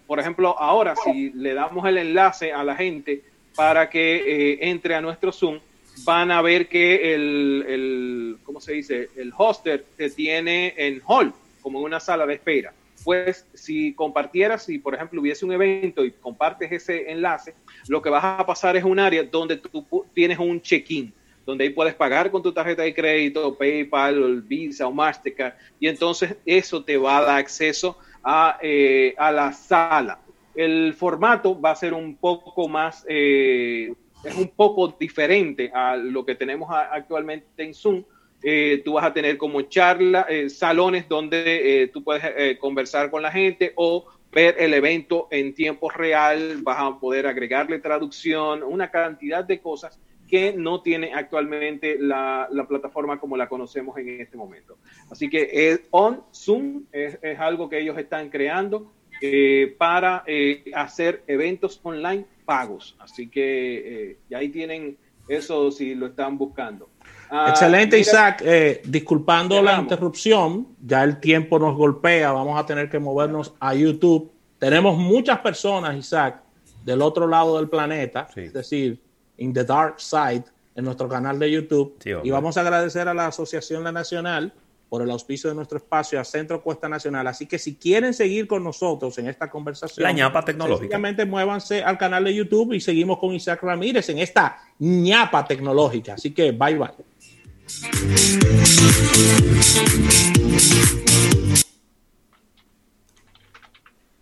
por ejemplo ahora si le damos el enlace a la gente para que eh, entre a nuestro Zoom van a ver que el, el ¿cómo se dice? el hoster te tiene en hall como en una sala de espera pues si compartieras, si por ejemplo hubiese un evento y compartes ese enlace, lo que vas a pasar es un área donde tú tienes un check-in donde ahí puedes pagar con tu tarjeta de crédito, PayPal, Visa o Mastercard, y entonces eso te va a dar acceso a, eh, la sala. El formato va a ser un poco más, eh, es un poco diferente a lo que tenemos actualmente en Zoom. Eh, tú vas a tener como charla, salones donde tú puedes conversar con la gente o ver el evento en tiempo real, vas a poder agregarle traducción, una cantidad de cosas que no tiene actualmente la, plataforma como la conocemos en este momento. Así que es On Zoom es, algo que ellos están creando eh, para eh, hacer eventos online pagos. Así que eh, ahí tienen eso si lo están buscando. Ah, Excelente, Isaac. disculpando la interrupción, ya el tiempo nos golpea, vamos a tener que movernos a YouTube. Tenemos muchas personas, Isaac, del otro lado del planeta, es decir, In the Dark Side en nuestro canal de YouTube. y vamos a agradecer a la Asociación La Nacional por el auspicio de nuestro espacio a Centro Cuesta Nacional. Así que si quieren seguir con nosotros en esta conversación, la ñapa tecnológica. muévanse al canal de YouTube y seguimos con Isaac Ramírez en esta ñapa tecnológica. Así que bye bye.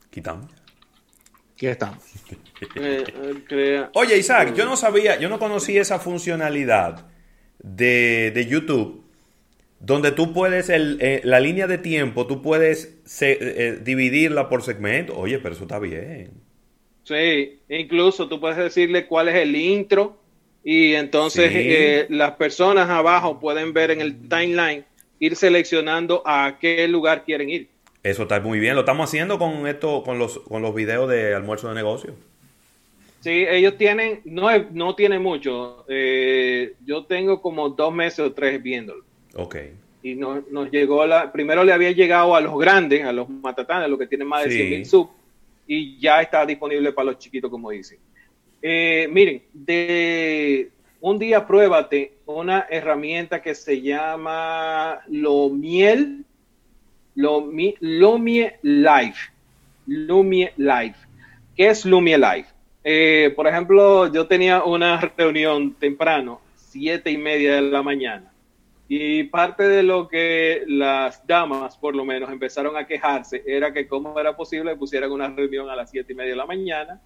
Quitamos. Aquí estamos. Eh, eh, Oye, Isaac, yo no sabía, yo no conocí esa funcionalidad de, YouTube donde tú puedes, eh, la línea de tiempo, tú puedes dividirla por segmento. Oye, pero eso está bien. Sí, incluso tú puedes decirle cuál es el intro y entonces las personas abajo pueden ver en el timeline, ir seleccionando a qué lugar quieren ir. Eso está muy bien. Lo estamos haciendo con esto, con los, con los videos de almuerzo de negocio. Sí, ellos tienen, no, no tiene mucho. Eh, yo tengo como dos meses o tres viéndolo. Ok. Y nos, llegó la, primero le había llegado a los grandes, a los matatanes, a los que tienen más de 100 mil sub, y ya está disponible para los chiquitos, como dicen. Eh, miren, de un día pruébate una herramienta que se llama Lomiel, Lomie, Lomie Live. Lumie Live. ¿Qué es Lumie Live? Eh, por ejemplo, yo tenía una reunión temprano, siete y media de la mañana, y parte de lo que las damas, por lo menos, empezaron a quejarse era que cómo era posible que pusieran una reunión a las siete y media de la mañana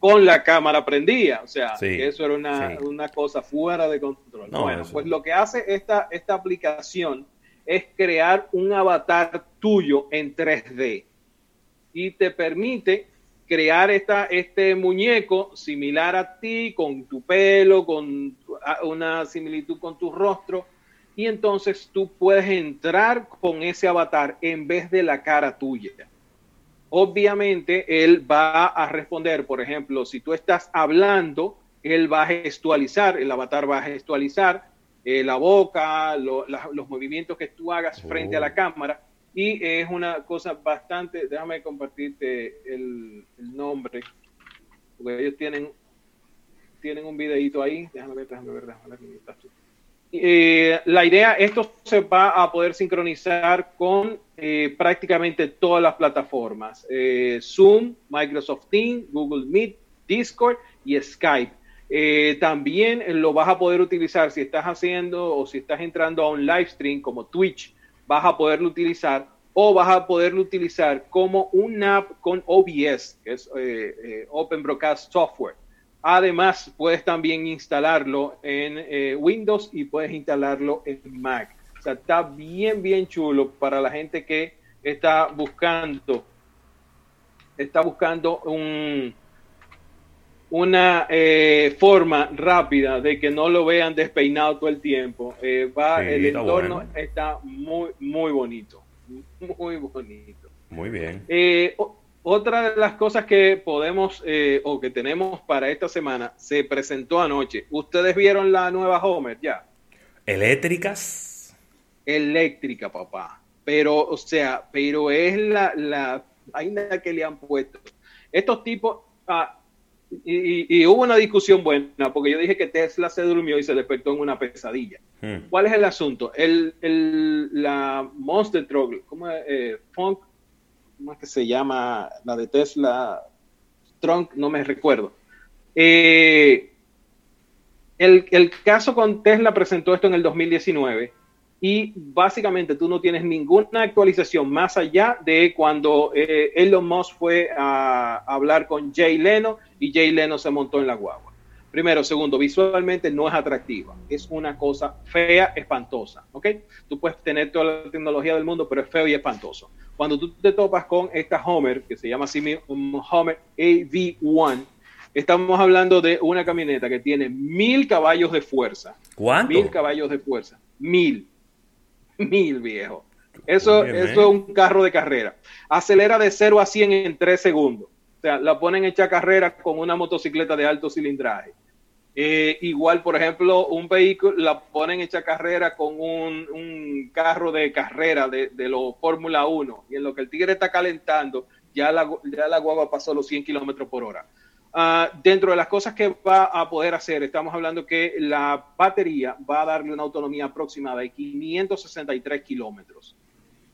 con la cámara prendida. O sea, que eso era una, cosa fuera de control. bueno, pues lo que hace esta, esta aplicación es crear un avatar tuyo en 3D y te permite crear esta, este muñeco similar a ti, con tu pelo, con una similitud con tu rostro, y entonces tú puedes entrar con ese avatar en vez de la cara tuya. Obviamente él va a responder, por ejemplo, si tú estás hablando, él va a gestualizar, el avatar va a gestualizar eh, la boca, los movimientos que tú hagas frente a la oh. cámara y es una cosa bastante, déjame compartirte el, nombre, porque ellos tienen, tienen un videito ahí, déjame ver, déjame ver, déjame ver, eh, la idea, esto se va a poder sincronizar con eh, prácticamente todas las plataformas, eh, Zoom, Microsoft Teams, Google Meet, Discord y Skype. también lo vas a poder utilizar si estás haciendo o si estás entrando a un live stream como Twitch vas a poderlo utilizar o vas a poderlo utilizar como un app con OBS, que es Open Broadcast Software. Además, puedes también instalarlo en eh, Windows y puedes instalarlo en Mac. O sea, está bien, bien chulo para la gente que está buscando, está buscando un, una forma rápida de que no lo vean despeinado todo el tiempo. va, el entorno está muy, muy bonito. Muy bonito. Muy bien. Eh, otra de las cosas que podemos eh, o que tenemos para esta semana se presentó anoche. ¿Ustedes vieron la nueva Homer ya? ¿Eléctricas? Eléctrica, papá. Pero, o sea, pero es la, la vaina que le han puesto. Estos tipos, ah, y, hubo una discusión buena, porque yo dije que Tesla se durmió y se despertó en una pesadilla. Hmm. ¿Cuál es el asunto? El, la Monster Truck, ¿cómo es? Eh, Funk, ¿cómo es que se llama? La de Tesla, Trunk, no me recuerdo. Eh, el, el, caso con Tesla presentó esto en el 2019 y básicamente tú no tienes ninguna actualización más allá de cuando eh, Elon Musk fue a, hablar con Jay Leno y Jay Leno se montó en la guagua. Primero, segundo, visualmente no es atractiva, es una cosa fea, espantosa, ¿ok? Tú puedes tener toda la tecnología del mundo, pero es feo y espantoso. Cuando tú te topas con esta Homer, que se llama así Homer AV1, estamos hablando de una camioneta que tiene mil caballos de fuerza. ¿Cuánto? Mil caballos de fuerza, mil mil, viejo. Eso, eso es un carro de carrera. Acelera de 0 a 100 en 3 segundos. O sea, la ponen hecha carrera con una motocicleta de alto cilindraje. Eh, igual, por ejemplo, un vehículo la ponen hecha carrera con un, carro de carrera de, de los Fórmula 1 y en lo que el tigre está calentando, ya la, ya la guagua pasó los 100 kilómetros por hora. Ah, dentro de las cosas que va a poder hacer, estamos hablando que la batería va a darle una autonomía aproximada de 563 kilómetros.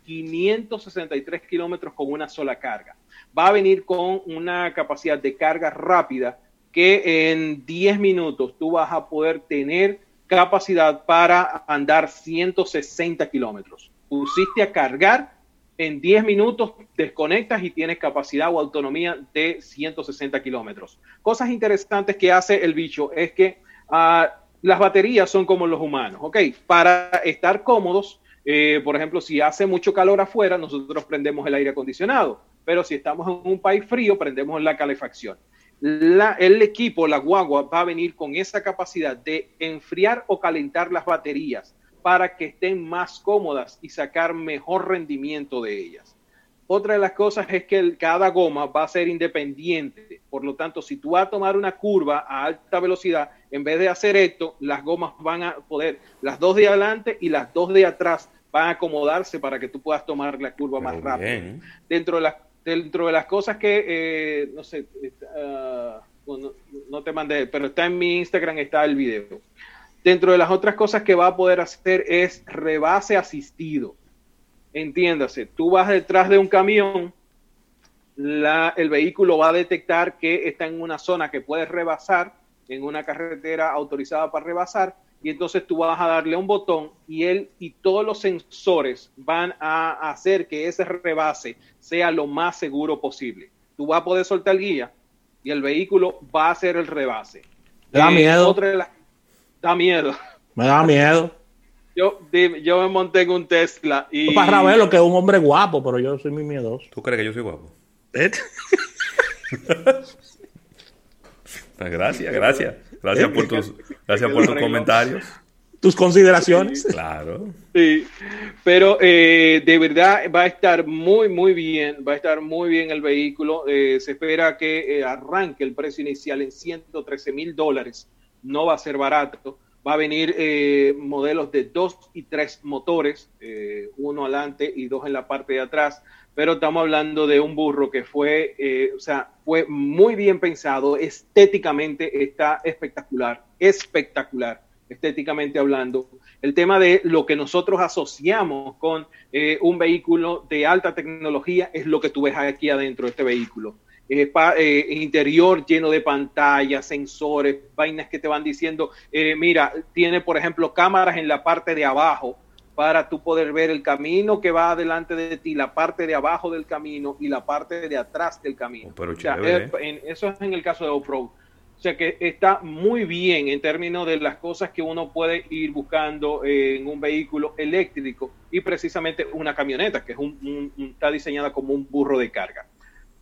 563 kilómetros con una sola carga. Va a venir con una capacidad de carga rápida que en 10 minutos tú vas a poder tener capacidad para andar 160 kilómetros. Pusiste a cargar en 10 minutos desconectas y tienes capacidad o autonomía de 160 kilómetros. Cosas interesantes que hace el bicho es que ah, las baterías son como los humanos, ¿ok? Para estar cómodos, eh, por ejemplo, si hace mucho calor afuera, nosotros prendemos el aire acondicionado, pero si estamos en un país frío, prendemos la calefacción. El equipo, la guagua, va a venir con esa capacidad de enfriar o calentar las baterías para que estén más cómodas y sacar mejor rendimiento de ellas. Otra de las cosas es que cada goma va a ser independiente, por lo tanto, si tú vas a tomar una curva a alta velocidad, en vez de hacer esto, las gomas van a poder, las dos de adelante y las dos de atrás van a acomodarse para que tú puedas tomar la curva más rápido. Dentro de las dentro de las cosas que, eh, no sé, no te mandé, pero está en mi Instagram, está el video. Dentro de las otras cosas que va a poder hacer es rebase asistido. Entiéndase, tú vas detrás de un camión, el vehículo va a detectar que está en una zona que puedes rebasar, en una carretera autorizada para rebasar, y entonces tú vas a darle un botón y él y todos los sensores van a hacer que ese rebase sea lo más seguro posible. Tú vas a poder soltar el guía y el vehículo va a hacer el rebase. Da miedo. Otra Da miedo. Me da miedo. Yo, yo me monté en un Tesla y... Para verlo que es un hombre guapo, pero yo soy muy miedoso. ¿Tú crees que yo soy guapo? ¿Eh? gracias, gracias. Gracias por tus, gracias por tus comentarios. Tus consideraciones. Claro. Sí, pero eh, de verdad va a estar muy, muy bien. Va a estar muy bien el vehículo. Eh, se espera que arranque el precio inicial en 113 mil dólares no va a ser barato. Va a venir eh, modelos de dos y tres motores, eh, uno adelante y dos en la parte de atrás, pero estamos hablando de un burro que fue, eh, o sea, fue muy bien pensado, estéticamente está espectacular, espectacular, estéticamente hablando. El tema de lo que nosotros asociamos con un vehículo de alta tecnología es lo que tú ves aquí adentro de este vehículo eh, eh, interior lleno de pantallas, sensores, vainas que te van diciendo, eh, mira, tiene por ejemplo cámaras en la parte de abajo para tú poder ver el camino que va delante de ti, la parte de abajo del camino y la parte de atrás del camino. pero O sea, en- eso es en el caso de off-road. O sea que está muy bien en términos de las cosas que uno puede ir buscando en un vehículo eléctrico y precisamente una camioneta, que es un- está diseñada como un burro de carga.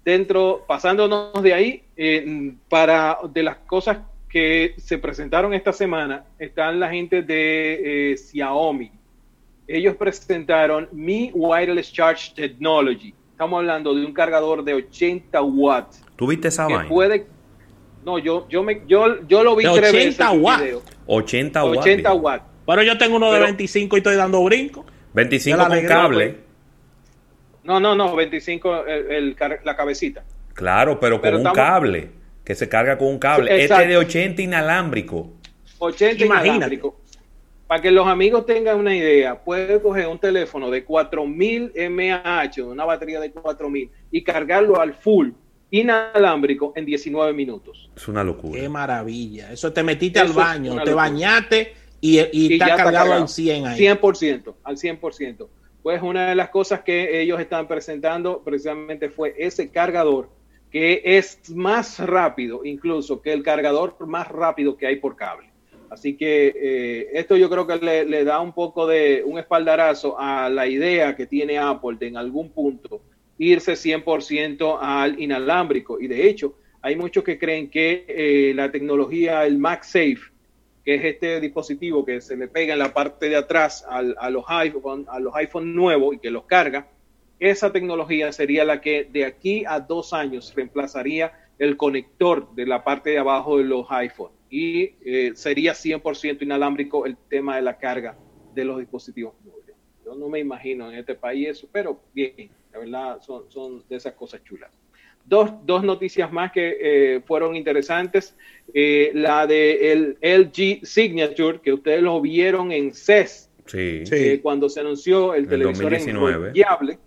Dentro, pasándonos de ahí, eh, para de las cosas que se presentaron esta semana, están la gente de eh, Xiaomi. Ellos presentaron Mi Wireless Charge Technology. Estamos hablando de un cargador de 80 watts ¿Tuviste esa que vaina? puede no yo yo me yo, yo lo vi De tres 80 veces en watts. video. 80 watts. 80 viejo. watts Pero yo tengo uno de Pero- 25 y estoy dando brinco. 25 De la con cable. No no no 25 el, la cabecita Claro, pero con Pero un estamos- cable. Que se carga con un cable. Sí, este exacto. de 80 inalámbrico. 80 Imagínate. inalámbrico para que los amigos tengan una idea puede coger un teléfono de 4000 mAh una batería de 4000 y cargarlo al full inalámbrico en 19 minutos Es una locura. Qué maravilla. Eso te metiste Eso al baño, te locura. bañaste y, y y está ya está cargado cargado. al 100 ahí. 100%, al 100%. Pues una de las cosas que ellos están presentando precisamente fue ese cargador que es más rápido incluso que el cargador más rápido que hay por cable. Así que eh, esto yo creo que le, da un poco de un espaldarazo a la idea que tiene Apple de en algún punto irse 100% al inalámbrico. Y de hecho, hay muchos que creen que eh, la tecnología, el MagSafe, que es este dispositivo que se le pega en la parte de atrás al- a, los iPhone, a los iPhone nuevos y que los carga, esa tecnología sería la que de aquí a dos años reemplazaría el conector de la parte de abajo de los iPhone y eh, sería 100% inalámbrico el tema de la carga de los dispositivos móviles. Yo no me imagino en este país eso, pero bien, la verdad son, son de esas cosas chulas. Dos, dos noticias más que eh, fueron interesantes. Eh, la de el LG Signature, que ustedes lo vieron en CES, Sí. eh, cuando se anunció el El televisor 2019. enrollable.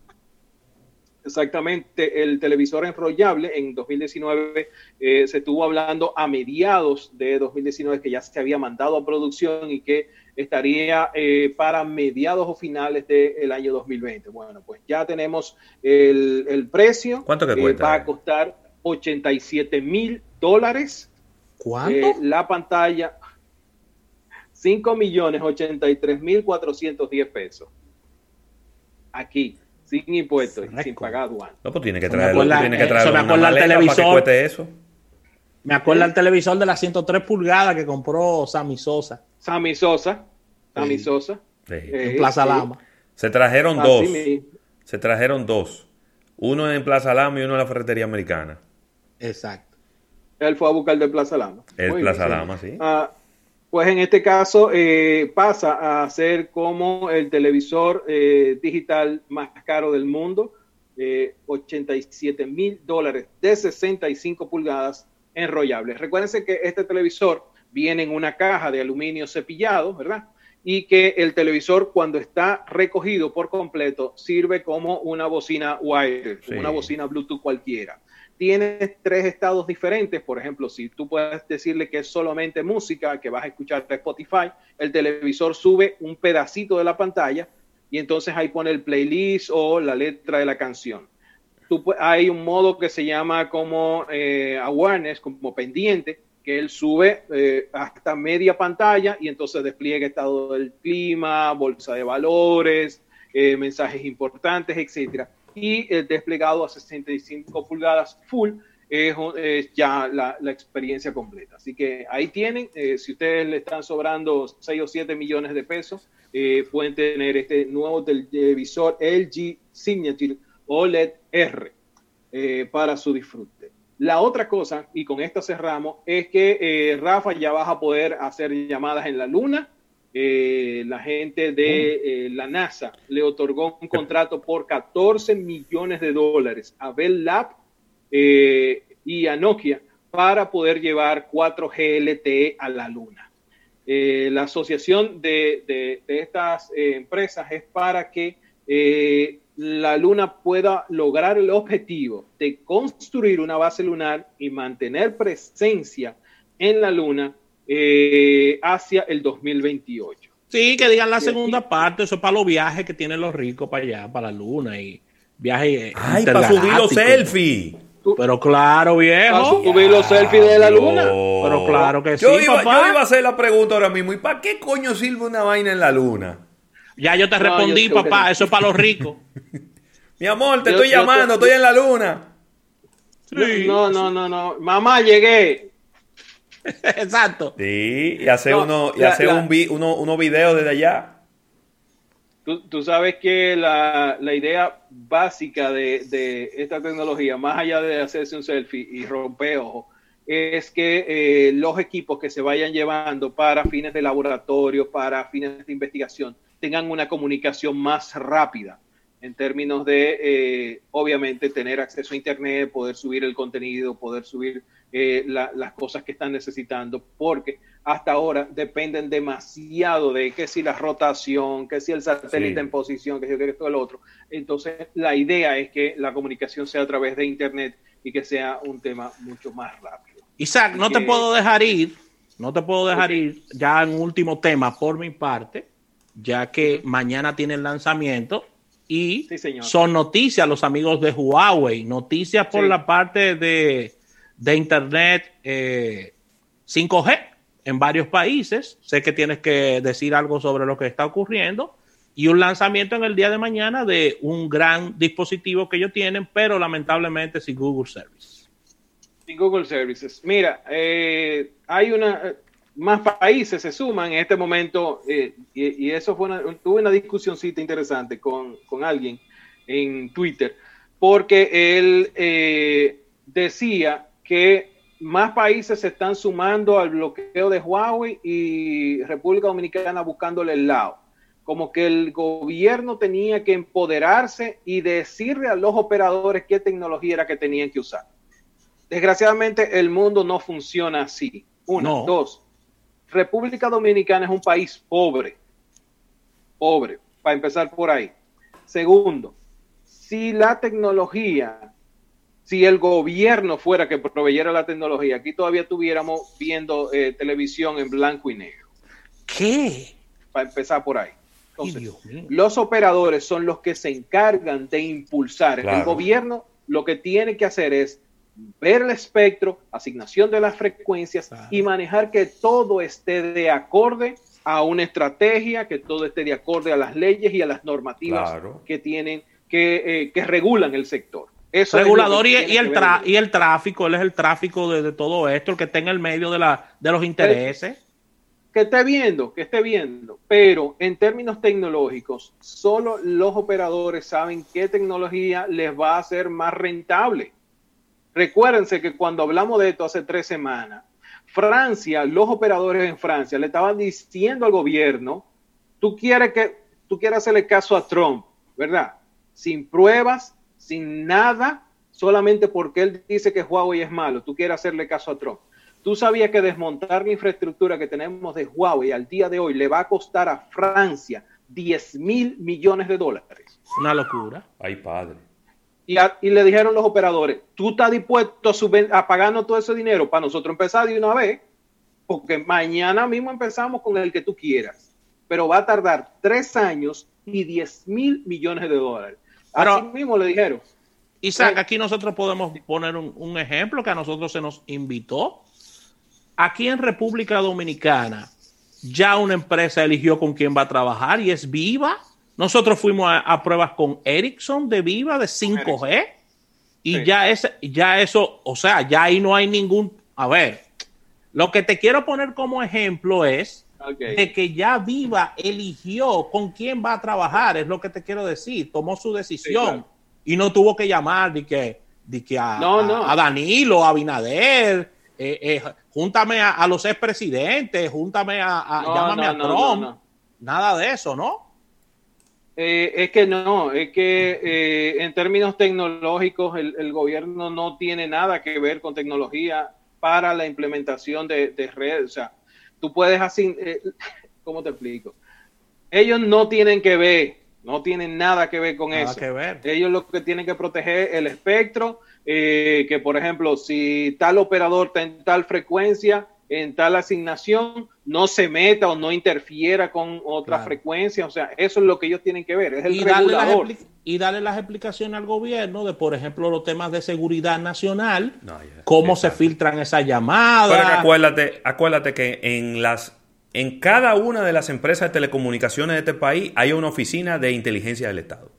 Exactamente, el televisor enrollable en 2019 eh, se estuvo hablando a mediados de 2019 que ya se había mandado a producción y que estaría eh, para mediados o finales del año 2020. Bueno, pues ya tenemos el, el precio. ¿Cuánto que Eh, cuesta? va a costar 87 mil dólares. ¿Cuánto? Eh, la pantalla, 5 millones 83 mil 410 pesos. Aquí, sin impuestos y sin pagar aduana. No, pues tiene que traerlo. acuerda- Tiene que eso traerlo me acuerda para que televisor. cueste eso. Me acuerda el televisor de las 103 pulgadas que compró Sammy Sosa Sammy Sosa, Sammy Sí. Sosa. Sí. Eh, en Plaza sí. Lama. Se trajeron Así dos. Se trajeron dos. Uno en Plaza Lama y uno en la ferretería americana. Exacto. Él fue a buscar de Plaza Lama. El Muy Plaza bien. Lama, sí. Ah, pues en este caso eh, pasa a ser como el televisor eh, digital más caro del mundo, eh, 87 mil dólares de 65 pulgadas enrollables. Recuérdense que este televisor viene en una caja de aluminio cepillado, ¿verdad? Y que el televisor cuando está recogido por completo sirve como una bocina wireless, Sí. una bocina Bluetooth cualquiera tienes tres estados diferentes. Por ejemplo, si tú puedes decirle que es solamente música, que vas a escuchar de Spotify, el televisor sube un pedacito de la pantalla y entonces ahí pone el playlist o la letra de la canción. Tú, hay un modo que se llama como eh, awareness, como pendiente, que él sube eh, hasta media pantalla y entonces despliega estado del clima, bolsa de valores, eh, mensajes importantes, etcétera. Y el desplegado a 65 pulgadas full es, ya la, experiencia completa. Así que ahí tienen, eh, si ustedes le están sobrando 6 o 7 millones de pesos, pueden tener este nuevo televisor LG Signature OLED R para su disfrute. La otra cosa, y con esto cerramos, es que eh, Rafa ya vas a poder hacer llamadas en la luna. Eh, la gente de eh, la NASA le otorgó un contrato por 14 millones de dólares a Bell Lab y a Nokia para poder llevar 4G LTE a la luna. La asociación de, de- de estas empresas es para que eh, la Luna pueda lograr el objetivo de construir una base lunar y mantener presencia en la Luna eh, hacia el 2028. Sí, que digan la segunda parte, eso es para los viajes que tienen los ricos para allá, para la luna y viajes. Ay, para subir los selfies. Pero claro, viejo. Para subir los selfies de la luna. Pero claro que yo sí, iba, papá. Yo iba a hacer la pregunta ahora mismo. ¿Y para qué coño sirve una vaina en la luna? Ya yo te No, respondí, yo papá. que- Eso es para los ricos. Mi amor, te Yo- estoy yo llamando, te- estoy en la luna. No, no, no, no. Mamá, llegué. Exacto. Sí, y hacer No, uno, y la- un vi- uno, unos videos desde allá. Tú, tú sabes que la, la idea básica de, de esta tecnología, más allá de hacerse un selfie y romper ojo, es que eh, los equipos que se vayan llevando para fines de laboratorio, para fines de investigación, tengan una comunicación más rápida en términos de, eh, obviamente, tener acceso a Internet, poder subir el contenido, poder subir eh, la- las cosas que están necesitando, porque hasta ahora dependen demasiado de que si la rotación, que si el satélite Sí. en posición, que si esto, el otro. Entonces, la idea es que la comunicación sea a través de Internet y que sea un tema mucho más rápido. Isaac, no te puedo dejar ir, no te puedo dejar ir ya en último tema por mi parte, ya que mañana tiene el lanzamiento y Sí, señor. son noticias los amigos de Huawei, noticias por Sí. la parte de, de Internet eh, 5G en varios países. Sé que tienes que decir algo sobre lo que está ocurriendo y un lanzamiento en el día de mañana de un gran dispositivo que ellos tienen, pero lamentablemente sin Google Service. Sin Google Services. Mira, eh, hay una eh, más países se suman en este momento eh, y, y eso fue una, tuve una discusioncita interesante con, con alguien en Twitter porque él eh, decía que más países se están sumando al bloqueo de Huawei y República Dominicana buscándole el lado. Como que el gobierno tenía que empoderarse y decirle a los operadores qué tecnología era que tenían que usar. Desgraciadamente el mundo no funciona así. Una, No. dos. República Dominicana es un país pobre. Pobre, para empezar por ahí. Segundo, si la tecnología, si el gobierno fuera que proveyera la tecnología, aquí todavía estuviéramos viendo eh, televisión en blanco y negro. ¿Qué? Para empezar por ahí. Entonces, los operadores son los que se encargan de impulsar. Claro. El gobierno lo que tiene que hacer es ver el espectro, asignación de las frecuencias y manejar que todo esté de acorde a una estrategia, que todo esté de acorde a las leyes y a las normativas Claro. que tienen, que, eh, que regulan el sector. Eso regulador y, que el que ver tra- y el tráfico, él es el tráfico de, de todo esto, el que está en el medio de, la, de los intereses. que esté viendo, que esté viendo, pero en términos tecnológicos, solo los operadores saben qué tecnología les va a hacer más rentable. Recuérdense que cuando hablamos de esto hace tres semanas, Francia, los operadores en Francia le estaban diciendo al gobierno, tú quieres que tú quieres hacerle caso a Trump, ¿verdad? Sin pruebas, sin nada, solamente porque él dice que Huawei es malo, tú quieres hacerle caso a Trump. Tú sabías que desmontar la infraestructura que tenemos de Huawei al día de hoy le va a costar a Francia 10 mil millones de dólares. Una locura. Ay, padre. Y, a- y le dijeron los operadores, tú estás dispuesto a, subven- a pagarnos todo ese dinero para nosotros empezar de una vez, porque mañana mismo empezamos con el que tú quieras, pero va a tardar tres años y 10 mil millones de dólares. Pero- Así mismo le dijeron. Isaac, aquí nosotros podemos poner un, un ejemplo que a nosotros se nos invitó. Aquí en República Dominicana ya una empresa eligió con quién va a trabajar y es Viva. Nosotros fuimos a, a pruebas con Ericsson de Viva de 5G y Sí. ya, es, ya eso, o sea, ya ahí no hay ningún... A ver, lo que te quiero poner como ejemplo es de que ya Viva eligió con quién va a trabajar, es lo que te quiero decir, tomó su decisión Sí, claro. y no tuvo que llamar de que, de que a, No, a- no. a Danilo, a Abinader, eh, eh, júntame a, a los expresidentes, júntame a, a- No, llámame a Trump, nada de eso, ¿no? Eh, es que no, es que eh, en términos tecnológicos el, el gobierno no tiene nada que ver con tecnología para la implementación de, de redes. O sea, tú puedes así, eh, ¿cómo te explico? Ellos no tienen que ver, no tienen nada que ver con Nada eso. que ver. Ellos lo que tienen que proteger el espectro, eh, que por ejemplo, si tal operador está en tal frecuencia, en tal asignación no se meta o no interfiera con otra frecuencia. O sea, eso es lo que ellos tienen que ver. Es el y darle, las regulador. expli- y darle las explicaciones al gobierno de, por ejemplo, los temas de seguridad nacional, cómo se filtran esas llamadas. Pero que acuérdate, acuérdate que en las en cada una de las empresas de telecomunicaciones de este país hay una oficina de inteligencia del Estado.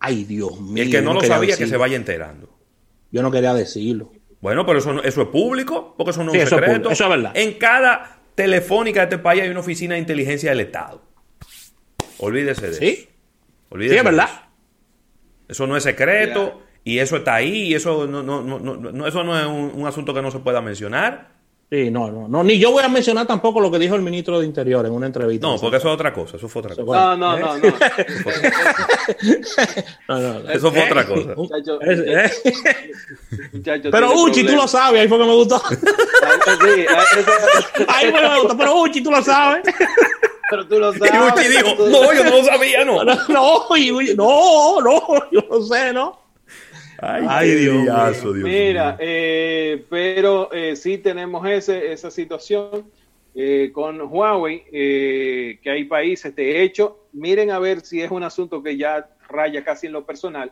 Ay, Dios mío. Y el que no lo sabía que se vaya enterando. Yo no quería decirlo. Bueno, pero eso, es público, porque eso no Sí, es un eso es secreto. eso es verdad. En cada telefónica de este país hay una oficina de inteligencia del Estado. Olvídese de Sí. eso. Olvídese Sí, es verdad. Eso. Eso no es secreto y eso está ahí y eso no, no, no, no- no- eso no es un, un asunto que no se pueda mencionar. Sí, no, no, no, ni yo voy a mencionar tampoco lo que dijo el ministro de Interior en una entrevista. No, porque eso es otra cosa. Eso fue otra cosa. No, no, no, no. No, no, no. Eso fue otra cosa. Muchacho, eh. muchacho Pero Uchi, tú lo sabes, ahí fue que me gustó. Sí, Ahí fue que me gustó, pero Uchi, tú lo sabes. pero tú lo Y sabes. Uchi dijo, no, yo no lo sabía, no. No, no, y- no, no, yo lo sé, ¿no? Ay, Dios Dios Mira, eh, pero eh, sí tenemos ese, esa situación eh, con Huawei, eh, que hay países, de hecho, miren a ver si es un asunto que ya raya casi en lo personal,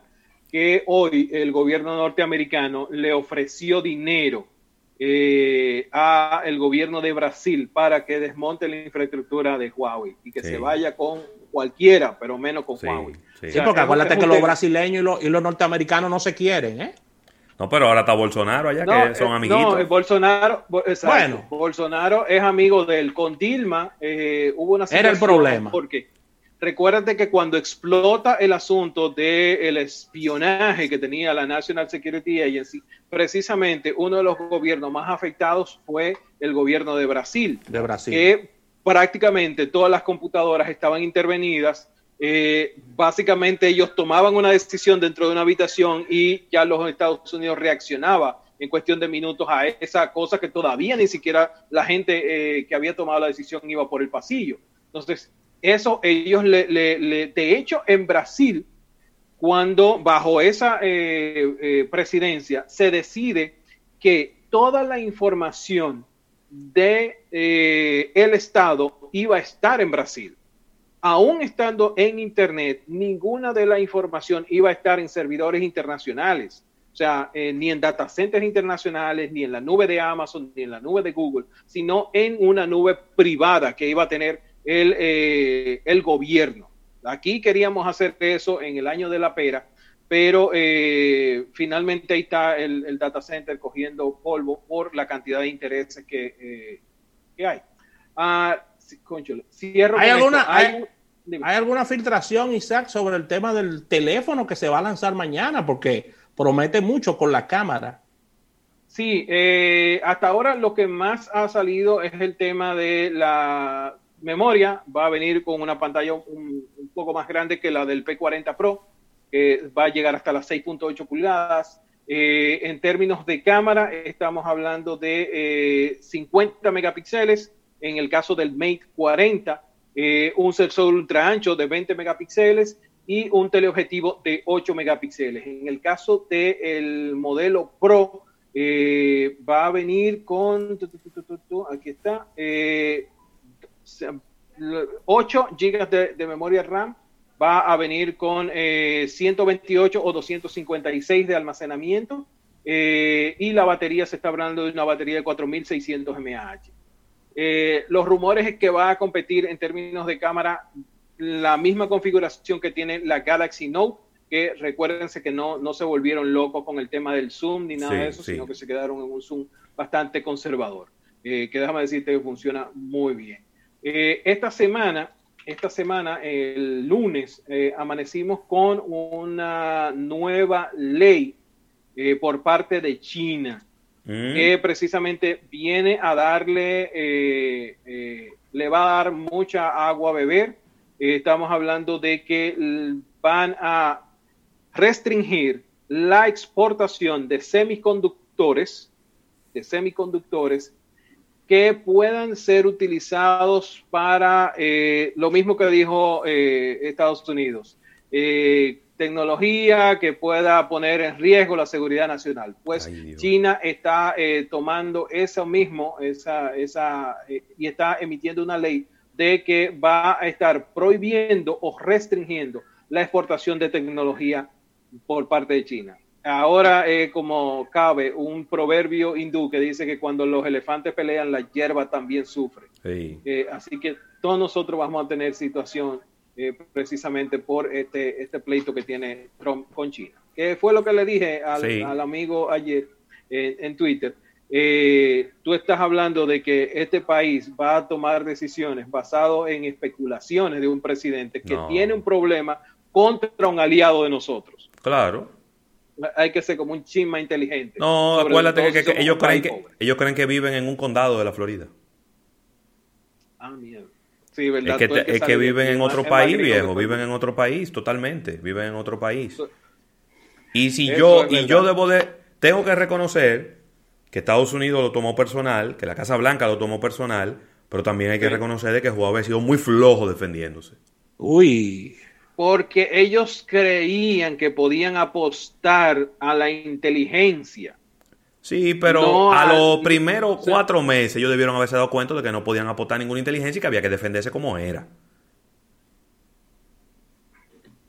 que hoy el gobierno norteamericano le ofreció dinero eh, a el gobierno de Brasil para que desmonte la infraestructura de Huawei y que Sí. se vaya con cualquiera, pero menos con Sí, Huawei. Sí. O Sí, sea, porque acuérdate es que los brasileños y los, y los norteamericanos no se quieren, ¿eh? No, pero ahora está Bolsonaro allá, No, que son eh, amiguitos. No, eh, Bolsonaro, exacto. Bueno. Bolsonaro es amigo del con Dilma. eh, hubo una Era el situación problema. Porque recuérdate que cuando explota el asunto del espionaje que tenía la National Security Agency, precisamente uno de los gobiernos más afectados fue el gobierno de Brasil De Brasil. que prácticamente todas las computadoras estaban intervenidas. Eh, básicamente ellos tomaban una decisión dentro de una habitación y ya los Estados Unidos reaccionaba en cuestión de minutos a esa cosa que todavía ni siquiera la gente eh, que había tomado la decisión iba por el pasillo. Entonces, eso ellos le, de hecho en Brasil, cuando bajo esa eh, eh, presidencia se decide que toda la información de el Estado iba a estar en Brasil. Aún estando en Internet, ninguna de la información iba a estar en servidores internacionales. O sea, eh, ni en data centers internacionales, ni en la nube de Amazon, ni en la nube de Google, sino en una nube privada que iba a tener el, eh, el gobierno. Aquí queríamos hacer eso en el año de la pera, pero eh, finalmente ahí está el, el data center cogiendo polvo por la cantidad de intereses que, que hay. Ah, ¿Hay alguna, hay, dime. hay alguna filtración, Isaac, sobre el tema del teléfono que se va a lanzar mañana? Porque promete mucho con la cámara. Sí, eh, hasta ahora lo que más ha salido es el tema de la memoria. Va a venir con una pantalla un, un poco más grande que la del P40 Pro, que va a llegar hasta las 6.8 pulgadas. Eh, en términos de cámara, estamos hablando de eh, 50 megapíxeles en el caso del Mate 40, eh, un sensor ultra ancho de 20 megapíxeles y un teleobjetivo de 8 megapíxeles. En el caso del modelo Pro, eh, va a venir con, aquí está, eh, 8 gigas de, de, memoria RAM, va a venir con eh, 128 o 256 de almacenamiento eh, y la batería se está hablando de una batería de 4600 mAh. Eh, los rumores es que va a competir en términos de cámara la misma configuración que tiene la Galaxy Note, que recuérdense que no, no se volvieron locos con el tema del zoom ni nada Sí, de eso, sí. sino que se quedaron en un zoom bastante conservador, eh, que déjame decirte que funciona muy bien. Eh, esta semana, esta semana, el lunes, eh, amanecimos con una nueva ley por parte de China Mm. que precisamente viene a darle, eh, eh, le va a dar mucha agua a beber. Eh, estamos hablando de que van a restringir la exportación de semiconductores, de semiconductores que puedan ser utilizados para lo mismo que dijo Estados Unidos, tecnología que pueda poner en riesgo la seguridad nacional. Pues China está eh, tomando eso mismo esa, esa, eh, y está emitiendo una ley de que va a estar prohibiendo o restringiendo la exportación de tecnología por parte de China. Ahora, como cabe, un proverbio hindú que dice que cuando los elefantes pelean, la hierba también sufre. así que todos nosotros vamos a tener situación eh, precisamente por este, este pleito que tiene Trump con China. Que fue lo que le dije al, amigo ayer en Twitter. Eh, tú estás hablando de que este país va a tomar decisiones basadas en especulaciones de un presidente que tiene un problema contra un aliado de nosotros. Claro. Hay que ser como un chisma inteligente. No, acuérdate que, ellos, creen que ellos creen que viven en un condado de la Florida. Ah, mierda. Es que, viven en otro país, viejo, viven en otro país, totalmente, viven en otro país. Y si yo, y yo debo de, tengo que reconocer que Estados Unidos lo tomó personal, que la Casa Blanca lo tomó personal, pero también hay que reconocer de que Huawei ha sido muy flojo defendiéndose. Uy. Porque ellos creían que podían apostar a la inteligencia Sí, pero a los primeros cuatro meses ellos debieron haberse dado cuenta de que no podían aportar ninguna inteligencia y que había que defenderse como era.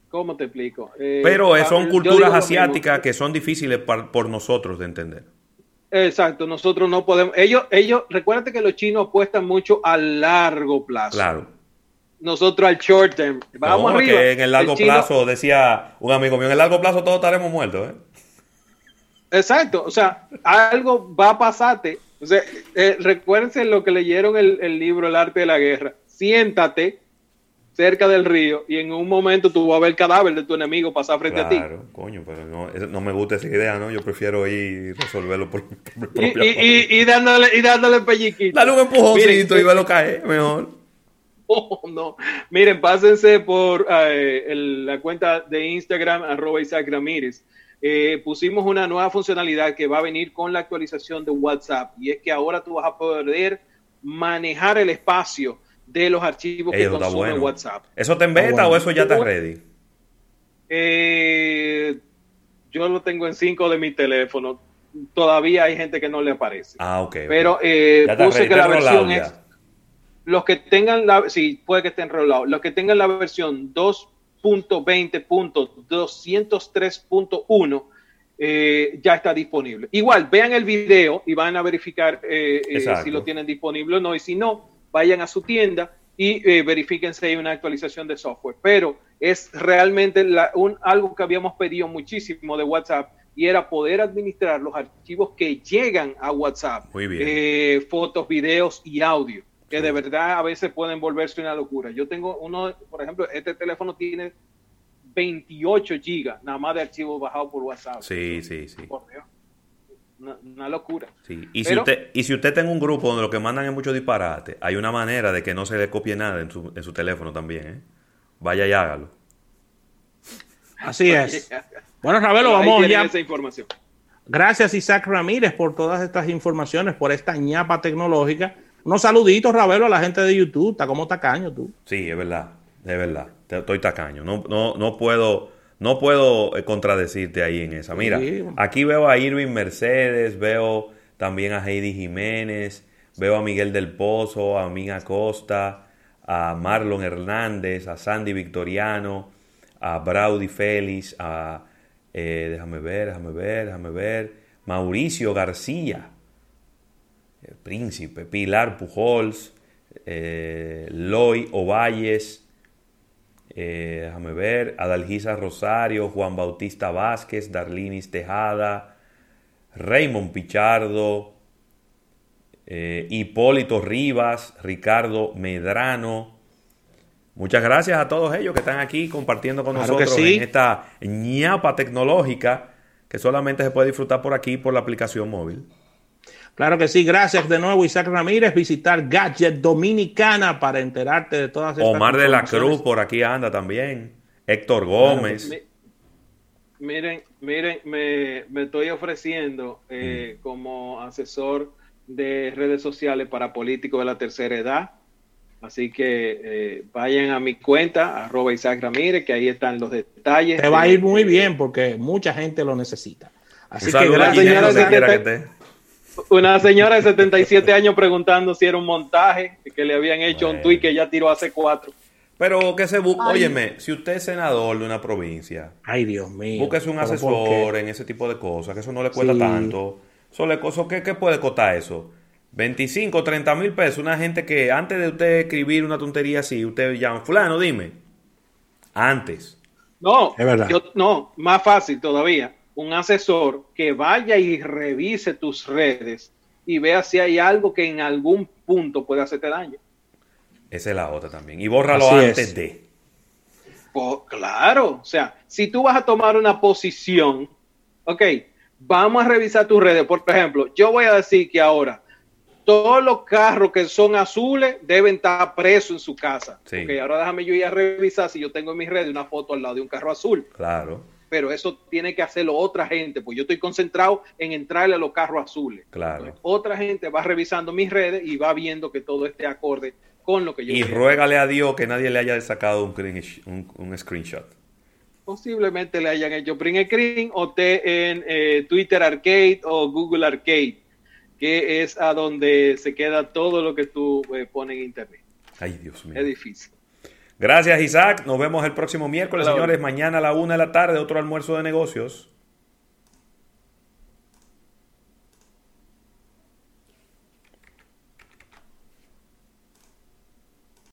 ¿Cómo te explico? Eh, pero son culturas asiáticas que son difíciles por nosotros de entender. Exacto, nosotros no podemos. Ellos, ellos, recuérdate que los chinos apuestan mucho a largo plazo. Claro. Nosotros al short term. Vamos no, Que en el largo plazo, decía un amigo mío, en el largo plazo todos estaremos muertos, ¿eh? Exacto, o sea, algo va a pasarte. O sea, eh, recuérdense lo que leyeron el, el, libro El arte de la guerra. Siéntate cerca del río y en un momento tú vas a ver el cadáver de tu enemigo pasar frente a ti. Claro, coño, pero no, no, me gusta esa idea, ¿no? Yo prefiero ir y resolverlo por, por y, y, y, dándole, y dándole pelliquito. Dale un empujoncito y verlo caer, mejor. Oh, no. Miren, pásense por eh, la cuenta de Instagram, arroba Isaac Ramírez. Eh, pusimos una nueva funcionalidad que va a venir con la actualización de WhatsApp y es que ahora tú vas a poder manejar el espacio de los archivos que consume WhatsApp. ¿Eso te en beta o eso ya está ready? Eh, yo lo tengo en 5 de mi teléfono. Todavía hay gente que no le aparece. Ah, ok. Pero eh, puse que la versión es. Los que tengan la. Sí, puede que estén enrolados. Los que tengan la versión 2 2.20.203.1 eh, ya está disponible. Igual, vean el video y van a verificar eh, eh, si lo tienen disponible o no. Y si no, vayan a su tienda y verifiquen si hay una actualización de software. Pero es realmente un, algo que habíamos pedido muchísimo de WhatsApp y era poder administrar los archivos que llegan a WhatsApp. fotos, videos y audio que de verdad a veces pueden volverse una locura. Yo tengo uno, por ejemplo, este teléfono tiene 28 gigas nada más de archivos bajados por WhatsApp. Sí, sí, sí. Por Dios. Una, locura. Sí. Y, si usted, y si usted tiene un grupo donde lo que mandan es mucho disparate, hay una manera de que no se le copie nada en su, en su teléfono también. ¿eh? Vaya y hágalo. Así es. Bueno, Ravelo, vamos ya. Esa información. Gracias, Isaac Ramírez, por todas estas informaciones, por esta ñapa tecnológica unos saluditos, Ravelo, a la gente de YouTube. Está como tacaño tú. Sí, es verdad. Es verdad. Estoy tacaño. No, no, no puedo. No puedo eh, contradecirte ahí en esa. Mira, aquí veo a Irving Mercedes, veo también a Heidi Jiménez, veo a Miguel del Pozo, a Mina Costa, a Marlon Hernández, a Sandy Victoriano, a Braudy Félix, a eh, déjame ver, déjame ver, déjame ver, Mauricio García, Príncipe, Pilar Pujols, eh, Loy Ovalles, eh, déjame ver, Adalgisa Rosario, Juan Bautista Vázquez, Darlinis Tejada, Raymond Pichardo, eh, Hipólito Rivas, Ricardo Medrano. Muchas gracias a todos ellos que están aquí compartiendo con nosotros en esta ñapa tecnológica que solamente se puede disfrutar por aquí por la aplicación móvil. Claro que sí, gracias de nuevo Isaac Ramírez, visitar Gadget Dominicana para enterarte de todas estas Omar de la Cruz por aquí anda también, Héctor Gómez. miren, miren, me, estoy ofreciendo eh, mm. como asesor de redes sociales para políticos de la tercera edad. Así que eh, vayan a mi cuenta, arroba Isaac Ramírez, que ahí están los detalles. Te va a ir muy bien porque mucha gente lo necesita. Así que una señora, de una señora de 77 años preguntando si era un montaje, que le habían hecho un tuit que ya tiró hace cuatro. Pero que se busque, óyeme, si usted es senador de una provincia, ay Dios mío, búsquese un asesor en ese tipo de cosas, que eso no le cuesta tanto. Eso ¿qué, ¿Qué puede costar eso? 25, 30 mil pesos. Una gente que antes de usted escribir una tontería así, usted llama, fulano, dime. Antes. No, Yo, no, más fácil todavía. Un asesor que vaya y revise tus redes y vea si hay algo que en algún punto puede hacerte daño. Esa es la otra también. Y bórralo antes de. Pues, claro, o sea, si tú vas a tomar una posición, ok, vamos a revisar tus redes. Por ejemplo, yo voy a decir que ahora todos los carros que son azules deben estar presos en su casa. Sí. ahora déjame yo ir a revisar si yo tengo en mi red una foto al lado de un carro azul. Claro. Pero eso tiene que hacerlo otra gente, pues yo estoy concentrado en entrarle a los carros azules. Claro. otra gente va revisando mis redes y va viendo que todo esté acorde con lo que yo Y ruégale a Dios que nadie le haya sacado un, un, screenshot. Posiblemente le hayan hecho print screen o te en eh, Twitter Arcade o Google Arcade que es a donde se queda todo lo que tú eh, pones en internet. Ay, Dios mío. Es difícil. Gracias, Isaac. Nos vemos el próximo miércoles, señores. Mañana a la una de la tarde, otro almuerzo de negocios.